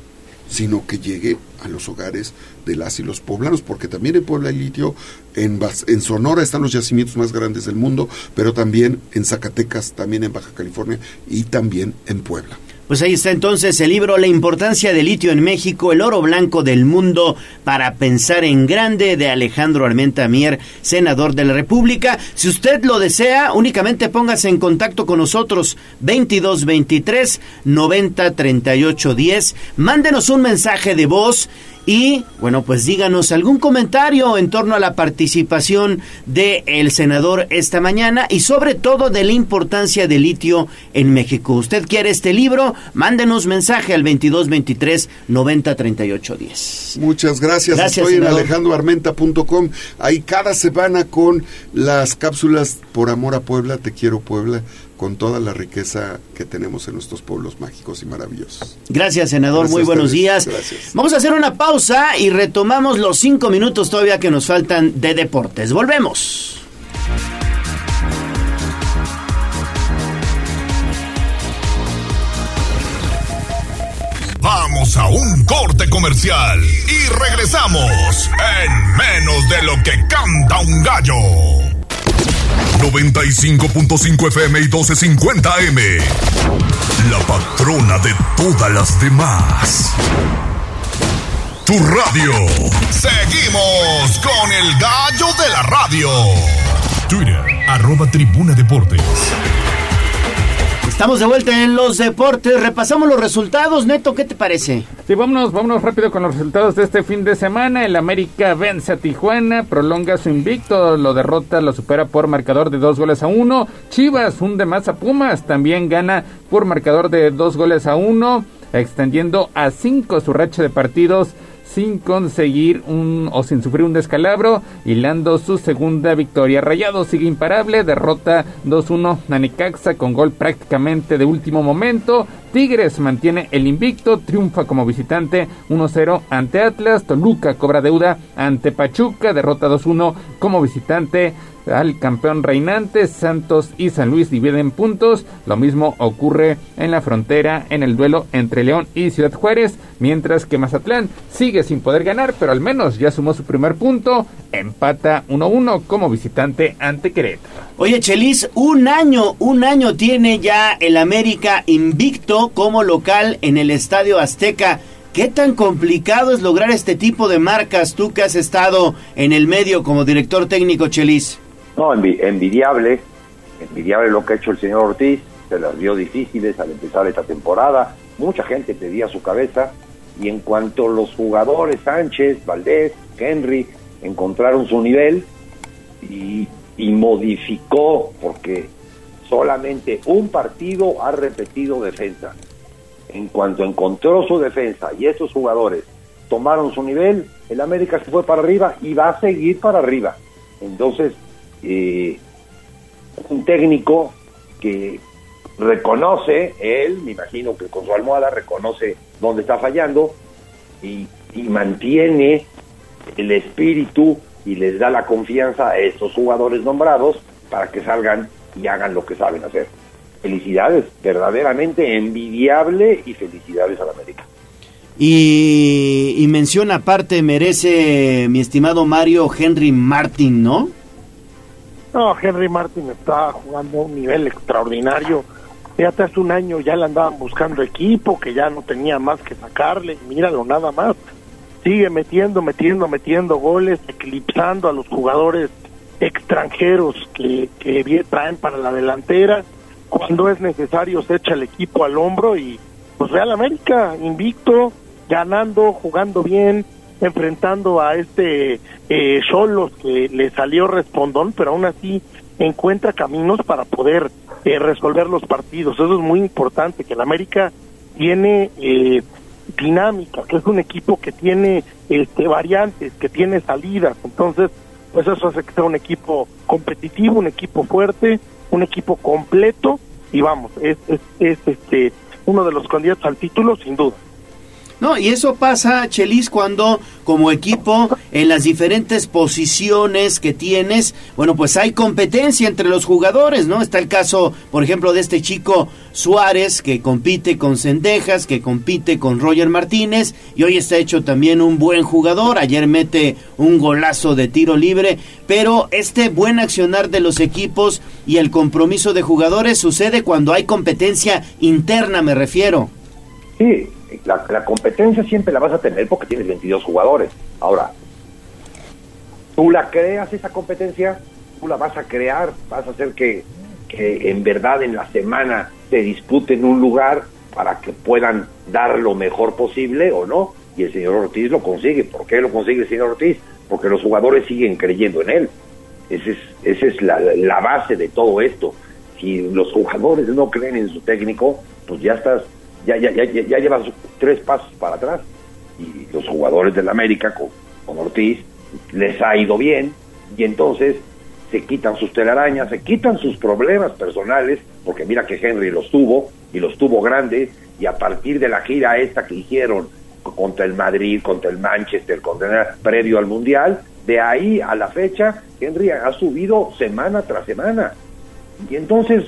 [SPEAKER 36] Sino que llegue a los hogares de las y los poblanos, porque también en Puebla hay litio, en, en Sonora están los yacimientos más grandes del mundo, pero también en Zacatecas, también en Baja California y también en Puebla.
[SPEAKER 1] Pues ahí está entonces el libro La importancia del litio en México, el oro blanco del mundo para pensar en grande de Alejandro Armenta Mier, senador de la República. Si usted lo desea, únicamente póngase en contacto con nosotros 2223 90 38 10. Mándenos un mensaje de voz y bueno, pues díganos algún comentario en torno a la participación del el senador esta mañana y sobre todo de la importancia del litio en México. ¿Usted quiere este libro? Mándenos mensaje al 2223 90 38 10.
[SPEAKER 36] Muchas gracias.
[SPEAKER 1] Gracias,
[SPEAKER 36] Estoy
[SPEAKER 1] senador.
[SPEAKER 36] en alejandroarmenta.com. Ahí cada semana con las cápsulas por amor a Puebla, te quiero Puebla, con toda la riqueza que tenemos en nuestros pueblos mágicos y maravillosos.
[SPEAKER 1] Gracias, senador.
[SPEAKER 36] Gracias
[SPEAKER 1] Muy buenos días.
[SPEAKER 36] Gracias.
[SPEAKER 1] Vamos a hacer una pausa y retomamos los cinco minutos todavía que nos faltan de deportes. Volvemos.
[SPEAKER 13] Vamos a un corte comercial y regresamos en menos de lo que canta un gallo. 95.5 FM y 1250 AM. La patrona de todas las demás. Tu radio. Seguimos con el gallo de la radio. Twitter, arroba tribuna deportes.
[SPEAKER 1] Estamos de vuelta en los deportes. Repasamos los resultados. Neto, ¿qué te parece?
[SPEAKER 33] Sí, vámonos, vámonos rápido con los resultados de este fin de semana. El América vence a Tijuana, prolonga su invicto, lo derrota, lo supera por marcador de dos goles a uno. Chivas hunde más a Pumas, también gana por marcador de dos goles a uno, extendiendo a cinco su racha de partidos sin conseguir un o sin sufrir un descalabro, hilando su segunda victoria. Rayado sigue imparable, derrota 2-1 a Necaxa con gol prácticamente de último momento. Tigres mantiene el invicto, triunfa como visitante 1-0 ante Atlas. Toluca cobra deuda ante Pachuca, derrota 2-1 como visitante al campeón reinante. Santos y San Luis dividen puntos. Lo mismo ocurre en la frontera en el duelo entre León y Ciudad Juárez, mientras que Mazatlán sigue sin poder ganar, pero al menos ya sumó su primer punto. Empata 1-1 como visitante ante Querétaro.
[SPEAKER 1] Oye, Chelis, un año, un año tiene ya el América invicto como local en el Estadio Azteca. ¿Qué tan complicado es lograr este tipo de marcas tú que has estado en el medio como director técnico, Chelis?
[SPEAKER 34] No, envi- envidiable, envidiable lo que ha hecho el señor Ortiz, se las vio difíciles al empezar esta temporada, mucha gente pedía su cabeza y en cuanto los jugadores Sánchez, Valdés, Henry encontraron su nivel y modificó, porque solamente un partido ha repetido defensa. En cuanto encontró su defensa y esos jugadores tomaron su nivel, el América se fue para arriba y va a seguir para arriba. Entonces, eh, un técnico que reconoce, él, me imagino que con su almohada reconoce dónde está fallando y, mantiene el espíritu y les da la confianza a estos jugadores nombrados para que salgan y hagan lo que saben hacer. Felicidades, verdaderamente envidiable y felicidades al América.
[SPEAKER 1] Y, y mención aparte merece mi estimado Mario Henry Martin, ¿no?
[SPEAKER 35] No, Henry Martin está jugando a un nivel extraordinario. Fíjate, hace un año ya le andaban buscando equipo, que ya no tenía más que sacarle. Míralo, nada más. Sigue metiendo, metiendo, metiendo goles, eclipsando a los jugadores extranjeros que, que traen para la delantera. Cuando es necesario se echa el equipo al hombro y pues Real América, invicto, ganando, jugando bien, enfrentando a este eh, Cholos que le salió respondón, pero aún así encuentra caminos para poder eh, resolver los partidos. Eso es muy importante, que el América tiene eh, dinámica, que es un equipo que tiene este, variantes, que tiene salidas. Entonces, pues eso hace que sea un equipo competitivo, un equipo fuerte, un equipo completo y vamos, es, es, es este uno de los candidatos al título sin duda.
[SPEAKER 1] No, y eso pasa, Chelis, cuando como equipo en las diferentes posiciones que tienes, bueno, pues hay competencia entre los jugadores, ¿no? Está el caso, por ejemplo, de este chico Suárez que compite con Cendejas, que compite con Roger Martínez y hoy está hecho también un buen jugador, ayer mete un golazo de tiro libre, pero este buen accionar de los equipos y el compromiso de jugadores sucede cuando hay competencia interna, me refiero.
[SPEAKER 34] Sí, la, competencia siempre la vas a tener porque tienes 22 jugadores. Ahora, tú la creas esa competencia, tú la vas a crear, vas a hacer que, que en verdad en la semana se disputen un lugar para que puedan dar lo mejor posible o no. Y el señor Ortiz lo consigue. ¿Por qué lo consigue el señor Ortiz? Porque los jugadores siguen creyendo en él. Esa es, esa es la, la base de todo esto. Si los jugadores no creen en su técnico, pues ya estás ya, ya, ya, ya lleva tres pasos para atrás. Y los jugadores del América con, con Ortiz les ha ido bien y entonces se quitan sus telarañas, se quitan sus problemas personales, porque mira que Henry los tuvo y los tuvo grandes y a partir de la gira esta que hicieron contra el Madrid, contra el Manchester, contra previo al Mundial, de ahí a la fecha, Henry ha subido semana tras semana. Y entonces,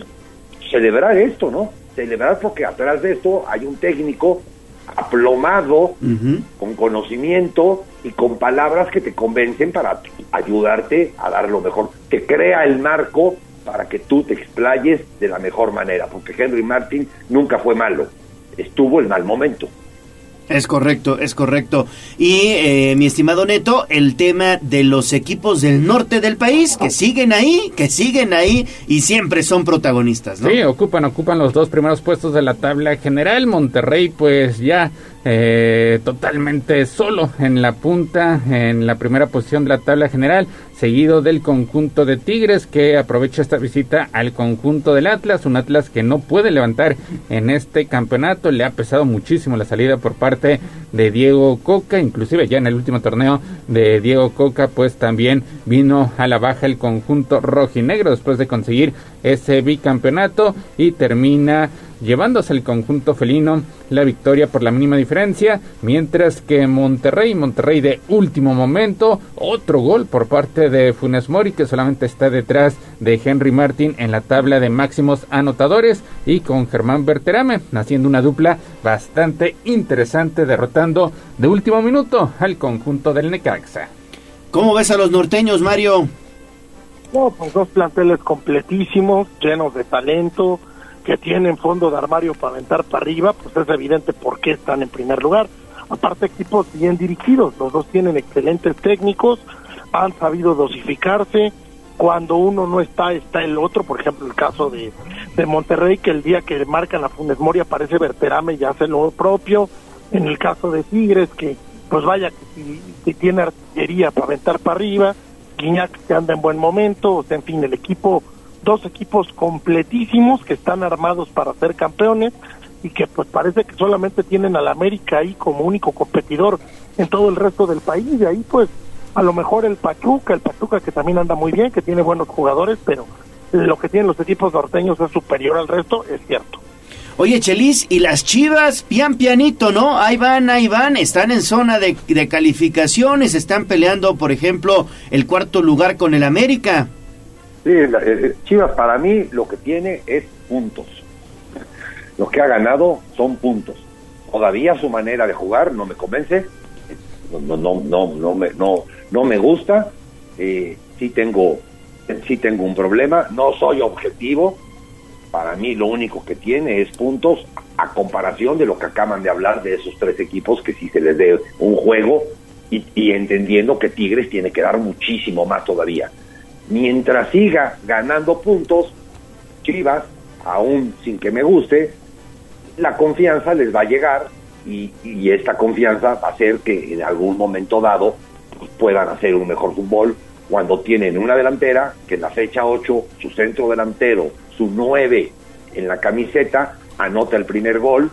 [SPEAKER 34] celebrar esto, ¿no? Celebrar porque atrás de esto hay un técnico aplomado, con conocimiento y con palabras que te convencen para ayudarte a dar lo mejor, que crea el marco para que tú te explayes de la mejor manera, porque Henry Martin nunca fue malo, estuvo en mal momento.
[SPEAKER 1] Es correcto, es correcto. Y eh, mi estimado Neto, el tema de los equipos del norte del país que siguen ahí, que siguen ahí y siempre son protagonistas, ¿no?
[SPEAKER 33] Sí, ocupan, ocupan los dos primeros puestos de la tabla general. Monterrey, pues ya eh, totalmente solo en la punta, en la primera posición de la tabla general, seguido del conjunto de Tigres que aprovecha esta visita al conjunto del Atlas, un Atlas que no puede levantar en este campeonato, le ha pesado muchísimo la salida por parte de Diego Coca, inclusive ya en el último torneo de Diego Coca pues también vino a la baja el conjunto rojinegro después de conseguir ese bicampeonato y termina llevándose el conjunto felino la victoria por la mínima diferencia, mientras que Monterrey, Monterrey de último momento, otro gol por parte de Funes Mori que solamente está detrás de Henry Martin en la tabla de máximos anotadores y con Germán Berterame haciendo una dupla bastante interesante derrotando de último minuto al conjunto del Necaxa.
[SPEAKER 1] ¿Cómo ves a los norteños, Mario?
[SPEAKER 35] No, pues dos planteles completísimos, llenos de talento, que tienen fondo de armario para aventar para arriba, pues es evidente por qué están en primer lugar. Aparte, equipos bien dirigidos, los dos tienen excelentes técnicos, han sabido dosificarse. Cuando uno no está, está el otro. Por ejemplo, el caso de, de Monterrey, que el día que marcan la Funes Mori aparece Berterame y hace lo propio. En el caso de Tigres, que pues vaya, que si, tiene artillería para aventar para arriba. Guiñac que anda en buen momento. O sea, en fin, el equipo dos equipos completísimos que están armados para ser campeones y que pues parece que solamente tienen al América ahí como único competidor en todo el resto del país y ahí pues a lo mejor el Pachuca, el Pachuca que también anda muy bien, que tiene buenos jugadores, pero lo que tienen los equipos norteños es superior al resto, es cierto.
[SPEAKER 1] Oye, Chelis, y las Chivas, pian pianito, ¿no? Ahí van, ahí van, están en zona de, de calificaciones, están peleando, por ejemplo, el cuarto lugar con el América.
[SPEAKER 34] Sí, eh, eh, Chivas para mí lo que tiene es puntos. Lo que ha ganado son puntos. Todavía su manera de jugar no me convence, no no no no me no no me gusta. Eh, sí tengo sí tengo un problema. No soy objetivo. Para mí lo único que tiene es puntos a comparación de lo que acaban de hablar de esos tres equipos que si se les dé un juego y, y entendiendo que Tigres tiene que dar muchísimo más todavía mientras siga ganando puntos, Chivas, aún sin que me guste, la confianza les va a llegar y, esta confianza va a hacer que en algún momento dado pues, puedan hacer un mejor fútbol cuando tienen una delantera que en la fecha 8 su centro delantero, su 9 en la camiseta, anota el primer gol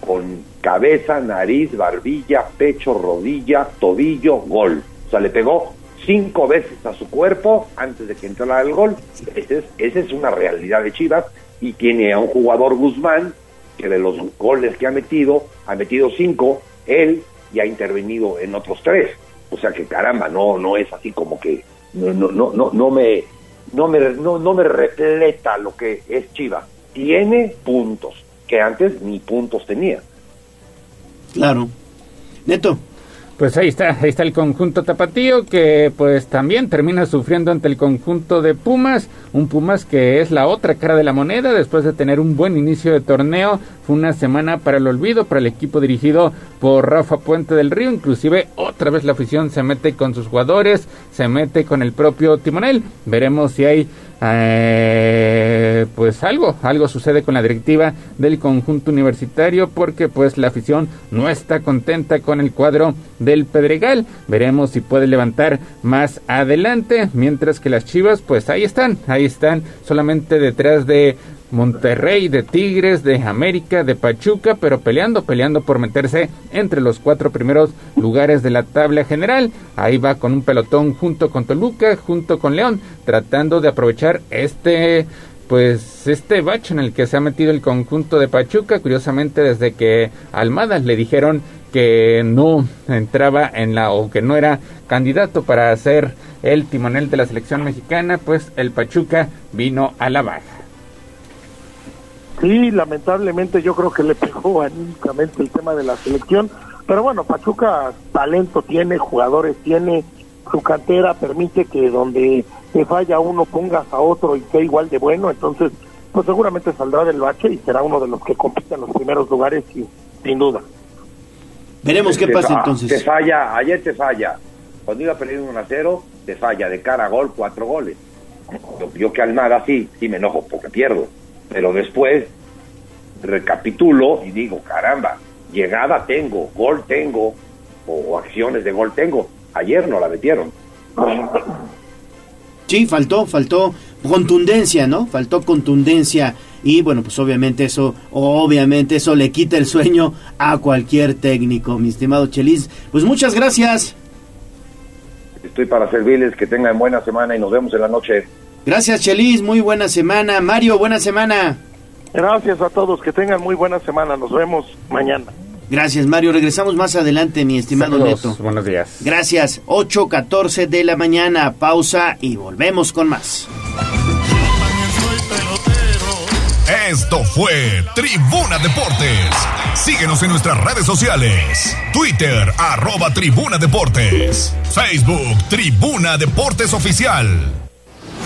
[SPEAKER 34] con cabeza, nariz, barbilla, pecho, rodilla, tobillo, gol. O sea, le pegó cinco veces a su cuerpo antes de que entrara el gol. Esa es, esa es una realidad de Chivas y tiene a un jugador Guzmán que de los goles que ha metido, ha metido cinco, él y ha intervenido en otros tres. O sea que caramba, no, no es así como que no, no, no, no, no me no me no, no me repleta lo que es Chivas. Tiene puntos que antes ni puntos tenía.
[SPEAKER 1] Claro. Neto.
[SPEAKER 33] Pues ahí está, ahí está el conjunto tapatío que pues también termina sufriendo ante el conjunto de Pumas, un Pumas que es la otra cara de la moneda después de tener un buen inicio de torneo, una semana para el olvido para el equipo dirigido por Rafa Puente del Río, inclusive otra vez la afición se mete con sus jugadores, se mete con el propio timonel, veremos si hay eh, pues algo, algo sucede con la directiva del conjunto universitario porque pues la afición no está contenta con el cuadro del Pedregal. Veremos si puede levantar más adelante, mientras que las Chivas pues ahí están, ahí están solamente detrás de Monterrey, de Tigres, de América, de Pachuca, pero peleando, peleando por meterse entre los cuatro primeros lugares de la tabla general. Ahí va con un pelotón junto con Toluca, junto con León, tratando de aprovechar este pues este bache en el que se ha metido el conjunto de Pachuca, curiosamente desde que Almada le dijeron que no entraba en la o que no era candidato para ser el timonel de la selección mexicana, pues el Pachuca vino a la baja.
[SPEAKER 35] Sí, lamentablemente yo creo que le [laughs] pegó anímicamente el tema de la selección, pero bueno, Pachuca talento tiene, jugadores tiene, su cantera permite que donde te falla uno pongas a otro y sea igual de bueno, entonces pues seguramente saldrá del bache y será uno de los que compite en los primeros lugares y, sin duda.
[SPEAKER 1] Veremos qué
[SPEAKER 34] Te
[SPEAKER 1] pasa entonces.
[SPEAKER 34] Te falla, ayer te falla. Cuando iba perdiendo 1 a 0, te falla de cara a gol cuatro goles. Yo, yo que Almada sí, sí me enojo porque pierdo. Pero después recapitulo y digo, caramba, llegada tengo, gol tengo, o, acciones de gol tengo. Ayer no la metieron.
[SPEAKER 1] Sí, faltó, faltó contundencia, ¿no? Faltó contundencia y bueno, pues obviamente eso, obviamente eso le quita el sueño a cualquier técnico, mi estimado Chelis. Pues muchas gracias.
[SPEAKER 34] Estoy para servirles, que tengan buena semana y nos vemos en la noche.
[SPEAKER 1] Gracias Chelis, muy buena semana. Mario, buena semana.
[SPEAKER 35] Gracias a todos, que tengan muy buena semana, nos vemos mañana.
[SPEAKER 1] Gracias Mario, regresamos más adelante, mi estimado
[SPEAKER 33] Saludos,
[SPEAKER 1] Neto.
[SPEAKER 33] Buenos días.
[SPEAKER 1] Gracias, 8.14 de la mañana, pausa y volvemos con más.
[SPEAKER 13] Esto fue Tribuna Deportes. Síguenos en nuestras redes sociales. Twitter, arroba Tribuna Deportes. Facebook, Tribuna Deportes Oficial.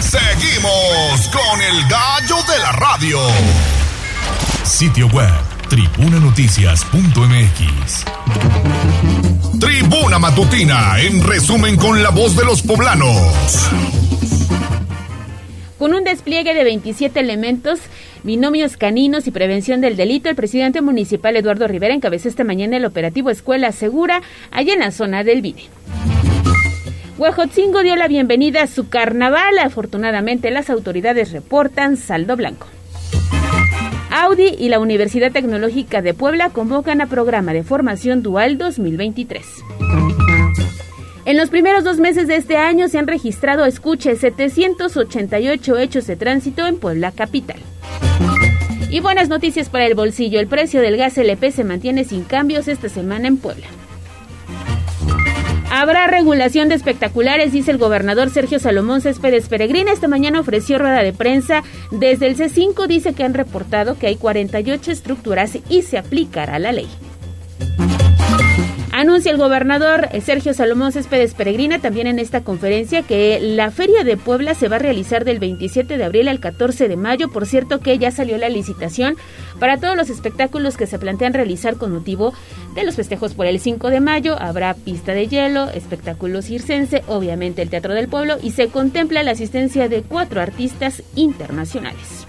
[SPEAKER 13] Seguimos con el gallo de la radio. Sitio web tribunanoticias.mx. Tribuna Matutina, en resumen con la voz de los poblanos.
[SPEAKER 2] Con un despliegue de 27 elementos, binomios caninos y prevención del delito, el presidente municipal Eduardo Rivera encabezó esta mañana el operativo Escuela Segura, allá en la zona del Vide. Huejotzingo dio la bienvenida a su carnaval. Afortunadamente, las autoridades reportan saldo blanco. Audi y la Universidad Tecnológica de Puebla convocan a programa de formación dual 2023. En los primeros dos meses de este año se han registrado, escuche, 788 hechos de tránsito en Puebla capital. Y buenas noticias para el bolsillo. El precio del gas LP se mantiene sin cambios esta semana en Puebla. Habrá regulación de espectaculares, dice el gobernador Sergio Salomón Céspedes Peregrina. Esta mañana ofreció rueda de prensa. Desde el C5 dice que han reportado que hay 48 estructuras y se aplicará la ley. Anuncia el gobernador Sergio Salomón Céspedes Peregrina también en esta conferencia que la Feria de Puebla se va a realizar del 27 de abril al 14 de mayo. Por cierto que ya salió la licitación para todos los espectáculos que se plantean realizar con motivo de los festejos por el 5 de mayo. Habrá pista de hielo, espectáculos circense, obviamente el Teatro del Pueblo y se contempla la asistencia de cuatro artistas internacionales.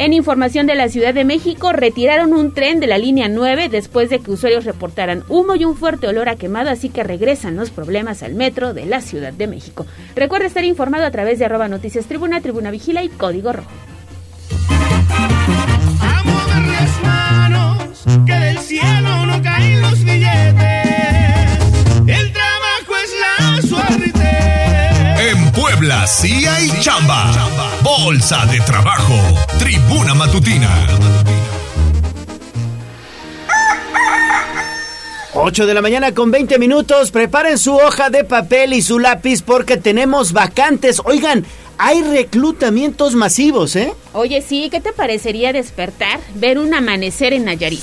[SPEAKER 2] En información de la Ciudad de México, retiraron un tren de la línea 9 después de que usuarios reportaran humo y un fuerte olor a quemado, así que regresan los problemas al metro de la Ciudad de México. Recuerda estar informado a través de arroba noticias tribuna, tribuna vigila y código rojo.
[SPEAKER 14] manos, que del cielo no caen los billetes.
[SPEAKER 13] Puebla sí hay chamba. Bolsa de trabajo. Tribuna matutina.
[SPEAKER 1] 8 de la mañana con 20 minutos. Preparen su hoja de papel y su lápiz porque tenemos vacantes. Oigan, hay reclutamientos masivos, ¿eh?
[SPEAKER 2] Oye, sí, ¿qué te parecería despertar, ver un amanecer en Nayarit?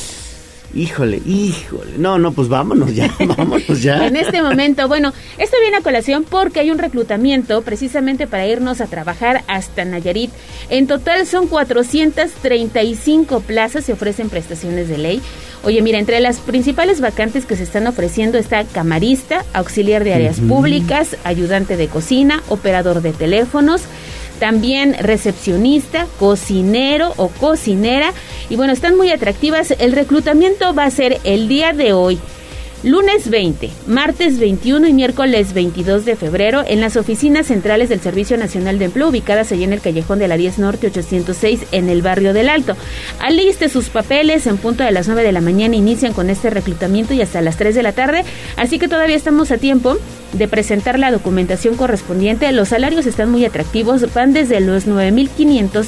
[SPEAKER 1] Híjole, híjole. No, no, pues vámonos ya, [laughs] vámonos ya.
[SPEAKER 2] En este momento, bueno, esto viene a colación porque hay un reclutamiento precisamente para irnos a trabajar hasta Nayarit. En total son 435 plazas, se ofrecen prestaciones de ley. Oye, mira, entre las principales vacantes que se están ofreciendo está camarista, auxiliar de áreas públicas, ayudante de cocina, operador de teléfonos, también recepcionista, cocinero o cocinera. Y bueno, están muy atractivas. El reclutamiento va a ser el día de hoy. Lunes 20, martes 21 y miércoles 22 de febrero en las oficinas centrales del Servicio Nacional de Empleo ubicadas allí en el callejón de la 10 Norte 806 en el barrio del Alto. Aliste sus papeles en punto de las 9 de la mañana inician con este reclutamiento y hasta las 3 de la tarde, así que todavía estamos a tiempo de presentar la documentación correspondiente. Los salarios están muy atractivos, van desde los 9.500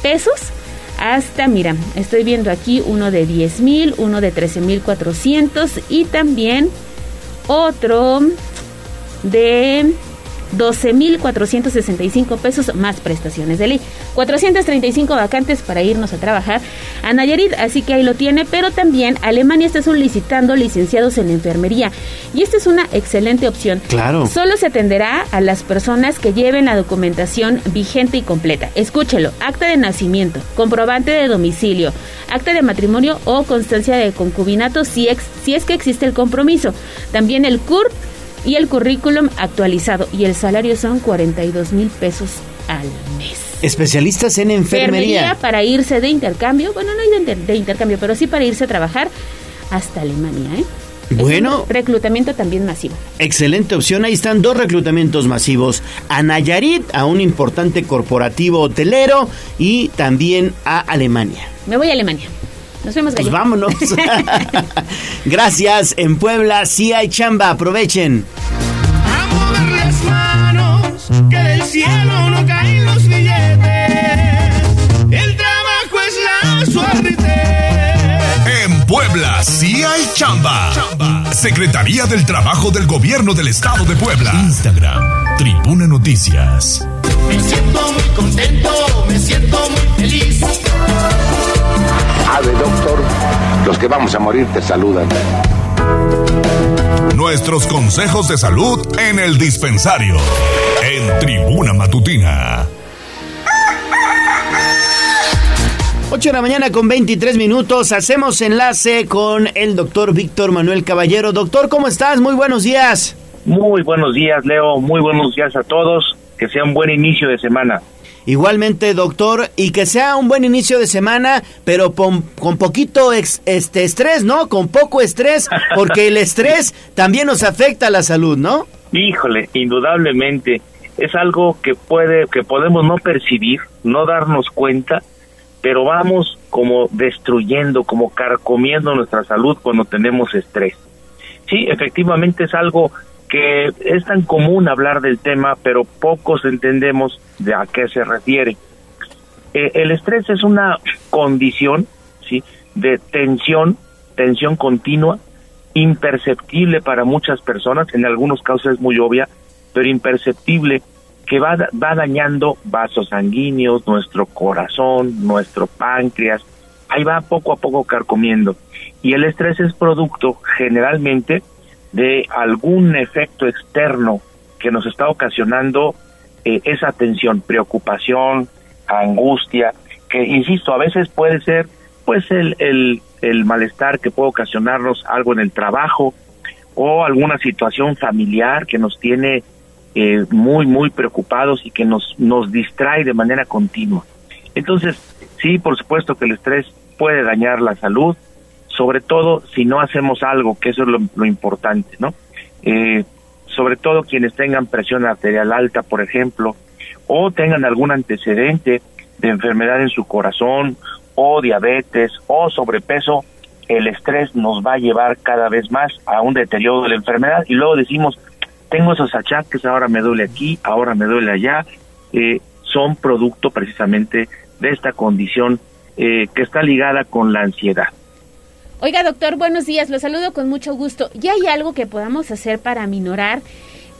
[SPEAKER 2] pesos hasta, mira, estoy viendo aquí uno de 10 mil, uno de 13 mil 400 y también otro de 12.465 pesos más prestaciones de ley. 435 vacantes para irnos a trabajar a Nayarit, así que ahí lo tiene, pero también Alemania está solicitando licenciados en enfermería y esta es una excelente opción.
[SPEAKER 1] Claro.
[SPEAKER 2] Solo se atenderá a las personas que lleven la documentación vigente y completa. Escúchelo, acta de nacimiento, comprobante de domicilio, acta de matrimonio o constancia de concubinato si, si es que existe el compromiso. También el CURP y el currículum actualizado y el salario son 42 mil pesos al mes.
[SPEAKER 1] Especialistas en enfermería.
[SPEAKER 2] para irse de intercambio, bueno, no hay de, de, intercambio, pero sí para irse a trabajar hasta Alemania, ¿eh?
[SPEAKER 1] Bueno.
[SPEAKER 2] reclutamiento también masivo.
[SPEAKER 1] Excelente opción. Ahí están dos reclutamientos masivos. A Nayarit, a un importante corporativo hotelero y también a Alemania.
[SPEAKER 2] Me voy a Alemania. Nos vemos,
[SPEAKER 1] Pues vámonos. [laughs] Gracias. En Puebla sí hay chamba. Aprovechen.
[SPEAKER 14] A mover las manos, que del cielo no caen los billetes. El trabajo es la suerte.
[SPEAKER 13] En Puebla sí hay chamba. Secretaría del Trabajo del Gobierno del Estado de Puebla. Instagram, Tribuna Noticias.
[SPEAKER 14] Me siento muy contento, me siento muy.
[SPEAKER 37] Ave, doctor, los que vamos a morir te saludan.
[SPEAKER 13] Nuestros consejos de salud en el dispensario. En Tribuna Matutina.
[SPEAKER 1] 8 de la mañana con 23 minutos. Hacemos enlace con el doctor Víctor Manuel Caballero. Doctor, ¿cómo estás? Muy buenos días.
[SPEAKER 38] Muy buenos días, Leo. Muy buenos días a todos. Que sea un buen inicio de semana.
[SPEAKER 1] Igualmente, doctor, y que sea un buen inicio de semana, pero con, con poquito ex, este estrés, ¿no? Con poco estrés, porque el estrés también nos afecta a la salud, ¿no?
[SPEAKER 38] Híjole, indudablemente es algo que puede que podemos no percibir, no darnos cuenta, pero vamos como destruyendo, como carcomiendo nuestra salud cuando tenemos estrés. Sí, efectivamente es algo que es tan común hablar del tema, pero pocos entendemos de a qué se refiere. Eh, el estrés es una condición, ¿sí? De tensión, tensión continua, imperceptible para muchas personas, en algunos casos es muy obvia, pero imperceptible, que va, va dañando vasos sanguíneos, nuestro corazón, nuestro páncreas, ahí va poco a poco carcomiendo. Y el estrés es producto generalmente de algún efecto externo que nos está ocasionando eh, esa tensión, preocupación, angustia, que insisto, a veces puede ser pues el, el, el malestar que puede ocasionarnos algo en el trabajo o alguna situación familiar que nos tiene eh, muy, muy preocupados y que nos, nos distrae de manera continua. Entonces, sí, por supuesto que el estrés puede dañar la salud, sobre todo si no hacemos algo, que eso es lo, importante, ¿no? Eh, sobre todo quienes tengan presión arterial alta, por ejemplo, o tengan algún antecedente de enfermedad en su corazón, o diabetes, o sobrepeso, el estrés nos va a llevar cada vez más a un deterioro de la enfermedad y luego decimos, tengo esos achaques, ahora me duele aquí, ahora me duele allá, eh, son producto precisamente de esta condición eh, que está ligada con la ansiedad.
[SPEAKER 2] Oiga, doctor, buenos días. Lo saludo con mucho gusto. ¿Ya hay algo que podamos hacer para minorar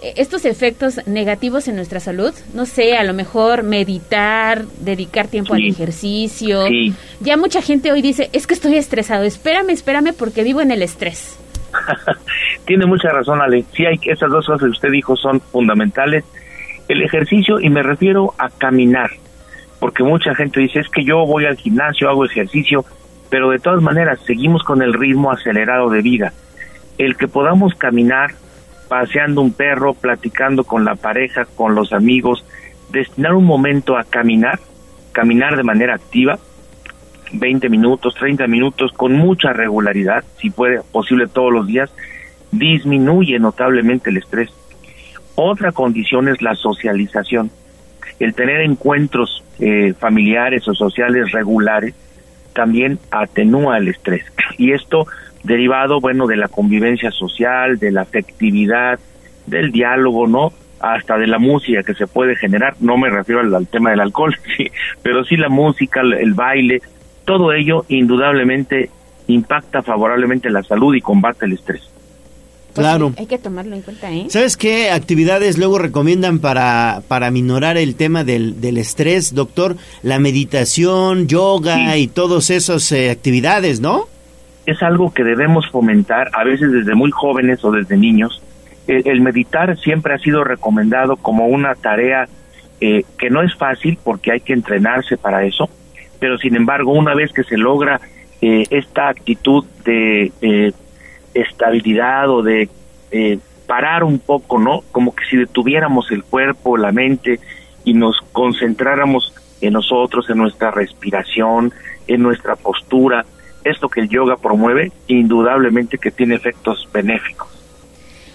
[SPEAKER 2] eh, estos efectos negativos en nuestra salud? No sé, a lo mejor meditar, dedicar tiempo al ejercicio.
[SPEAKER 38] Sí.
[SPEAKER 2] Ya mucha gente hoy dice, es que estoy estresado. Espérame, espérame porque vivo en el estrés. [laughs]
[SPEAKER 38] Tiene mucha razón, Ale. Sí, hay esas dos cosas que usted dijo son fundamentales. El ejercicio, y me refiero a caminar, porque mucha gente dice, es que yo voy al gimnasio, hago ejercicio, pero de todas maneras seguimos con el ritmo acelerado de vida. El que podamos caminar, paseando un perro, platicando con la pareja, con los amigos, destinar un momento a caminar, caminar de manera activa, 20 minutos, 30 minutos, con mucha regularidad, si puede posible todos los días, disminuye notablemente el estrés. Otra condición es la socialización, el tener encuentros eh, familiares o sociales regulares también atenúa el estrés. Y esto derivado, bueno, de la convivencia social, de la afectividad, del diálogo, ¿no? Hasta de la música que se puede generar. No me refiero al, tema del alcohol, [laughs] pero sí la música, el, el baile, todo ello indudablemente impacta favorablemente la salud y combate el estrés.
[SPEAKER 1] Claro.
[SPEAKER 2] Hay que tomarlo en cuenta, ¿eh?
[SPEAKER 1] ¿Sabes qué actividades luego recomiendan para, para minorar el tema del, del estrés, doctor? La meditación, yoga y todas esas eh, actividades, ¿no?
[SPEAKER 38] es algo que debemos fomentar a veces desde muy jóvenes o desde niños. El, el meditar siempre ha sido recomendado como una tarea eh, que no es fácil porque hay que entrenarse para eso, pero sin embargo una vez que se logra eh, esta actitud de eh, estabilidad o de eh, parar un poco, ¿no? Como que si detuviéramos el cuerpo, la mente y nos concentráramos en nosotros, en nuestra respiración, en nuestra postura, esto que el yoga promueve, indudablemente que tiene efectos benéficos.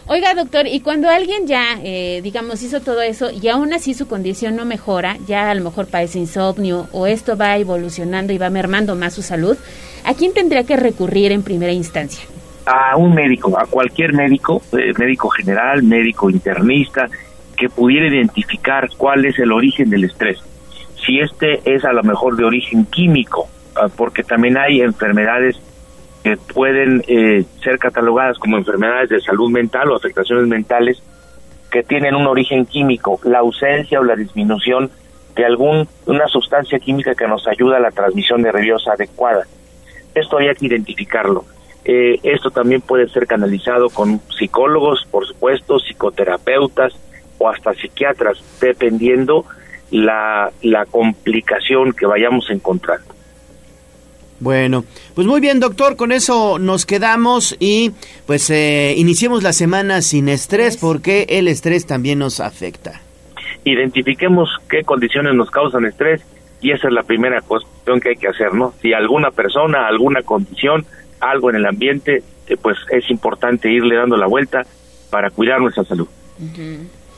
[SPEAKER 2] Oiga, doctor, y cuando alguien ya, eh, digamos, hizo todo eso y aún así su condición no mejora, ya a lo mejor padece insomnio o esto va evolucionando y va mermando más su salud, ¿a quién tendría que recurrir en primera instancia?
[SPEAKER 38] A un médico, a cualquier médico, eh, médico general, médico internista, que pudiera identificar cuál es el origen del estrés. Si este es a lo mejor de origen químico, ah, porque también hay enfermedades que pueden eh, ser catalogadas como enfermedades de salud mental o afectaciones mentales que tienen un origen químico, la ausencia o la disminución de alguna sustancia química que nos ayuda a la transmisión nerviosa adecuada. Esto hay que identificarlo. Eh, esto también puede ser canalizado con psicólogos, por supuesto, psicoterapeutas o hasta psiquiatras, dependiendo la, la complicación que vayamos encontrando.
[SPEAKER 1] Bueno, pues muy bien, doctor, con eso nos quedamos y pues eh, iniciemos la semana sin estrés porque el estrés también nos afecta.
[SPEAKER 38] Identifiquemos qué condiciones nos causan estrés y esa es la primera cuestión que hay que hacer, ¿no? Si alguna persona, alguna condición, algo en el ambiente, eh, pues es importante irle dando la vuelta para cuidar nuestra salud.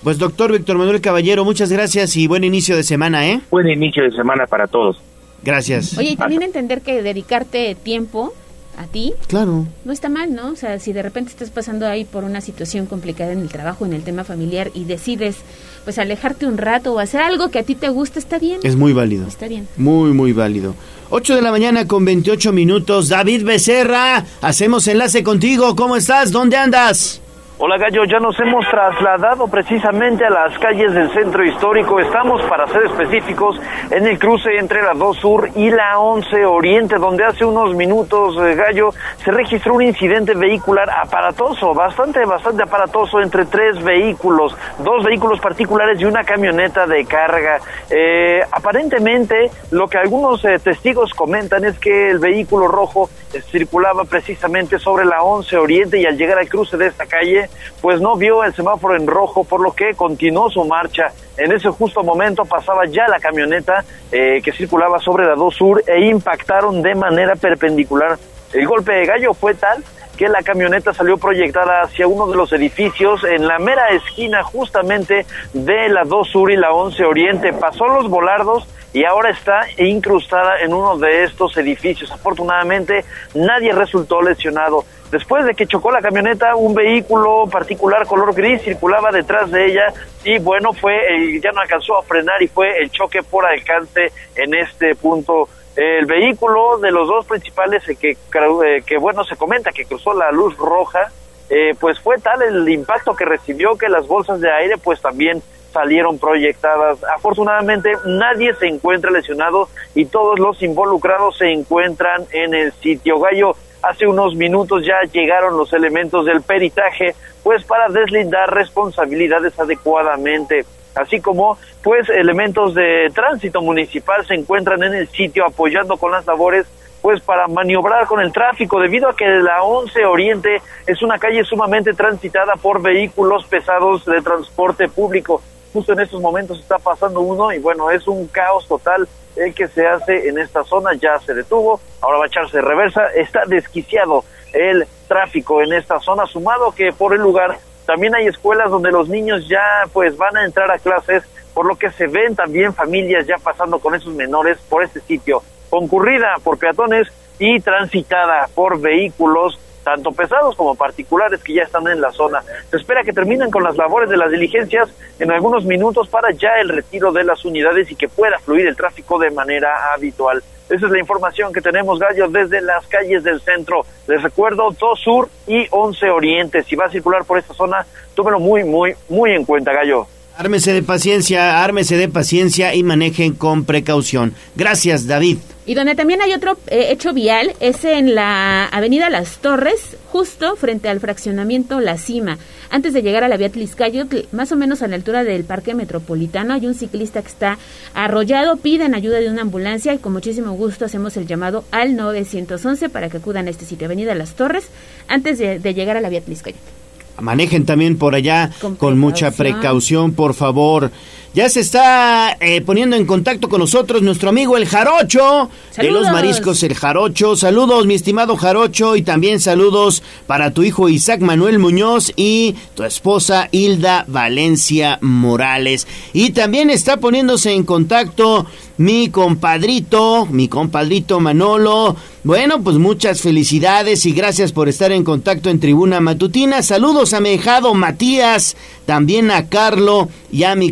[SPEAKER 1] Pues doctor Víctor Manuel Caballero, muchas gracias y buen inicio de semana, ¿eh?
[SPEAKER 38] Buen inicio de semana para todos.
[SPEAKER 1] Gracias.
[SPEAKER 2] Oye, y también entender que dedicarte tiempo a ti
[SPEAKER 1] Claro.
[SPEAKER 2] no está mal, ¿no? O sea, si de repente estás pasando ahí por una situación complicada en el trabajo, en el tema familiar y decides pues alejarte un rato o hacer algo que a ti te gusta, está bien.
[SPEAKER 1] Es muy válido.
[SPEAKER 2] Está bien.
[SPEAKER 1] Muy, muy válido. 8 de la mañana con 28 minutos. David Becerra, hacemos enlace contigo. ¿Cómo estás? ¿Dónde andas?
[SPEAKER 21] Hola Gallo, ya nos hemos trasladado precisamente a las calles del centro histórico. Estamos, para ser específicos, en el cruce entre la 2 Sur y la 11 Oriente, donde hace unos minutos, eh, Gallo, se registró un incidente vehicular aparatoso, bastante, bastante aparatoso, entre tres vehículos, dos vehículos particulares y una camioneta de carga. Eh, aparentemente, lo que algunos eh, testigos comentan es que el vehículo rojo circulaba precisamente sobre la 11 Oriente y al llegar al cruce de esta calle, pues no vio el semáforo en rojo, por lo que continuó su marcha. En ese justo momento pasaba ya la camioneta eh, que circulaba sobre la 2 Sur e impactaron de manera perpendicular. El golpe de gallo fue tal que la camioneta salió proyectada hacia uno de los edificios en la mera esquina justamente de la 2 Sur y la 11 Oriente. Pasó los volardos y ahora está incrustada en uno de estos edificios. Afortunadamente nadie resultó lesionado. Después de que chocó la camioneta, un vehículo particular color gris circulaba detrás de ella y bueno, fue eh, ya no alcanzó a frenar y fue el choque por alcance en este punto. El vehículo de los dos principales eh, que, eh, que bueno, se comenta que cruzó la luz roja, eh, pues fue tal el impacto que recibió que las bolsas de aire pues también salieron proyectadas. Afortunadamente nadie se encuentra lesionado y todos los involucrados se encuentran en el sitio. Gallo, hace unos minutos ya llegaron los elementos del peritaje pues para deslindar responsabilidades adecuadamente así como pues elementos de tránsito municipal se encuentran en el sitio apoyando con las labores pues para maniobrar con el tráfico debido a que la 11 Oriente es una calle sumamente transitada por vehículos pesados de transporte público. Justo en estos momentos está pasando uno y bueno, es un caos total el que se hace en esta zona, ya se detuvo, ahora va a echarse de reversa, está desquiciado el tráfico en esta zona, sumado que por el lugar también hay escuelas donde los niños ya pues van a entrar a clases, por lo que se ven también familias ya pasando con esos menores por este sitio, concurrida por peatones y transitada por vehículos tanto pesados como particulares que ya están en la zona. Se espera que terminen con las labores de las diligencias en algunos minutos para ya el retiro de las unidades y que pueda fluir el tráfico de manera habitual. Esa es la información que tenemos, Gallo, desde las calles del centro. Les recuerdo, 2 Sur y 11 Oriente. Si va a circular por esta zona, tómelo muy, muy, muy en cuenta, Gallo.
[SPEAKER 1] Ármese de paciencia, ármese de paciencia y manejen con precaución. Gracias, David.
[SPEAKER 2] Y donde también hay otro eh, hecho vial es en la avenida Las Torres, justo frente al fraccionamiento La Cima. Antes de llegar a la vía Tliscayotl, más o menos a la altura del Parque Metropolitano, hay un ciclista que está arrollado, piden ayuda de una ambulancia y con muchísimo gusto hacemos el llamado al 911 para que acudan a este sitio, avenida Las Torres, antes de, llegar a la vía Tliscayotl.
[SPEAKER 1] Manejen también por allá con, mucha precaución, por favor. Ya se está eh, poniendo en contacto con nosotros nuestro amigo el Jarocho de los Mariscos El Jarocho. Saludos, mi estimado Jarocho, y también saludos para tu hijo Isaac Manuel Muñoz y tu esposa Hilda Valencia Morales. Y también está poniéndose en contacto mi compadrito, mi compadrito Manolo. Bueno, pues muchas felicidades y gracias por estar en contacto en Tribuna Matutina. Saludos a mi hijado Matías, también a Carlo y a mi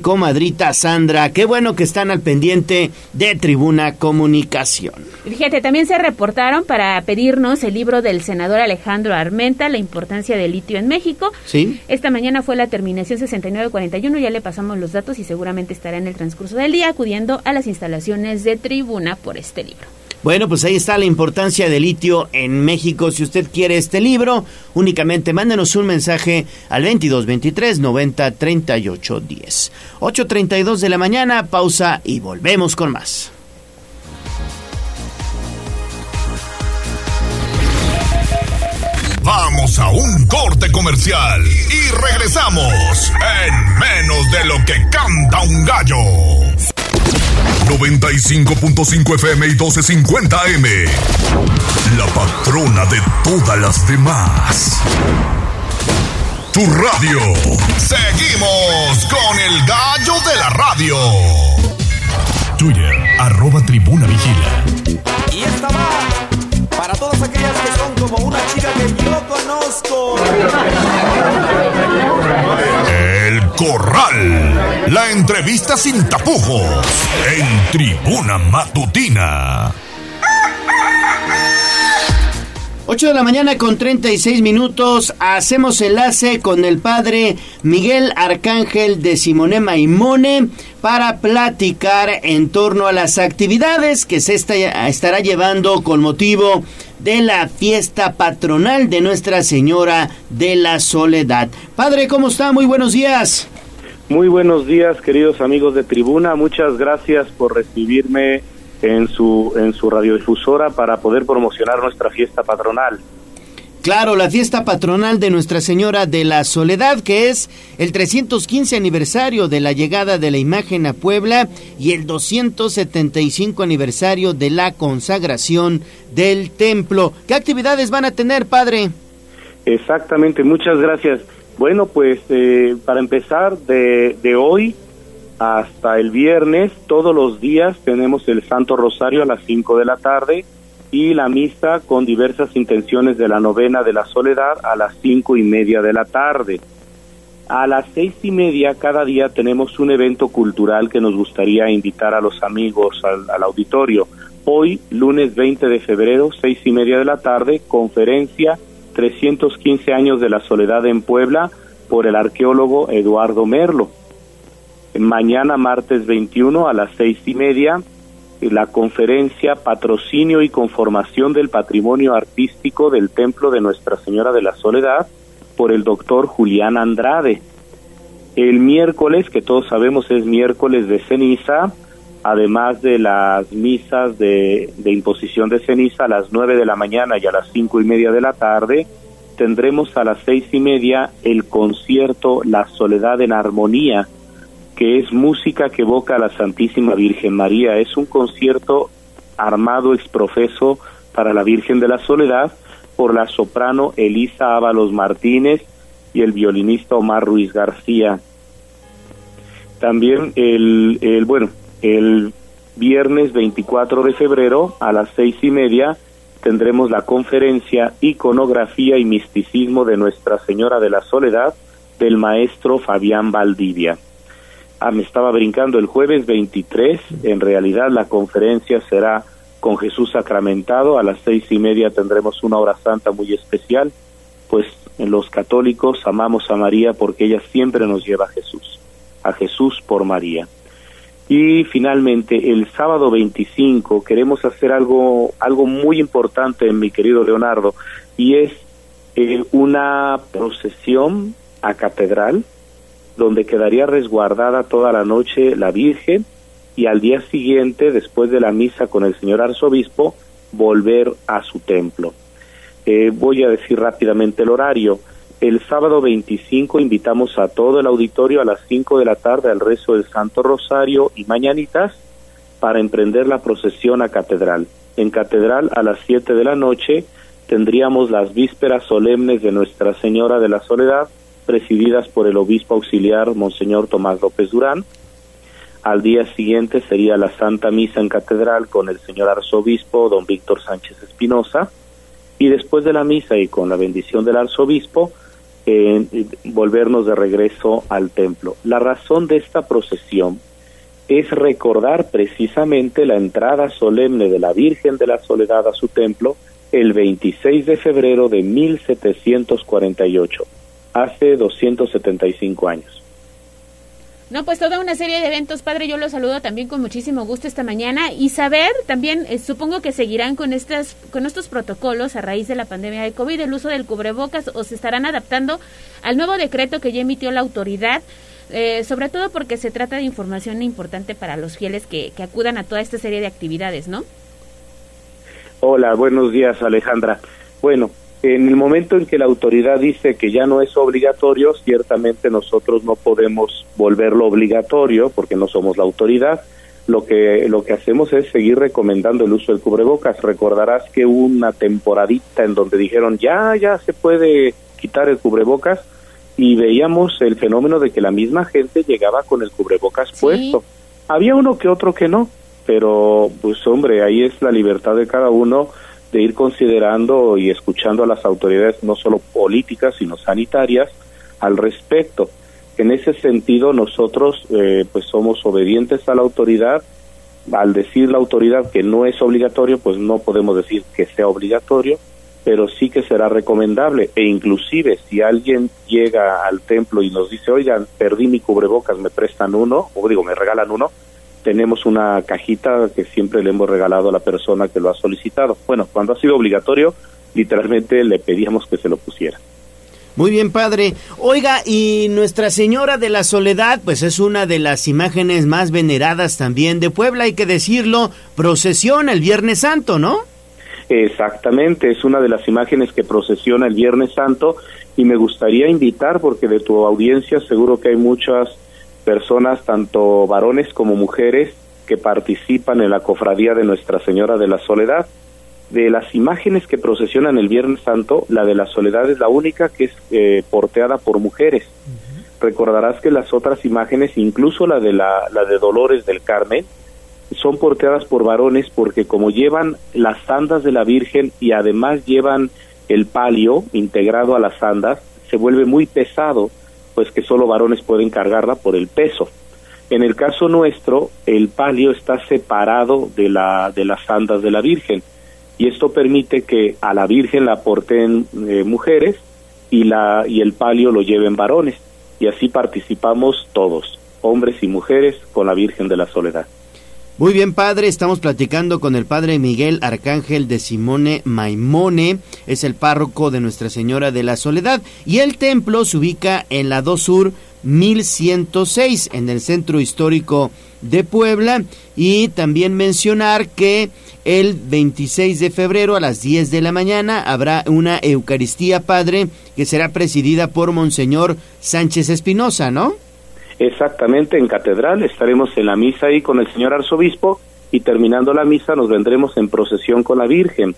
[SPEAKER 1] Sandra. Qué bueno que están al pendiente de Tribuna Comunicación.
[SPEAKER 2] Fíjate, también se reportaron para pedirnos el libro del senador Alejandro Armenta, La importancia del litio en México.
[SPEAKER 1] Sí.
[SPEAKER 2] Esta mañana fue la terminación 6941, ya le pasamos los datos y seguramente estará en el transcurso del día acudiendo a las instalaciones de Tribuna por este libro.
[SPEAKER 1] Bueno, pues ahí está la importancia del litio en México. Si usted quiere este libro, únicamente mándenos un mensaje al 22 23 90 38 10. 8.32 de la mañana, pausa y volvemos con más.
[SPEAKER 13] Vamos a un corte comercial y regresamos en menos de lo que canta un gallo. 95.5 FM y 1250 AM. La patrona de todas las demás. Tu radio. Seguimos con el gallo de la radio. Twitter, arroba tribuna vigila.
[SPEAKER 39] Y esta va para todas aquellas que son como una chica que yo conozco. [laughs]
[SPEAKER 13] Corral. La entrevista sin tapujos. En Tribuna Matutina.
[SPEAKER 1] 8 de la mañana con 36 minutos. Hacemos enlace con el padre Miguel Arcángel de Simone Maimone para platicar en torno a las actividades que se está- estará llevando con motivo de la fiesta patronal de Nuestra Señora de la Soledad. Padre, ¿cómo está? Muy buenos días.
[SPEAKER 40] Muy buenos días, queridos amigos de Tribuna. Muchas gracias por recibirme en su en su radiodifusora para poder promocionar nuestra fiesta patronal.
[SPEAKER 1] Claro, la fiesta patronal de Nuestra Señora de la Soledad, que es el 315 aniversario de la llegada de la imagen a Puebla y el 275 aniversario de la consagración del templo. ¿Qué actividades van a tener, padre?
[SPEAKER 40] Exactamente, muchas gracias. Bueno, pues eh, para empezar, de, de hoy hasta el viernes, todos los días tenemos el Santo Rosario a las 5 de la tarde y la misa con diversas intenciones de la novena de la soledad a las cinco y media de la tarde. A las seis y media cada día tenemos un evento cultural que nos gustaría invitar a los amigos al, auditorio. Hoy, lunes 20 de febrero, seis y media de la tarde, conferencia 315 años de la soledad en Puebla por el arqueólogo Eduardo Merlo. Mañana, martes 21 a las seis y media, la conferencia Patrocinio y Conformación del Patrimonio Artístico del Templo de Nuestra Señora de la Soledad por el doctor Julián Andrade. El miércoles, que todos sabemos es miércoles de ceniza, además de las misas de, de imposición de ceniza a las nueve de la mañana y a las cinco y media de la tarde, tendremos a las seis y media el concierto La Soledad en Armonía, que es música que evoca a la Santísima Virgen María. Es un concierto armado exprofeso para la Virgen de la Soledad por la soprano Elisa Ábalos Martínez y el violinista Omar Ruiz García. También el, bueno, el viernes 24 de febrero a las seis y media tendremos la conferencia Iconografía y Misticismo de Nuestra Señora de la Soledad del maestro Fabián Valdivia. Ah, me estaba brincando el jueves 23. En realidad la conferencia será con Jesús sacramentado. A las seis y media tendremos una hora santa muy especial, pues los católicos amamos a María porque ella siempre nos lleva a Jesús, a Jesús por María. Y finalmente el sábado 25 queremos hacer algo algo muy importante, mi querido Leonardo, y es eh, una procesión a catedral donde quedaría resguardada toda la noche la Virgen y al día siguiente, después de la misa con el señor arzobispo, volver a su templo. Eh, voy a decir rápidamente el horario. El sábado 25 invitamos a todo el auditorio a las 5 de la tarde al rezo del Santo Rosario y Mañanitas para emprender la procesión a Catedral. En Catedral a las 7 de la noche tendríamos las vísperas solemnes de Nuestra Señora de la Soledad presididas por el obispo auxiliar Monseñor Tomás López Durán. Al día siguiente sería la Santa Misa en Catedral con el señor arzobispo don Víctor Sánchez Espinosa. Y después de la misa y con la bendición del arzobispo, eh, volvernos de regreso al templo. La razón de esta procesión es recordar precisamente la entrada solemne de la Virgen de la Soledad a su templo el 26 de febrero de 1748 hace 275 años.
[SPEAKER 2] No, pues toda una serie de eventos, padre. Yo lo saludo también con muchísimo gusto esta mañana y saber también, eh, supongo que seguirán con estas, con estos protocolos a raíz de la pandemia de COVID, el uso del cubrebocas o se estarán adaptando al nuevo decreto que ya emitió la autoridad. eh, sobre todo porque se trata de información importante para los fieles que, que acudan a toda esta serie de actividades, ¿no?
[SPEAKER 40] Hola, buenos días Alejandra. Bueno, en el momento en que la autoridad dice que ya no es obligatorio, ciertamente nosotros no podemos volverlo obligatorio porque no somos la autoridad. Lo que lo que hacemos es seguir recomendando el uso del cubrebocas. Recordarás que hubo una temporadita en donde dijeron ya ya se puede quitar el cubrebocas y veíamos el fenómeno de que la misma gente llegaba con el cubrebocas puesto. Había uno que otro que no, pero pues hombre, ahí es la libertad de cada uno de ir considerando y escuchando a las autoridades no solo políticas sino sanitarias al respecto. En ese sentido nosotros eh, pues somos obedientes a la autoridad. Al decir la autoridad que no es obligatorio, pues no podemos decir que sea obligatorio pero sí que será recomendable e inclusive si alguien llega al templo y nos dice, oigan, perdí mi cubrebocas, me prestan uno, o digo, me regalan uno, tenemos una cajita que siempre le hemos regalado a la persona que lo ha solicitado. Bueno, cuando ha sido obligatorio, literalmente le pedíamos que se lo pusiera.
[SPEAKER 1] Muy bien, padre. Oiga, y Nuestra Señora de la Soledad, pues es una de las imágenes más veneradas también de Puebla, hay que decirlo, procesión el Viernes Santo, ¿no?
[SPEAKER 40] Exactamente, es una de las imágenes que procesiona el Viernes Santo y me gustaría invitar, porque de tu audiencia seguro que hay muchas personas, tanto varones como mujeres, que participan en la cofradía de Nuestra Señora de la Soledad. De las imágenes que procesionan el Viernes Santo, la de la Soledad es la única que es eh, porteada por mujeres. Recordarás que las otras imágenes, incluso la de la, la de Dolores del Carmen, son porteadas por varones porque como llevan las sandas de la Virgen y además llevan el palio integrado a las sandas, se vuelve muy pesado, pues que solo varones pueden cargarla por el peso. En el caso nuestro, el palio está separado de la de las sandas de la Virgen y esto permite que a la Virgen la porten eh, mujeres y la y el palio lo lleven varones y así participamos todos, hombres y mujeres, con la Virgen de la Soledad.
[SPEAKER 1] Muy bien, padre, estamos platicando con el padre Miguel Arcángel de Simone Maimone, es el párroco de Nuestra Señora de la Soledad, y el templo se ubica en la 2 Sur 1106, en el centro histórico de Puebla, y también mencionar que el 26 de febrero a las 10 de la mañana habrá una Eucaristía, padre, que será presidida por Monseñor Sánchez Espinosa, ¿no?
[SPEAKER 40] Exactamente, en catedral estaremos en la misa ahí con el señor arzobispo y terminando la misa nos vendremos en procesión con la Virgen.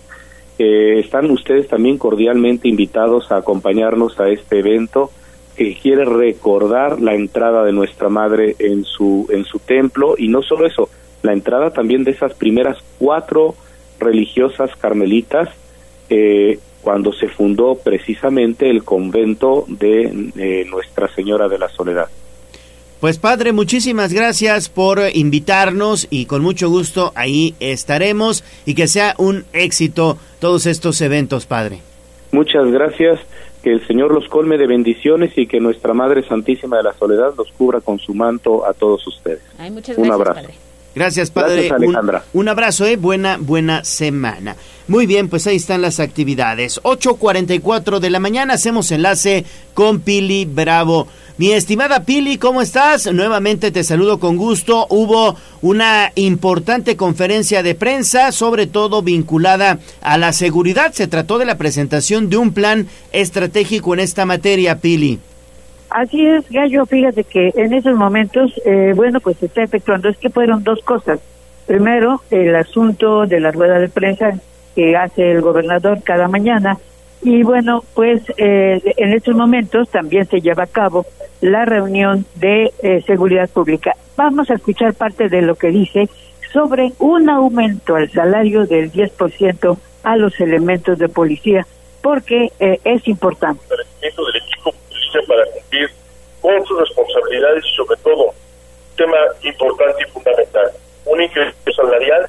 [SPEAKER 40] Eh, están ustedes también cordialmente invitados a acompañarnos a este evento que quiere recordar la entrada de nuestra madre en su en su templo y no solo eso, la entrada también de esas primeras cuatro religiosas carmelitas eh, cuando se fundó precisamente el convento de eh, Nuestra Señora de la Soledad.
[SPEAKER 1] Pues padre, muchísimas gracias por invitarnos y con mucho gusto ahí estaremos y que sea un éxito todos estos eventos, padre.
[SPEAKER 40] Muchas gracias, que el Señor los colme de bendiciones y que nuestra Madre Santísima de la Soledad los cubra con su manto a todos ustedes.
[SPEAKER 2] Ay, muchas
[SPEAKER 40] un
[SPEAKER 2] gracias,
[SPEAKER 40] abrazo.
[SPEAKER 2] padre.
[SPEAKER 1] Gracias, padre.
[SPEAKER 40] Gracias, Alejandra.
[SPEAKER 1] Un, un abrazo, eh. Buena, buena semana. Muy bien, pues ahí están las actividades. 8.44 de la mañana hacemos enlace con Pili Bravo. Mi estimada Pili, ¿cómo estás? Nuevamente te saludo con gusto. Hubo una importante conferencia de prensa, sobre todo vinculada a la seguridad. Se trató de la presentación de un plan estratégico en esta materia, Pili.
[SPEAKER 3] Así es, Gallo, fíjate que en esos momentos, eh, bueno, pues se está efectuando, es que fueron dos cosas. Primero, el asunto de la rueda de prensa que hace el gobernador cada mañana. Y bueno, pues eh, en estos momentos también se lleva a cabo la reunión de eh, seguridad pública. Vamos a escuchar parte de lo que dice sobre un aumento al salario del 10% a los elementos de policía, porque eh, es importante.
[SPEAKER 41] crecimiento del equipo policía para cumplir con sus responsabilidades y sobre todo, tema importante y fundamental, un incremento salarial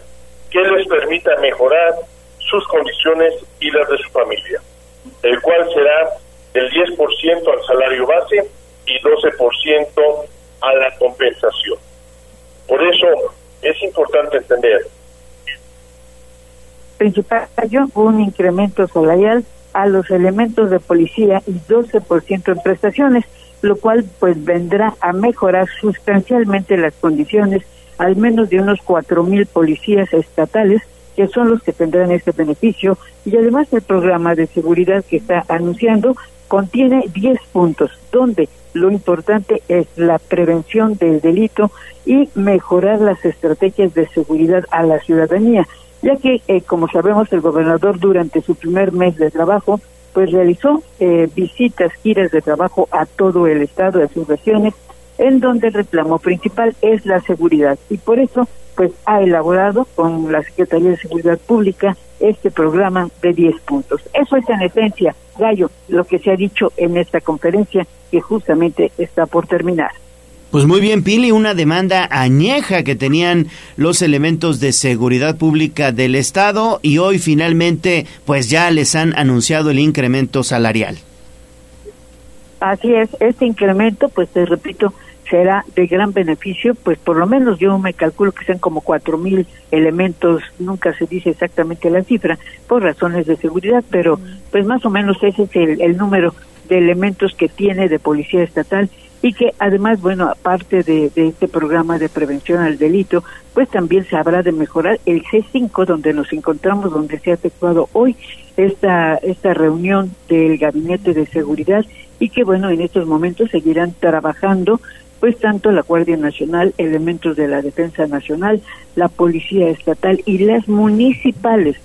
[SPEAKER 41] que les permita mejorar sus condiciones y las de su familia, el cual será del 10% al salario base y 12% a la compensación. Por eso es importante entender
[SPEAKER 3] Principal un incremento salarial a los elementos de policía y 12% en prestaciones, lo cual pues vendrá a mejorar sustancialmente las condiciones al menos de unos cuatro mil policías estatales que son los que tendrán este beneficio y además el programa de seguridad que está anunciando contiene 10 puntos donde lo importante es la prevención del delito y mejorar las estrategias de seguridad a la ciudadanía, ya que, eh, como sabemos, el gobernador durante su primer mes de trabajo, pues realizó eh, visitas, giras de trabajo a todo el estado, a sus regiones, en donde el reclamo principal es la seguridad. Y por eso, pues ha elaborado con la Secretaría de Seguridad Pública este programa de 10 puntos. Eso es en esencia, Gallo, lo que se ha dicho en esta conferencia que justamente está por terminar.
[SPEAKER 1] Pues muy bien, Pili, una demanda añeja que tenían los elementos de seguridad pública del Estado y hoy finalmente pues ya les han anunciado el incremento salarial.
[SPEAKER 3] Así es, este incremento, pues te repito, será de gran beneficio, pues por lo menos yo me calculo que sean como cuatro mil elementos, nunca se dice exactamente la cifra por razones de seguridad, pero pues más o menos ese es el, el número de elementos que tiene de policía estatal y que además, bueno, aparte de, de, este programa de prevención al delito, pues también se habrá de mejorar el C5, donde nos encontramos, donde se ha efectuado hoy esta, esta reunión del Gabinete de Seguridad y que, bueno, en estos momentos seguirán trabajando pues tanto la Guardia Nacional, elementos de la Defensa Nacional, la Policía Estatal y las municipales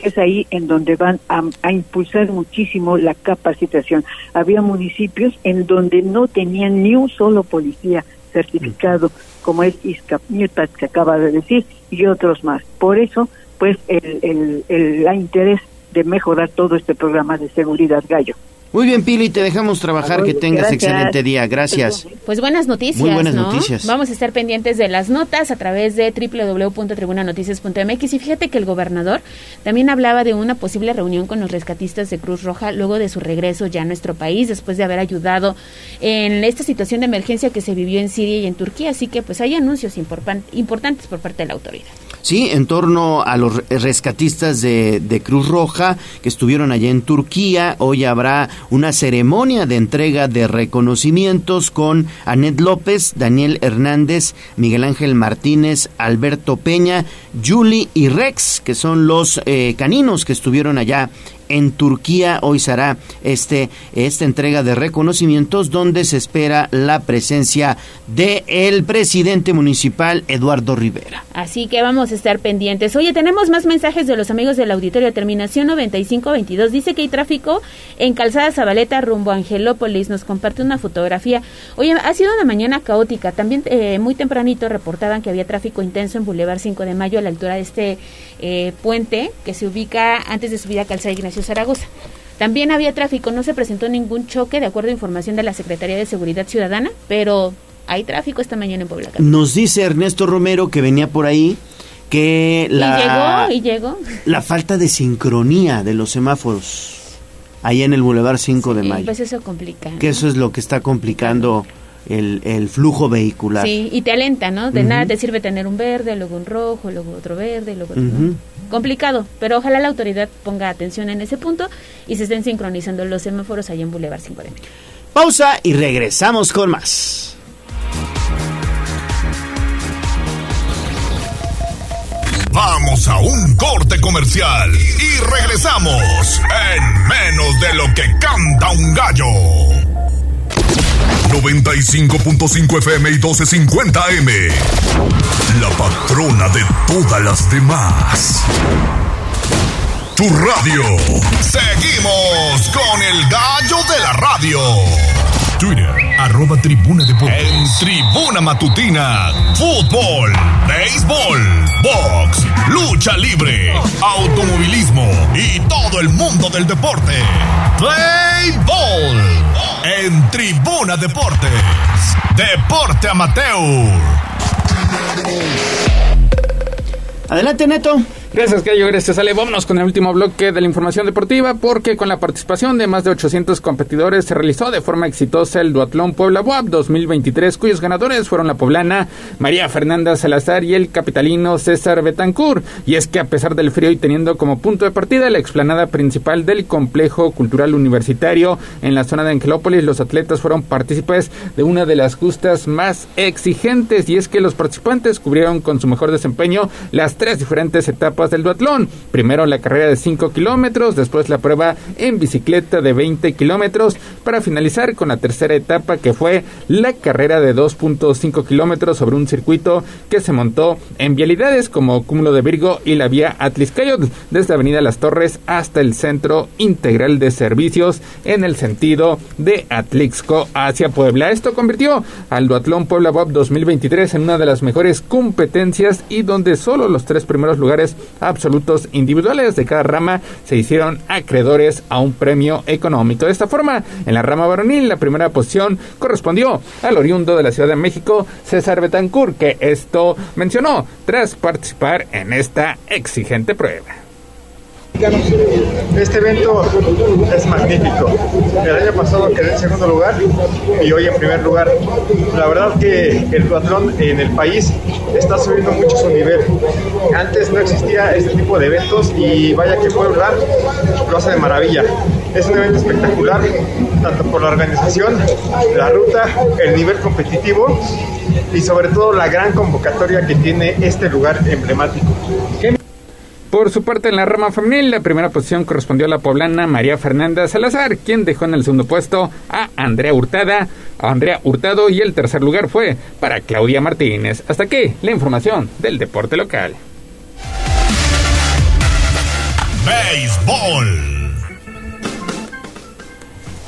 [SPEAKER 3] que es ahí en donde van a, impulsar muchísimo la capacitación. Había municipios en donde no tenían ni un solo policía certificado, como es Izcapilpas, que acaba de decir, y otros más. Por eso, pues, el, el, el, la interés de mejorar todo este programa de seguridad gallo.
[SPEAKER 1] Muy bien, Pili, te dejamos trabajar. que tengas
[SPEAKER 3] gracias.
[SPEAKER 1] excelente día. Gracias.
[SPEAKER 2] Pues buenas noticias.
[SPEAKER 1] Muy buenas
[SPEAKER 2] ¿no?
[SPEAKER 1] noticias.
[SPEAKER 2] Vamos a estar pendientes de las notas a través de www.tribunanoticias.mx. Y fíjate que el gobernador también hablaba de una posible reunión con los rescatistas de Cruz Roja luego de su regreso ya a nuestro país, después de haber ayudado en esta situación de emergencia que se vivió en Siria y en Turquía. Así que pues hay anuncios importantes por parte de la autoridad.
[SPEAKER 1] Sí, en torno a los rescatistas de, de, Cruz Roja que estuvieron allá en Turquía. Hoy habrá una ceremonia de entrega de reconocimientos con Anet López, Daniel Hernández, Miguel Ángel Martínez, Alberto Peña, Julie y Rex, que son los eh, caninos que estuvieron allá en Turquía. Hoy será este, esta entrega de reconocimientos donde se espera la presencia de el presidente municipal Eduardo Rivera.
[SPEAKER 2] Así que vamos a estar pendientes. Oye, tenemos más mensajes de los amigos del auditorio. Terminación 9522 dice que hay tráfico en Calzada Zabaleta rumbo a Angelópolis. Nos comparte una fotografía. Oye, ha sido una mañana caótica. También eh, muy tempranito reportaban que había tráfico intenso en Boulevard 5 de Mayo a la altura de este eh, puente que se ubica antes de subir a Calzada Ignacio Zaragoza. También había tráfico, no se presentó ningún choque de acuerdo a información de la Secretaría de Seguridad Ciudadana, pero hay tráfico esta mañana en Puebla.
[SPEAKER 1] Nos dice Ernesto Romero que venía por ahí que la
[SPEAKER 2] y llegó, y llegó.
[SPEAKER 1] la falta de sincronía de los semáforos ahí en el Boulevard 5 de Mayo.
[SPEAKER 2] Pues eso complica.
[SPEAKER 1] Que eso es lo que está complicando el, el flujo vehicular.
[SPEAKER 2] Sí, y te alenta, ¿no? De nada te sirve tener un verde, luego un rojo, luego otro verde, luego otro.
[SPEAKER 1] Ujú.
[SPEAKER 2] Complicado, pero ojalá la autoridad ponga atención en ese punto y se estén sincronizando los semáforos allá en Boulevard 5 de Mayo.
[SPEAKER 1] Pausa y regresamos con más.
[SPEAKER 13] Vamos a un corte comercial y regresamos en menos de lo que canta un gallo. 95.5 FM y 1250 M. La patrona de todas las demás. Tu radio. Seguimos con el gallo de la radio. Twitter, arroba tribuna deportes. En tribuna matutina, fútbol, béisbol, box, lucha libre, automovilismo y todo el mundo del deporte. Play Ball. En tribuna deportes. Deporte amateur.
[SPEAKER 1] Adelante, Neto.
[SPEAKER 33] Gracias, Cayo. Gracias, Ale. Vámonos con el último bloque de la información deportiva, porque con la participación de más de 800 competidores se realizó de forma exitosa el Duatlón Puebla Boab 2023, cuyos ganadores fueron la poblana María Fernanda Salazar y el capitalino César Betancourt. Y es que a pesar del frío y teniendo como punto de partida la explanada principal del complejo cultural universitario en la zona de Angelópolis, los atletas fueron partícipes de una de las justas más exigentes, y es que los participantes cubrieron con su mejor desempeño las tres diferentes etapas del duatlón. Primero la carrera de 5 kilómetros, después la prueba en bicicleta de 20 kilómetros, para finalizar con la tercera etapa que fue la carrera de 2.5 kilómetros sobre un circuito que se montó en vialidades como Cúmulo de Virgo y la vía Atliscayot, desde Avenida Las Torres hasta el Centro Integral de Servicios en el sentido de Atlixco hacia Puebla. Esto convirtió al Duatlón Puebla Bob 2023 en una de las mejores competencias y donde solo los tres primeros lugares absolutos individuales de cada rama se hicieron acreedores a un premio económico. De esta forma, en la rama varonil, la primera posición correspondió al oriundo de la Ciudad de México, César Betancourt, que esto mencionó tras participar en esta exigente prueba.
[SPEAKER 42] Este evento es magnífico. El año pasado quedé en segundo lugar y hoy en primer lugar. La verdad que el duatlón en el país está subiendo mucho su nivel. Antes no existía este tipo de eventos y vaya que Puebla lo hace de maravilla. Es un evento espectacular, tanto por la organización, la ruta, el nivel competitivo y sobre todo la gran convocatoria que tiene este lugar emblemático.
[SPEAKER 33] Por su parte, en la rama femenil, la primera posición correspondió a la poblana María Fernanda Salazar, quien dejó en el segundo puesto a Andrea Hurtada, Andrea Hurtado y el tercer lugar fue para Claudia Martínez. Hasta aquí la información del deporte local.
[SPEAKER 13] Béisbol.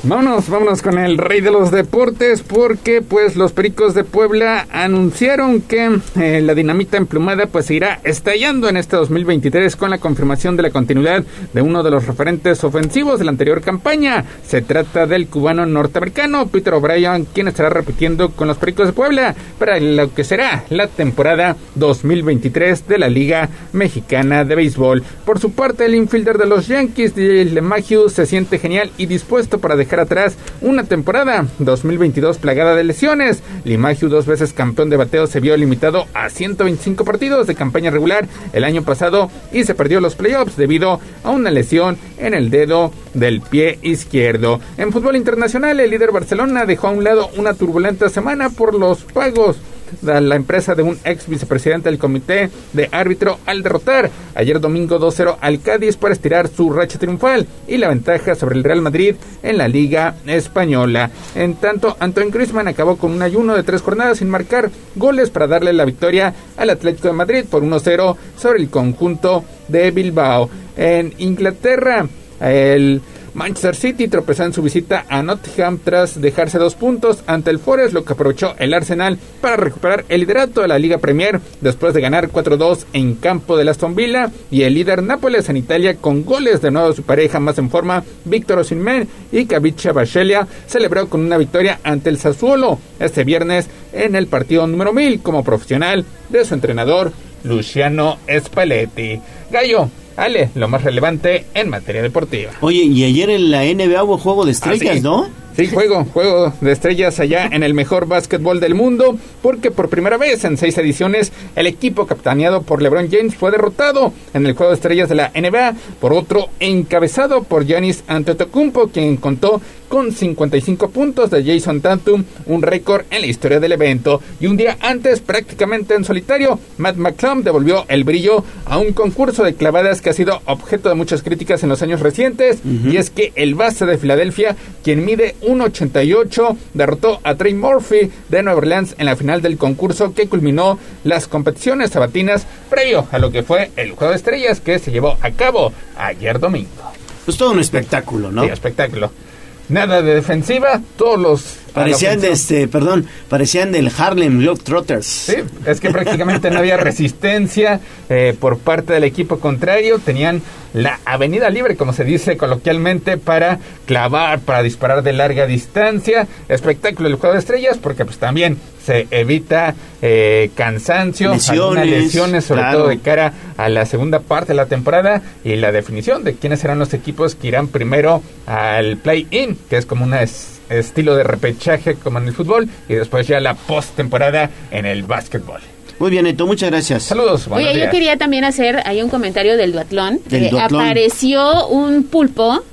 [SPEAKER 33] Vámonos, vámonos con el rey de los deportes porque pues los Pericos de Puebla anunciaron que eh, la dinamita emplumada pues irá estallando en este 2023 con la confirmación de la continuidad de uno de los referentes ofensivos de la anterior campaña. Se trata del cubano norteamericano Peter O'Brien quien estará repitiendo con los Pericos de Puebla para lo que será la temporada 2023 de la Liga Mexicana de Béisbol. Por su parte el infielder de los Yankees, DJ LeMahieu, se siente genial y dispuesto para dejar atrás una temporada 2022 plagada de lesiones. Limagiu, dos veces campeón de bateo, se vio limitado a 125 partidos de campaña regular el año pasado y se perdió los playoffs debido a una lesión en el dedo del pie izquierdo. En fútbol internacional, el líder Barcelona dejó a un lado una turbulenta semana por los pagos la empresa de un ex vicepresidente del comité de árbitro al derrotar ayer domingo 2-0 al Cádiz para estirar su racha triunfal y la ventaja sobre el Real Madrid en la Liga Española. En tanto, Antoine Griezmann acabó con un ayuno de tres jornadas sin marcar goles para darle la victoria al Atlético de Madrid por 1-0 sobre el conjunto de Bilbao. En Inglaterra, el Manchester City tropezó en su visita a Nottingham tras dejarse dos puntos ante el Forest, lo que aprovechó el Arsenal para recuperar el liderato de la Liga Premier después de ganar 4-2 en campo de Aston Villa y el líder Nápoles en Italia con goles de nuevo de su pareja más en forma, Víctor Osimhen y Kavicha Bachelia celebró con una victoria ante el Sassuolo este viernes en el partido número 1000 como profesional de su entrenador Luciano Spalletti. Gallo, Ale, lo más relevante en materia deportiva.
[SPEAKER 1] Oye, y ayer en la NBA hubo juego de estrellas,
[SPEAKER 33] Ah.
[SPEAKER 1] ¿no?
[SPEAKER 33] Sí, juego, juego de estrellas allá en el mejor básquetbol del mundo, porque por primera vez en seis ediciones el equipo capitaneado por LeBron James fue derrotado en el juego de estrellas de la NBA por otro encabezado por Giannis Antetokounmpo, quien contó con 55 puntos de Jason Tatum, un récord en la historia del evento. Y un día antes, prácticamente en solitario, Matt McClung devolvió el brillo a un concurso de clavadas que ha sido objeto de muchas críticas en los años recientes, y es que el base de Filadelfia, quien mide 1.88, derrotó a Trey Murphy de Nueva Orleans en la final del concurso que culminó las competiciones sabatinas previo a lo que fue el Juego de Estrellas que se llevó a cabo ayer domingo.
[SPEAKER 1] Pues todo un espectáculo, ¿no?
[SPEAKER 33] Sí, espectáculo. Nada de defensiva, todos los...
[SPEAKER 1] Parecían de este, perdón, parecían del Harlem Globetrotters.
[SPEAKER 33] Sí, es que prácticamente no había resistencia eh, por parte del equipo contrario. Tenían la avenida libre, como se dice coloquialmente, para clavar, para disparar de larga distancia. Espectáculo del juego de estrellas, porque pues también se evita eh, cansancio,
[SPEAKER 1] Lesiones,
[SPEAKER 33] lesiones, sobre
[SPEAKER 1] claro.
[SPEAKER 33] todo de cara a la segunda parte de la temporada y la definición de quiénes serán los equipos que irán primero al play-in, que es como un estilo de repechaje como en el fútbol, y después ya la post-temporada en el básquetbol.
[SPEAKER 1] Muy bien, Neto, muchas gracias.
[SPEAKER 33] Saludos,
[SPEAKER 2] Oye, yo
[SPEAKER 33] días.
[SPEAKER 2] quería también hacer ahí un comentario del duatlón.
[SPEAKER 1] Del
[SPEAKER 2] Eh,
[SPEAKER 1] duatlón.
[SPEAKER 2] apareció un pulpo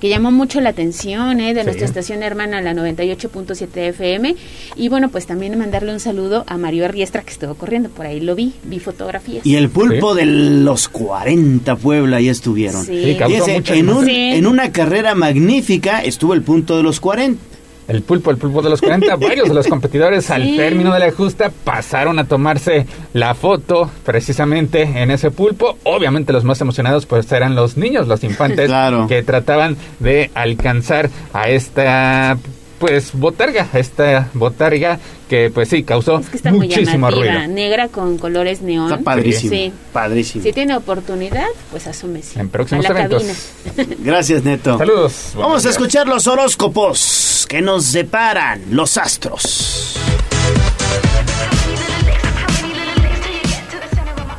[SPEAKER 2] que llamó mucho la atención eh, de
[SPEAKER 33] Sí.
[SPEAKER 2] nuestra estación hermana, la 98.7 FM. Y bueno, pues también mandarle un saludo a Mario Arriestra, que estuvo corriendo por ahí. Lo vi, vi fotografías.
[SPEAKER 1] Y el pulpo de los 40 Puebla ya estuvieron.
[SPEAKER 2] Sí. Sí,
[SPEAKER 33] causó
[SPEAKER 1] Fíjese,
[SPEAKER 33] mucha
[SPEAKER 1] en, un- en una carrera magnífica estuvo el punto de los 40.
[SPEAKER 33] El pulpo, el pulpo de los 40, [laughs] varios de los competidores al término de la justa pasaron a tomarse la foto precisamente en ese pulpo. Obviamente los más emocionados pues eran los niños, los infantes [laughs]
[SPEAKER 1] Claro.
[SPEAKER 33] que trataban de alcanzar a esta pues botarga, esta botarga que pues sí causó
[SPEAKER 2] Es que está
[SPEAKER 33] muchísimo ruido.
[SPEAKER 2] negra con colores neón.
[SPEAKER 1] Está padrísimo.
[SPEAKER 2] Sí.
[SPEAKER 1] Padrísimo.
[SPEAKER 2] Si tiene oportunidad, pues asúmese.
[SPEAKER 33] En próximos
[SPEAKER 2] a la
[SPEAKER 33] eventos.
[SPEAKER 2] cabina. [laughs]
[SPEAKER 1] Gracias, Neto.
[SPEAKER 33] Saludos.
[SPEAKER 1] Vamos a escuchar los horóscopos que nos separan los astros.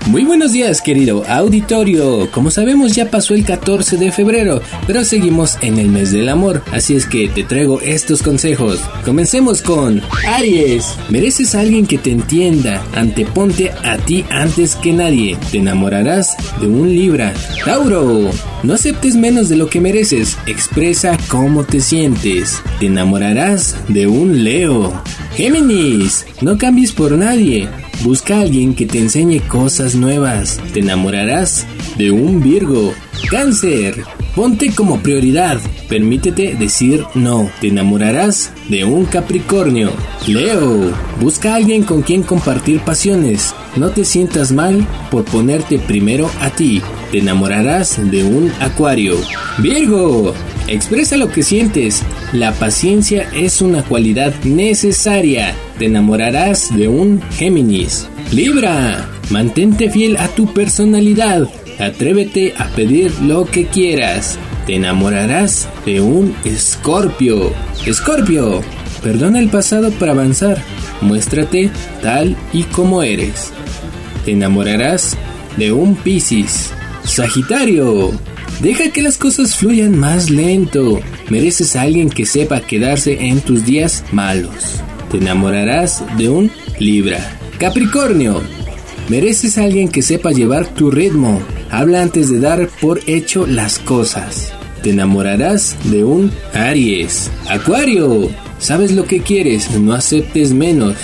[SPEAKER 43] Muy buenos días, querido auditorio. Como sabemos, ya pasó el 14 de febrero, pero seguimos en el mes del amor, así es que te traigo estos consejos. Comencemos con Aries. Mereces a alguien que te entienda, anteponte a ti antes que nadie. Te enamorarás de un Libra. Tauro. No aceptes menos de lo que mereces, expresa cómo te sientes. Te enamorarás de un Leo. Géminis. No cambies por nadie. Busca a alguien que te enseñe cosas nuevas. Te enamorarás de un Virgo. Cáncer. Ponte como prioridad. Permítete decir no. Te enamorarás de un Capricornio. Leo. Busca a alguien con quien compartir pasiones. No te sientas mal por ponerte primero a ti. Te enamorarás de un Acuario. Virgo. Expresa lo que sientes. La paciencia es una cualidad necesaria. Te enamorarás de un Géminis. Libra. Mantente fiel a tu personalidad. Atrévete a pedir lo que quieras. Te enamorarás de un Escorpio. Escorpio. Perdona el pasado para avanzar. Muéstrate tal y como eres. Te enamorarás de un Piscis. Sagitario. Deja que las cosas fluyan más lento. Mereces a alguien que sepa quedarse en tus días malos. Te enamorarás de un Libra. Capricornio. Mereces a alguien que sepa llevar tu ritmo. Habla antes de dar por hecho las cosas. Te enamorarás de un Aries. Acuario. Sabes lo que quieres, no aceptes menos.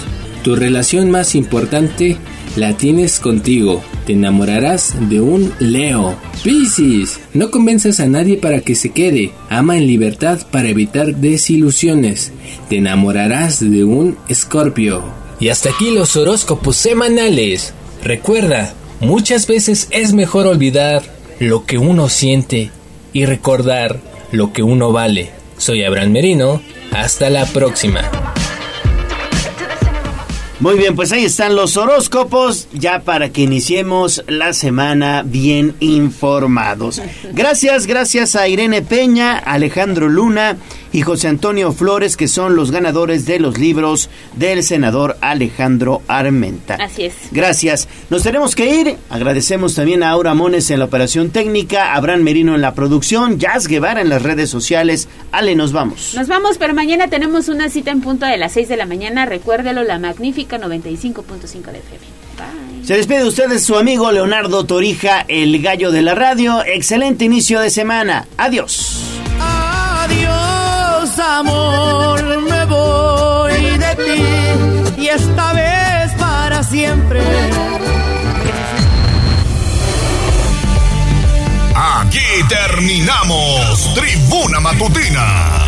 [SPEAKER 43] Tu relación más importante la tienes contigo. Te enamorarás de un Leo. Piscis. No convenzas a nadie para que se quede. Ama en libertad para evitar desilusiones. Te enamorarás de un Escorpio. Y hasta aquí los horóscopos semanales. Recuerda, muchas veces es mejor olvidar lo que uno siente y recordar lo que uno vale. Soy Abraham Merino. Hasta la próxima.
[SPEAKER 1] Muy bien, pues ahí están los horóscopos, ya para que iniciemos la semana bien informados. Gracias, gracias a Irene Peña, Alejandro Luna y José Antonio Flores, que son los ganadores de los libros del senador Alejandro Armenta.
[SPEAKER 2] Así es.
[SPEAKER 1] Gracias. Nos tenemos que ir. Agradecemos también a Aura Mones en la operación técnica, a Abraham Merino en la producción, Jazz Guevara en las redes sociales. Ale, nos vamos.
[SPEAKER 2] Nos vamos, pero mañana tenemos una cita en punto de las 6 de la mañana. Recuérdelo, la magnífica 95.5 de FM. Bye.
[SPEAKER 1] Se despide de ustedes su amigo Leonardo Torija, el gallo de la radio. Excelente inicio de semana. Adiós.
[SPEAKER 14] Adiós, amor, me voy de ti y esta vez para siempre.
[SPEAKER 13] Aquí terminamos Tribuna Matutina